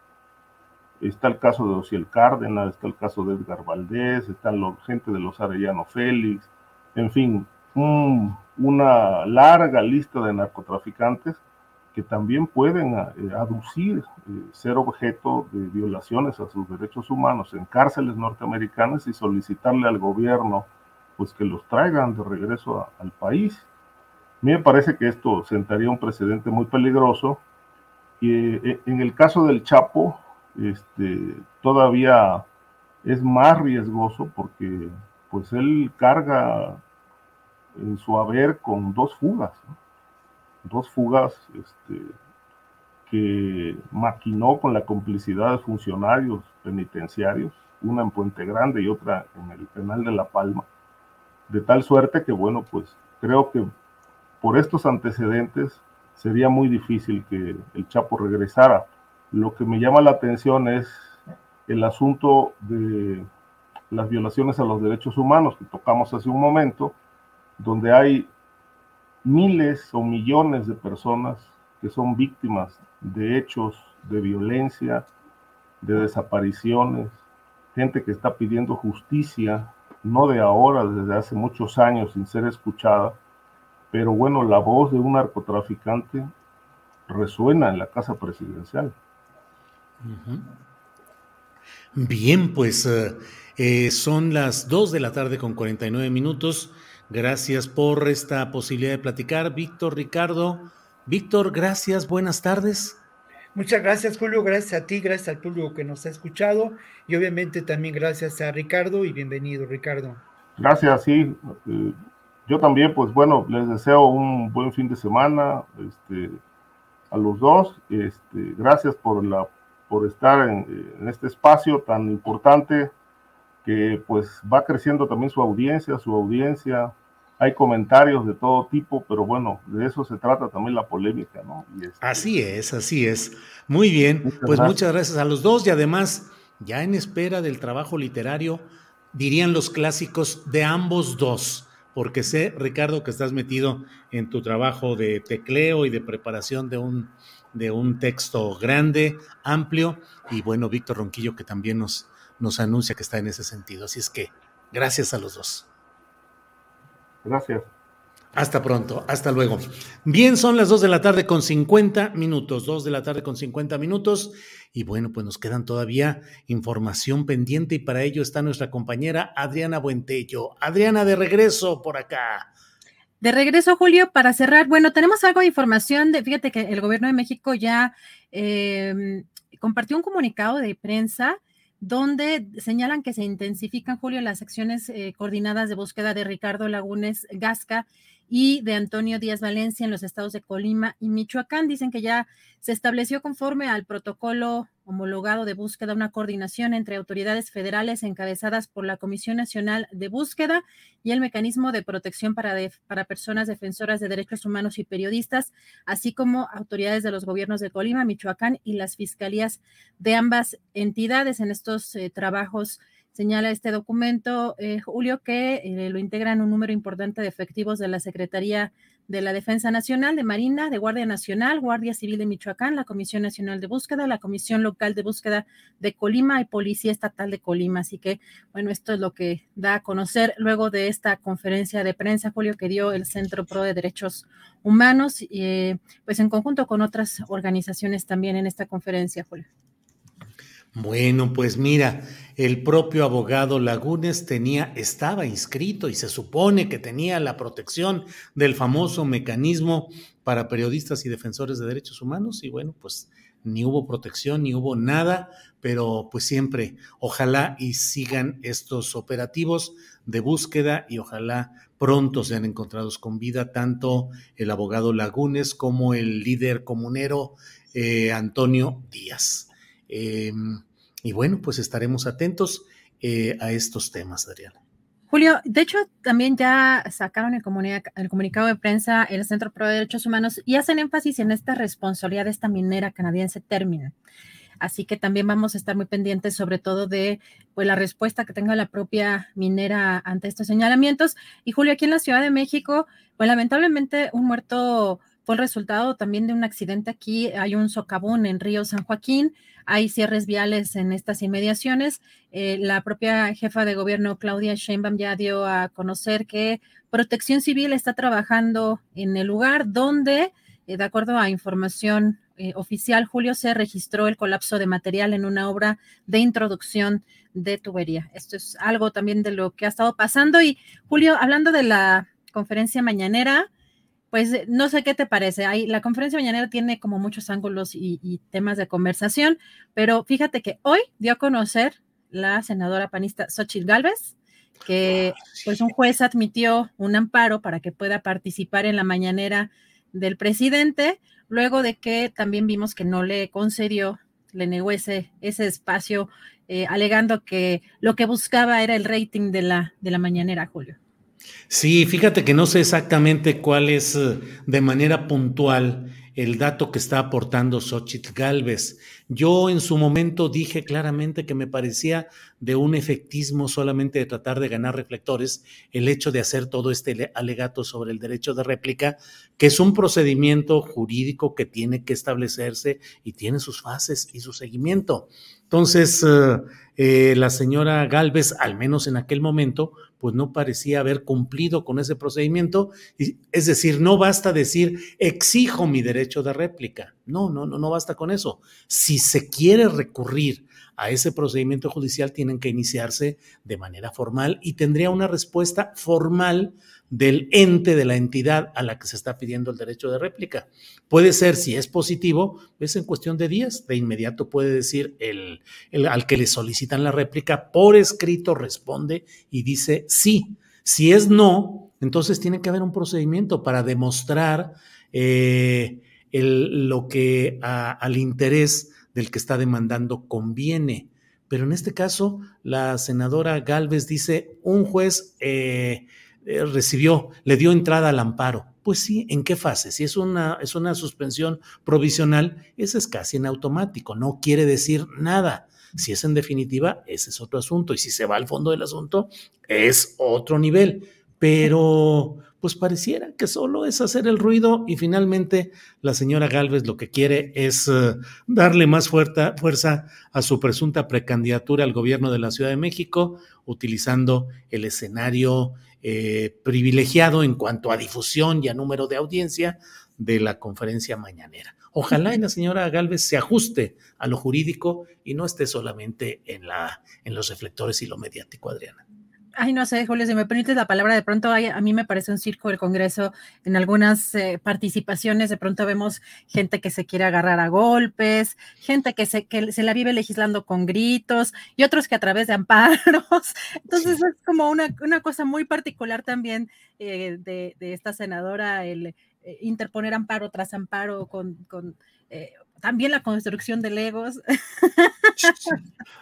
Está el caso de Ociel Cárdenas, está el caso de Edgar Valdés, está la gente de los Arellano Félix, en fin, una larga lista de narcotraficantes que también pueden eh, aducir eh, ser objeto de violaciones a sus derechos humanos en cárceles norteamericanas y solicitarle al gobierno pues que los traigan de regreso al país. A mí me parece que esto sentaría un precedente muy peligroso y eh, en el caso del Chapo este, todavía es más riesgoso porque pues él carga en su haber con dos fugas. dos fugas este, que maquinó con la complicidad de funcionarios penitenciarios, una en Puente Grande y otra en el penal de La Palma, de tal suerte que, bueno, pues creo que por estos antecedentes sería muy difícil que el Chapo regresara. Lo que me llama la atención es el asunto de las violaciones a los derechos humanos que tocamos hace un momento, donde hay miles o millones de personas que son víctimas de hechos de violencia, de desapariciones, gente que está pidiendo justicia, no de ahora, desde hace muchos años sin ser escuchada, pero bueno, la voz de un narcotraficante resuena en la casa presidencial. Bien, pues eh, eh, son las 2 de la tarde con 49 minutos. Gracias por esta posibilidad de platicar, Víctor Ricardo. Víctor, gracias, buenas tardes. Muchas gracias, Julio, gracias a ti, gracias al público que nos ha escuchado y obviamente también gracias a Ricardo y bienvenido, Ricardo. Gracias, sí. Eh, yo también, pues bueno, les deseo un buen fin de semana este, a los dos. Este, gracias por, la, por estar en, en este espacio tan importante que pues va creciendo también su audiencia, su audiencia hay comentarios de todo tipo, pero bueno, de eso se trata también la polémica, ¿no? Este, así es, así es. Muy bien, pues muchas gracias a los dos y además, ya en espera del trabajo literario, dirían los clásicos de ambos dos, porque sé, Ricardo, que estás metido en tu trabajo de tecleo y de preparación de un, de un texto grande, amplio, y bueno, Víctor Ronquillo, que también nos, nos anuncia que está en ese sentido. Así es que, gracias a los dos. Gracias. Hasta pronto, hasta luego. Bien, son las 2 de la tarde con 50 minutos, 2 de la tarde con 50 minutos. Y bueno, pues nos quedan todavía información pendiente y para ello está nuestra compañera Adriana Buentello. Adriana, de regreso por acá. De regreso, Julio, para cerrar, bueno, tenemos algo de información de, fíjate que el gobierno de México ya eh, compartió un comunicado de prensa donde señalan que se intensifican, Julio, las acciones eh, coordinadas de búsqueda de Ricardo Lagunes Gasca y de Antonio Díaz Valencia en los estados de Colima y Michoacán. Dicen que ya se estableció conforme al protocolo homologado de búsqueda una coordinación entre autoridades federales encabezadas por la Comisión Nacional de Búsqueda y el Mecanismo de Protección para, para Personas Defensoras de Derechos Humanos y Periodistas, así como autoridades de los gobiernos de Colima, Michoacán y las fiscalías de ambas entidades. En estos eh, trabajos Señala este documento, eh, Julio, que eh, lo integran un número importante de efectivos de la Secretaría de la Defensa Nacional, de Marina, de Guardia Nacional, Guardia Civil de Michoacán, la Comisión Nacional de Búsqueda, la Comisión Local de Búsqueda de Colima y Policía Estatal de Colima. Así que, bueno, esto es lo que da a conocer luego de esta conferencia de prensa, Julio, que dio el Centro Pro de Derechos Humanos, eh, pues en conjunto con otras organizaciones también en esta conferencia, Julio. Bueno, pues mira, el propio abogado Lagunes tenía, estaba inscrito y se supone que tenía la protección del famoso mecanismo para periodistas y defensores de derechos humanos y bueno, pues ni hubo protección, ni hubo nada, pero pues siempre ojalá y sigan estos operativos de búsqueda y ojalá pronto sean encontrados con vida tanto el abogado Lagunes como el líder comunero eh, Antonio Díaz. Em, y bueno, pues estaremos atentos eh, a estos temas, Adriana. Julio, de hecho, también ya sacaron el, el, comunicado de prensa el Centro Pro de Derechos Humanos y hacen énfasis en esta responsabilidad de esta minera canadiense Termina. Así que también vamos a estar muy pendientes, sobre todo de pues, la respuesta que tenga la propia minera ante estos señalamientos. Y Julio, aquí en la Ciudad de México, pues lamentablemente un muerto fue el resultado también de un accidente aquí. Hay un socavón en Río San Joaquín, hay cierres viales en estas inmediaciones. Eh, la propia jefa de gobierno, Claudia Sheinbaum, ya dio a conocer que Protección Civil está trabajando en el lugar donde, eh, de acuerdo a información eh, oficial, Julio, se registró el colapso de material en una obra de introducción de tubería. Esto es algo también de lo que ha estado pasando. Y Julio, hablando de la conferencia mañanera, pues eh, no sé qué te parece. Ahí, la conferencia mañanera tiene como muchos ángulos y, temas de conversación, pero fíjate que hoy dio a conocer la senadora panista Xochitl Galvez que ah, pues un juez admitió un amparo para que pueda participar en la mañanera del presidente, luego de que también vimos que no le concedió, le negó ese, ese espacio, eh, alegando que lo que buscaba era el rating de la, de la mañanera, Julio. Sí, fíjate que no sé exactamente cuál es eh, de manera puntual el dato que está aportando Xochitl Galvez. Yo en su momento dije claramente que me parecía de un efectismo solamente de tratar de ganar reflectores el hecho de hacer todo este alegato sobre el derecho de réplica, que es un procedimiento jurídico que tiene que establecerse y tiene sus fases y su seguimiento. Entonces, eh, eh, la señora Galvez, al menos en aquel momento, pues no parecía haber cumplido con ese procedimiento. Es decir, no basta decir, exijo mi derecho de réplica. No, no, no, no basta con eso. Si se quiere recurrir a ese procedimiento judicial, tienen que iniciarse de manera formal y tendría una respuesta formal del ente, de la entidad a la que se está pidiendo el derecho de réplica. Puede ser, si es positivo, es en cuestión de días. De inmediato puede decir el, al que le solicitan la réplica, por escrito responde y dice sí. Si es no, entonces tiene que haber un procedimiento para demostrar eh, lo que al interés del que está demandando conviene. Pero en este caso, la senadora Galvez dice, un juez eh, eh, recibió, le dio entrada al amparo. Pues sí, ¿en qué fase? Si es una, es una suspensión provisional, ese es casi en automático, no quiere decir nada. Si es en definitiva, ese es otro asunto. Y si se va al fondo del asunto, es otro nivel. Pero, pues pareciera que solo es hacer el ruido y finalmente la señora Galvez lo que quiere es eh, darle más fuerza, fuerza a su presunta precandidatura al gobierno de la Ciudad de México, utilizando el escenario eh, privilegiado en cuanto a difusión y a número de audiencia de la conferencia mañanera. Ojalá y la señora Galvez se ajuste a lo jurídico y no esté solamente en, la, en los reflectores y lo mediático, Adriana. Ay, no sé, Julio, si me permites la palabra, de pronto a mí me parece un circo del Congreso. En algunas eh, participaciones, de pronto vemos gente que se quiere agarrar a golpes, gente que se, que se la vive legislando con gritos y otros que a través de amparos. Entonces es como una, una, cosa muy particular también eh, de, de, esta senadora, el eh, interponer amparo tras amparo con, con también la construcción de legos.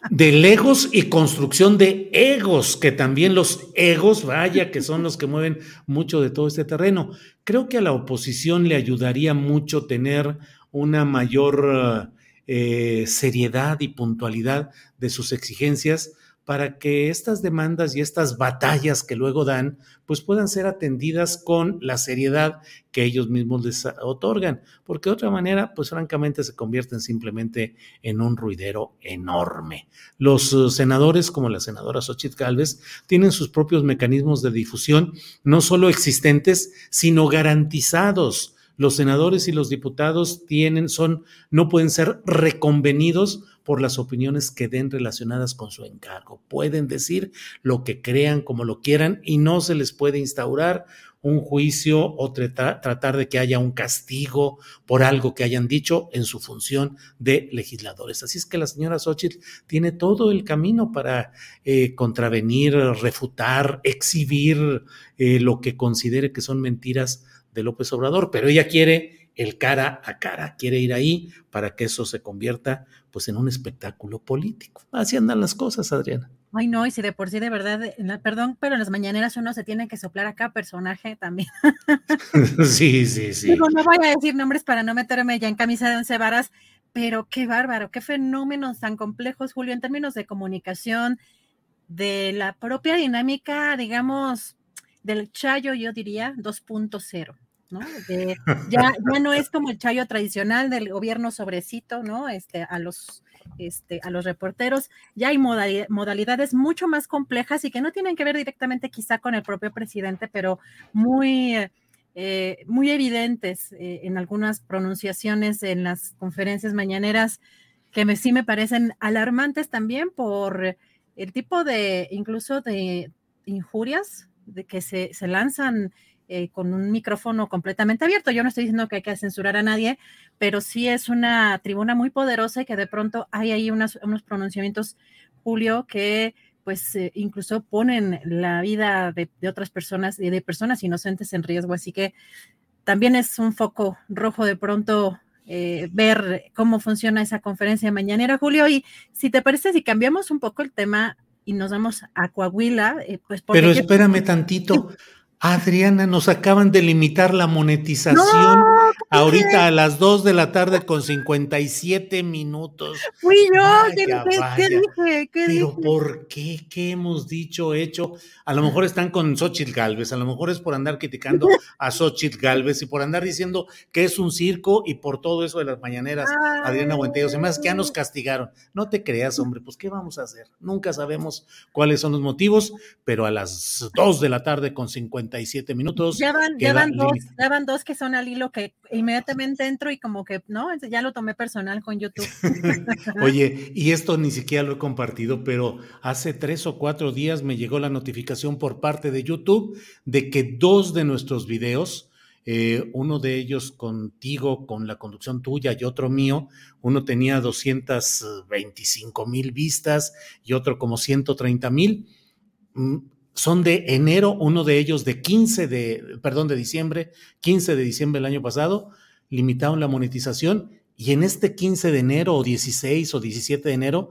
De legos y construcción de egos, que también los egos, vaya, que son los que mueven mucho de todo este terreno. Creo que a la oposición le ayudaría mucho tener una mayor eh, seriedad y puntualidad de sus exigencias para que estas demandas y estas batallas que luego dan, pues puedan ser atendidas con la seriedad que ellos mismos les otorgan, porque de otra manera, pues francamente se convierten simplemente en un ruidero enorme. Los uh, senadores, como la senadora Xochitl Galvez, tienen sus propios mecanismos de difusión, no solo existentes, sino garantizados los senadores y los diputados tienen, son, no pueden ser reconvenidos por las opiniones que den relacionadas con su encargo. Pueden decir lo que crean, como lo quieran, y no se les puede instaurar un juicio o tratar de que haya un castigo por algo que hayan dicho en su función de legisladores. Así es que la señora Xochitl tiene todo el camino para eh, contravenir, refutar, exhibir eh, lo que considere que son mentiras de López Obrador, pero ella quiere el cara a cara, quiere ir ahí para que eso se convierta pues en un espectáculo político. Así andan las cosas, Adriana. Ay, no, y si de por sí de verdad, perdón, pero en las mañaneras uno se tiene que soplar acá personaje también. sí, sí, sí. no voy a decir nombres para no meterme ya en camisa de once varas, pero qué bárbaro, qué fenómenos tan complejos, Julio, en términos de comunicación, de la propia dinámica, digamos, del Chayo, yo diría 2.0. ¿no? ya, ya no es como el chayo tradicional del gobierno sobrecito, ¿no? Este, a los este, a los reporteros. Ya hay modalidades mucho más complejas y que no tienen que ver directamente quizá con el propio presidente, pero muy, eh, muy evidentes eh, en algunas pronunciaciones en las conferencias mañaneras que me, sí me parecen alarmantes también por el tipo de, incluso de injurias de que se, se lanzan eh, con un micrófono completamente abierto. Yo no estoy diciendo que hay que censurar a nadie, pero sí es una tribuna muy poderosa y que de pronto hay ahí unos pronunciamientos, Julio, que pues eh, incluso ponen la vida de, otras personas y de personas inocentes en riesgo. Así que también es un foco rojo de pronto eh, ver cómo funciona esa conferencia mañanera, Julio. Y si te parece, si cambiamos un poco el tema y nos vamos a Coahuila, pues... Pero espérame tantito. Adriana, nos acaban de limitar la monetización ahorita a las 2 de la tarde con 57 minutos. Fui yo, ¿qué, dije? Pero ¿por qué? ¿Qué hemos dicho, hecho? A lo mejor están con Xochitl Galvez, a lo mejor es por andar criticando a Xochitl Galvez y por andar diciendo que es un circo y por todo eso de las mañaneras, Adriana Buentello, se me hace que ya nos castigaron. No te creas, hombre, pues ¿qué vamos a hacer? Nunca sabemos cuáles son los motivos, pero a las 2 de la tarde con 57 minutos. Ya van, ya van dos, ya van dos que son al hilo que inmediatamente entro y como que, ¿no? Ya lo tomé personal con YouTube. Oye, y esto ni siquiera lo he compartido, pero hace tres o cuatro días me llegó la notificación por parte de YouTube de que dos de nuestros videos, eh, uno de ellos contigo, con la conducción tuya y otro mío, uno tenía 225 mil vistas y otro como 130 mil mm, son de enero, uno de ellos de 15 de, perdón, de diciembre, 15 de diciembre del año pasado, limitaron la monetización y en este 15 de enero o 16 o 17 de enero,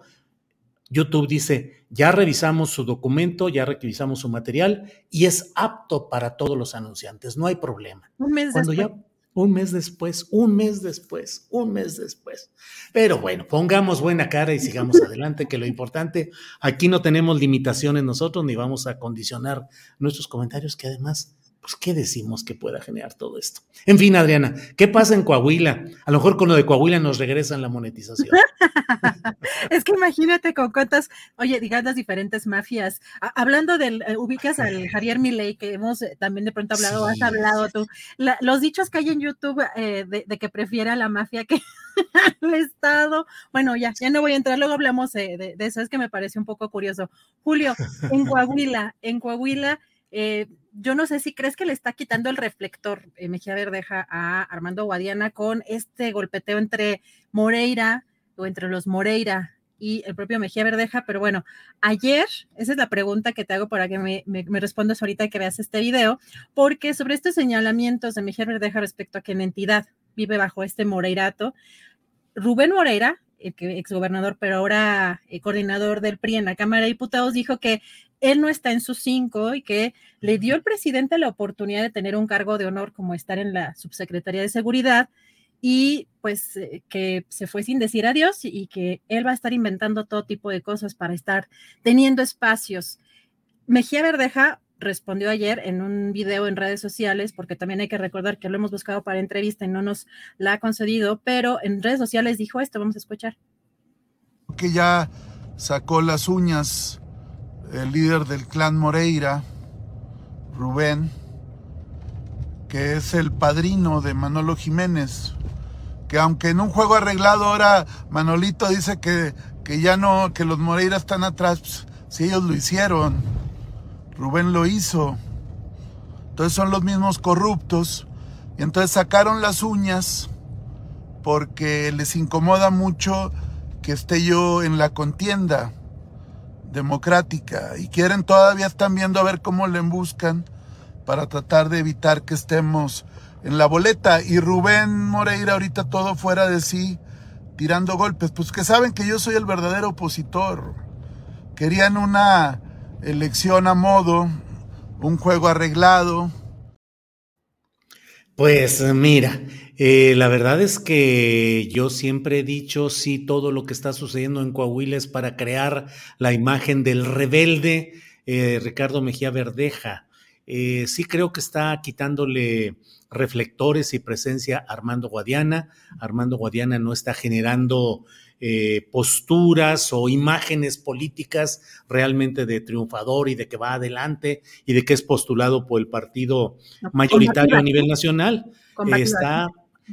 YouTube dice, ya revisamos su documento, ya revisamos su material y es apto para todos los anunciantes, no hay problema. Un mes Cuando ya un mes después, un mes después, un mes después. Pero bueno, pongamos buena cara y sigamos adelante, que lo importante, aquí no tenemos limitaciones nosotros, ni vamos a condicionar nuestros comentarios, que además pues, ¿qué decimos que pueda generar todo esto? En fin, Adriana, ¿qué pasa en Coahuila? A lo mejor con lo de Coahuila nos regresan la monetización. es que imagínate con cuántas, oye, digas las diferentes mafias. hablando del, eh, ubicas al Javier Milei, que hemos eh, también de pronto hablado, has hablado tú, los dichos que hay en YouTube eh, de, que prefiera la mafia que el Estado. Bueno, ya, ya no voy a entrar, luego hablamos de, de eso, es que me parece un poco curioso. Julio, en Coahuila, en Coahuila, eh, yo no sé si crees que le está quitando el reflector eh, Mejía Verdeja a Armando Guadiana con este golpeteo entre Moreira o entre los Moreira y el propio Mejía Verdeja, pero bueno, ayer, esa es la pregunta que te hago para que me, respondas ahorita que veas este video, porque sobre estos señalamientos de Mejía Verdeja respecto a que en entidad vive bajo este Moreirato, Rubén Moreira, el que exgobernador, pero ahora eh, coordinador del PRI en la Cámara de Diputados, dijo que él no está en sus cinco y que le dio al presidente la oportunidad de tener un cargo de honor como estar en la subsecretaría de seguridad y pues eh, que se fue sin decir adiós y que él va a estar inventando todo tipo de cosas para estar teniendo espacios. Mejía Verdeja respondió ayer en un video en redes sociales, porque también hay que recordar que lo hemos buscado para entrevista y no nos la ha concedido, pero en redes sociales dijo esto, vamos a escuchar. Que ya sacó las uñas el líder del clan Moreira, Rubén, que es el padrino de Manolo Jiménez, que aunque en un juego arreglado ahora Manolito dice que, que ya no, que los Moreira están atrás, pues, si ellos lo hicieron, Rubén lo hizo. Entonces son los mismos corruptos. Y entonces sacaron las uñas porque les incomoda mucho que esté yo en la contienda democrática y quieren todavía están viendo a ver cómo le embuscan para tratar de evitar que estemos en la boleta y Rubén Moreira ahorita todo fuera de sí tirando golpes, pues que saben que yo soy el verdadero opositor. Querían una elección a modo, un juego arreglado. Pues mira, eh, la verdad es que yo siempre he dicho, sí, todo lo que está sucediendo en Coahuila es para crear la imagen del rebelde eh, Ricardo Mejía Verdeja. Eh, sí creo que está quitándole reflectores y presencia a Armando Guadiana. Armando Guadiana no está generando posturas o imágenes políticas realmente de triunfador y de que va adelante y de que es postulado por el partido mayoritario a nivel nacional. Está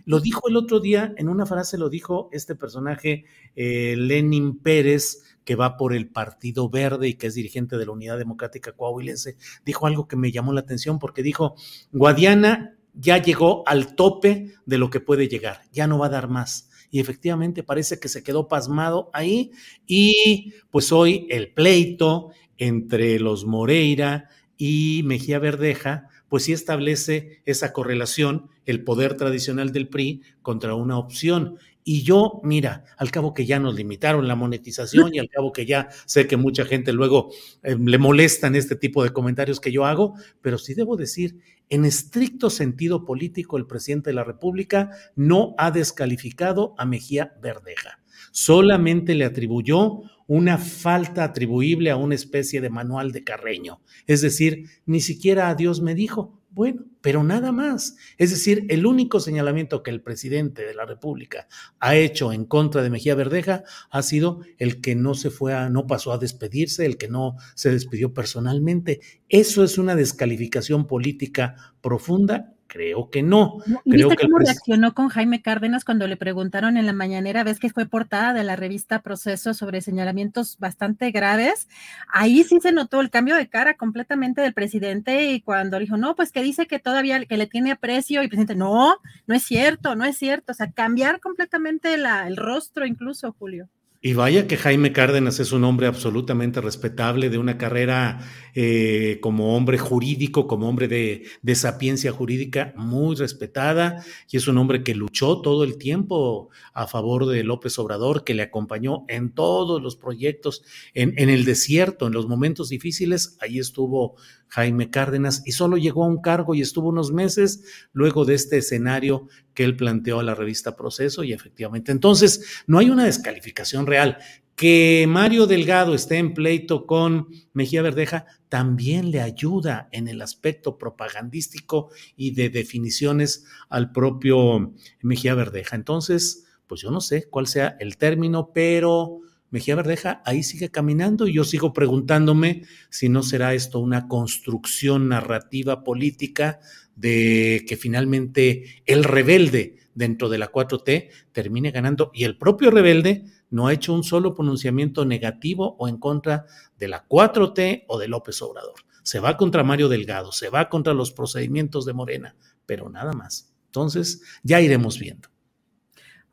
lo dijo el otro día, en una frase lo dijo este personaje, eh, Lenin Pérez, que va por el Partido Verde y que es dirigente de la Unidad Democrática Coahuilense, dijo algo que me llamó la atención porque dijo, Guadiana ya llegó al tope de lo que puede llegar, ya no va a dar más. Y efectivamente parece que se quedó pasmado ahí y pues hoy el pleito entre los Moreira y Mejía Verdeja, pues sí establece esa correlación el poder tradicional del PRI contra una opción. Y yo, mira, al cabo que ya nos limitaron la monetización y al cabo que ya sé que mucha gente luego eh, le molestan este tipo de comentarios que yo hago, pero sí debo decir, en estricto sentido político, el presidente de la República no ha descalificado a Mejía Verdeja. Solamente le atribuyó una falta atribuible a una especie de manual de Carreño. Es decir, ni siquiera a Dios me dijo, bueno, pero nada más. Es decir, el único señalamiento que el presidente de la República ha hecho en contra de Mejía Verdeja ha sido el que no se fue a, no pasó a despedirse, el que no se despidió personalmente. Eso es una descalificación política profunda Creo que no. ¿Y viste cómo reaccionó con Jaime Cárdenas cuando le preguntaron en la mañanera, ves que fue portada de la revista Proceso sobre señalamientos bastante graves? Ahí sí se notó el cambio de cara completamente del presidente y cuando dijo, no, pues que dice que todavía que le tiene aprecio y el presidente, no, no es cierto, no es cierto. O sea, cambiar completamente la, el rostro incluso, Julio. Y vaya que Jaime Cárdenas es un hombre absolutamente respetable, de una carrera eh, como hombre jurídico, como hombre de, de, sapiencia jurídica muy respetada, y es un hombre que luchó todo el tiempo a favor de López Obrador, que le acompañó en todos los proyectos, en, en el desierto, en los momentos difíciles, ahí estuvo Jaime Cárdenas y solo llegó a un cargo y estuvo unos meses luego de este escenario que él planteó a la revista Proceso y efectivamente. Entonces, no hay una descalificación real. Que Mario Delgado esté en pleito con Mejía Verdeja también le ayuda en el aspecto propagandístico y de definiciones al propio Mejía Verdeja. Entonces, pues yo no sé cuál sea el término, pero Mejía Verdeja ahí sigue caminando y yo sigo preguntándome si no será esto una construcción narrativa política de que finalmente el rebelde dentro de la 4T termine ganando y el propio rebelde no ha hecho un solo pronunciamiento negativo o en contra de la 4T o de López Obrador. Se va contra Mario Delgado, se va contra los procedimientos de Morena, pero nada más. Entonces, ya iremos viendo.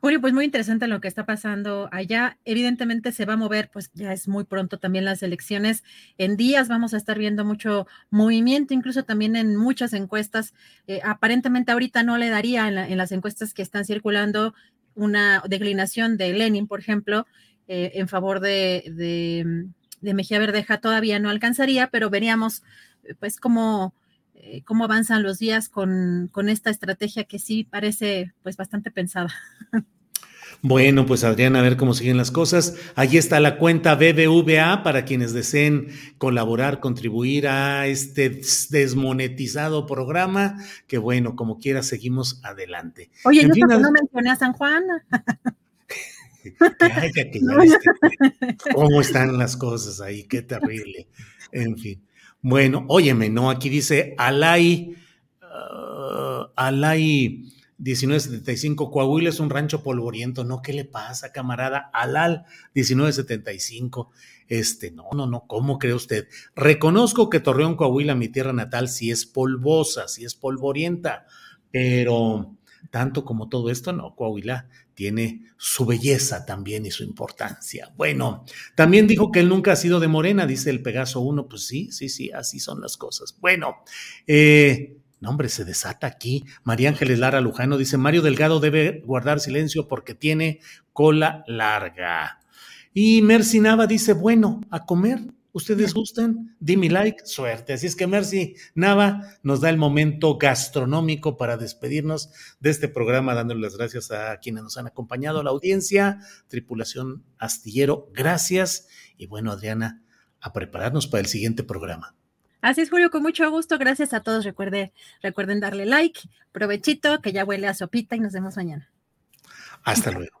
Julio, pues muy interesante lo que está pasando allá. Evidentemente se va a mover, pues ya es muy pronto también las elecciones. En días vamos a estar viendo mucho movimiento, incluso también en muchas encuestas. Eh, aparentemente ahorita no le daría en, las encuestas que están circulando una declinación de Lenin, por ejemplo, eh, en favor de, de, Mejía Verdeja. Todavía no alcanzaría, pero veríamos eh, pues cómo cómo avanzan los días con, con, esta estrategia que sí parece pues bastante pensada. Bueno, pues Adrián, a ver cómo siguen las cosas. Allí está la cuenta BBVA para quienes deseen colaborar, contribuir a este desmonetizado programa, que bueno, como quiera, seguimos adelante. Oye, yo no mencioné a San Juan. Cállate, ¿Cómo están las cosas ahí? Qué terrible. En fin. Bueno, óyeme, ¿no? Aquí dice Alay Alay 1975, Coahuila es un rancho polvoriento. No, ¿qué le pasa, camarada? Alal 1975. Este, no, no, no, ¿cómo cree usted? Reconozco que Torreón, Coahuila, mi tierra natal, sí es polvosa, sí es polvorienta, pero tanto como todo esto, no, Coahuila tiene su belleza también y su importancia. Bueno, también dijo que él nunca ha sido de Morena, dice el Pegaso 1, pues sí, sí, sí, así son las cosas. Bueno, eh, se desata aquí. María Ángeles Lara Lujano dice, Mario Delgado debe guardar silencio porque tiene cola larga. Y Mercy Nava dice, bueno, a comer. ¿Ustedes gustan? Dime like, suerte. Así es que Mercy Nava nos da el momento gastronómico para despedirnos de este programa, dándole las gracias a quienes nos han acompañado, a la audiencia, tripulación astillero, gracias. Y bueno, Adriana, a prepararnos para el siguiente programa. Así es, Julio, con mucho gusto. Gracias a todos. Recuerde, recuerden darle like, provechito, que ya huele a sopita y nos vemos mañana. Hasta luego.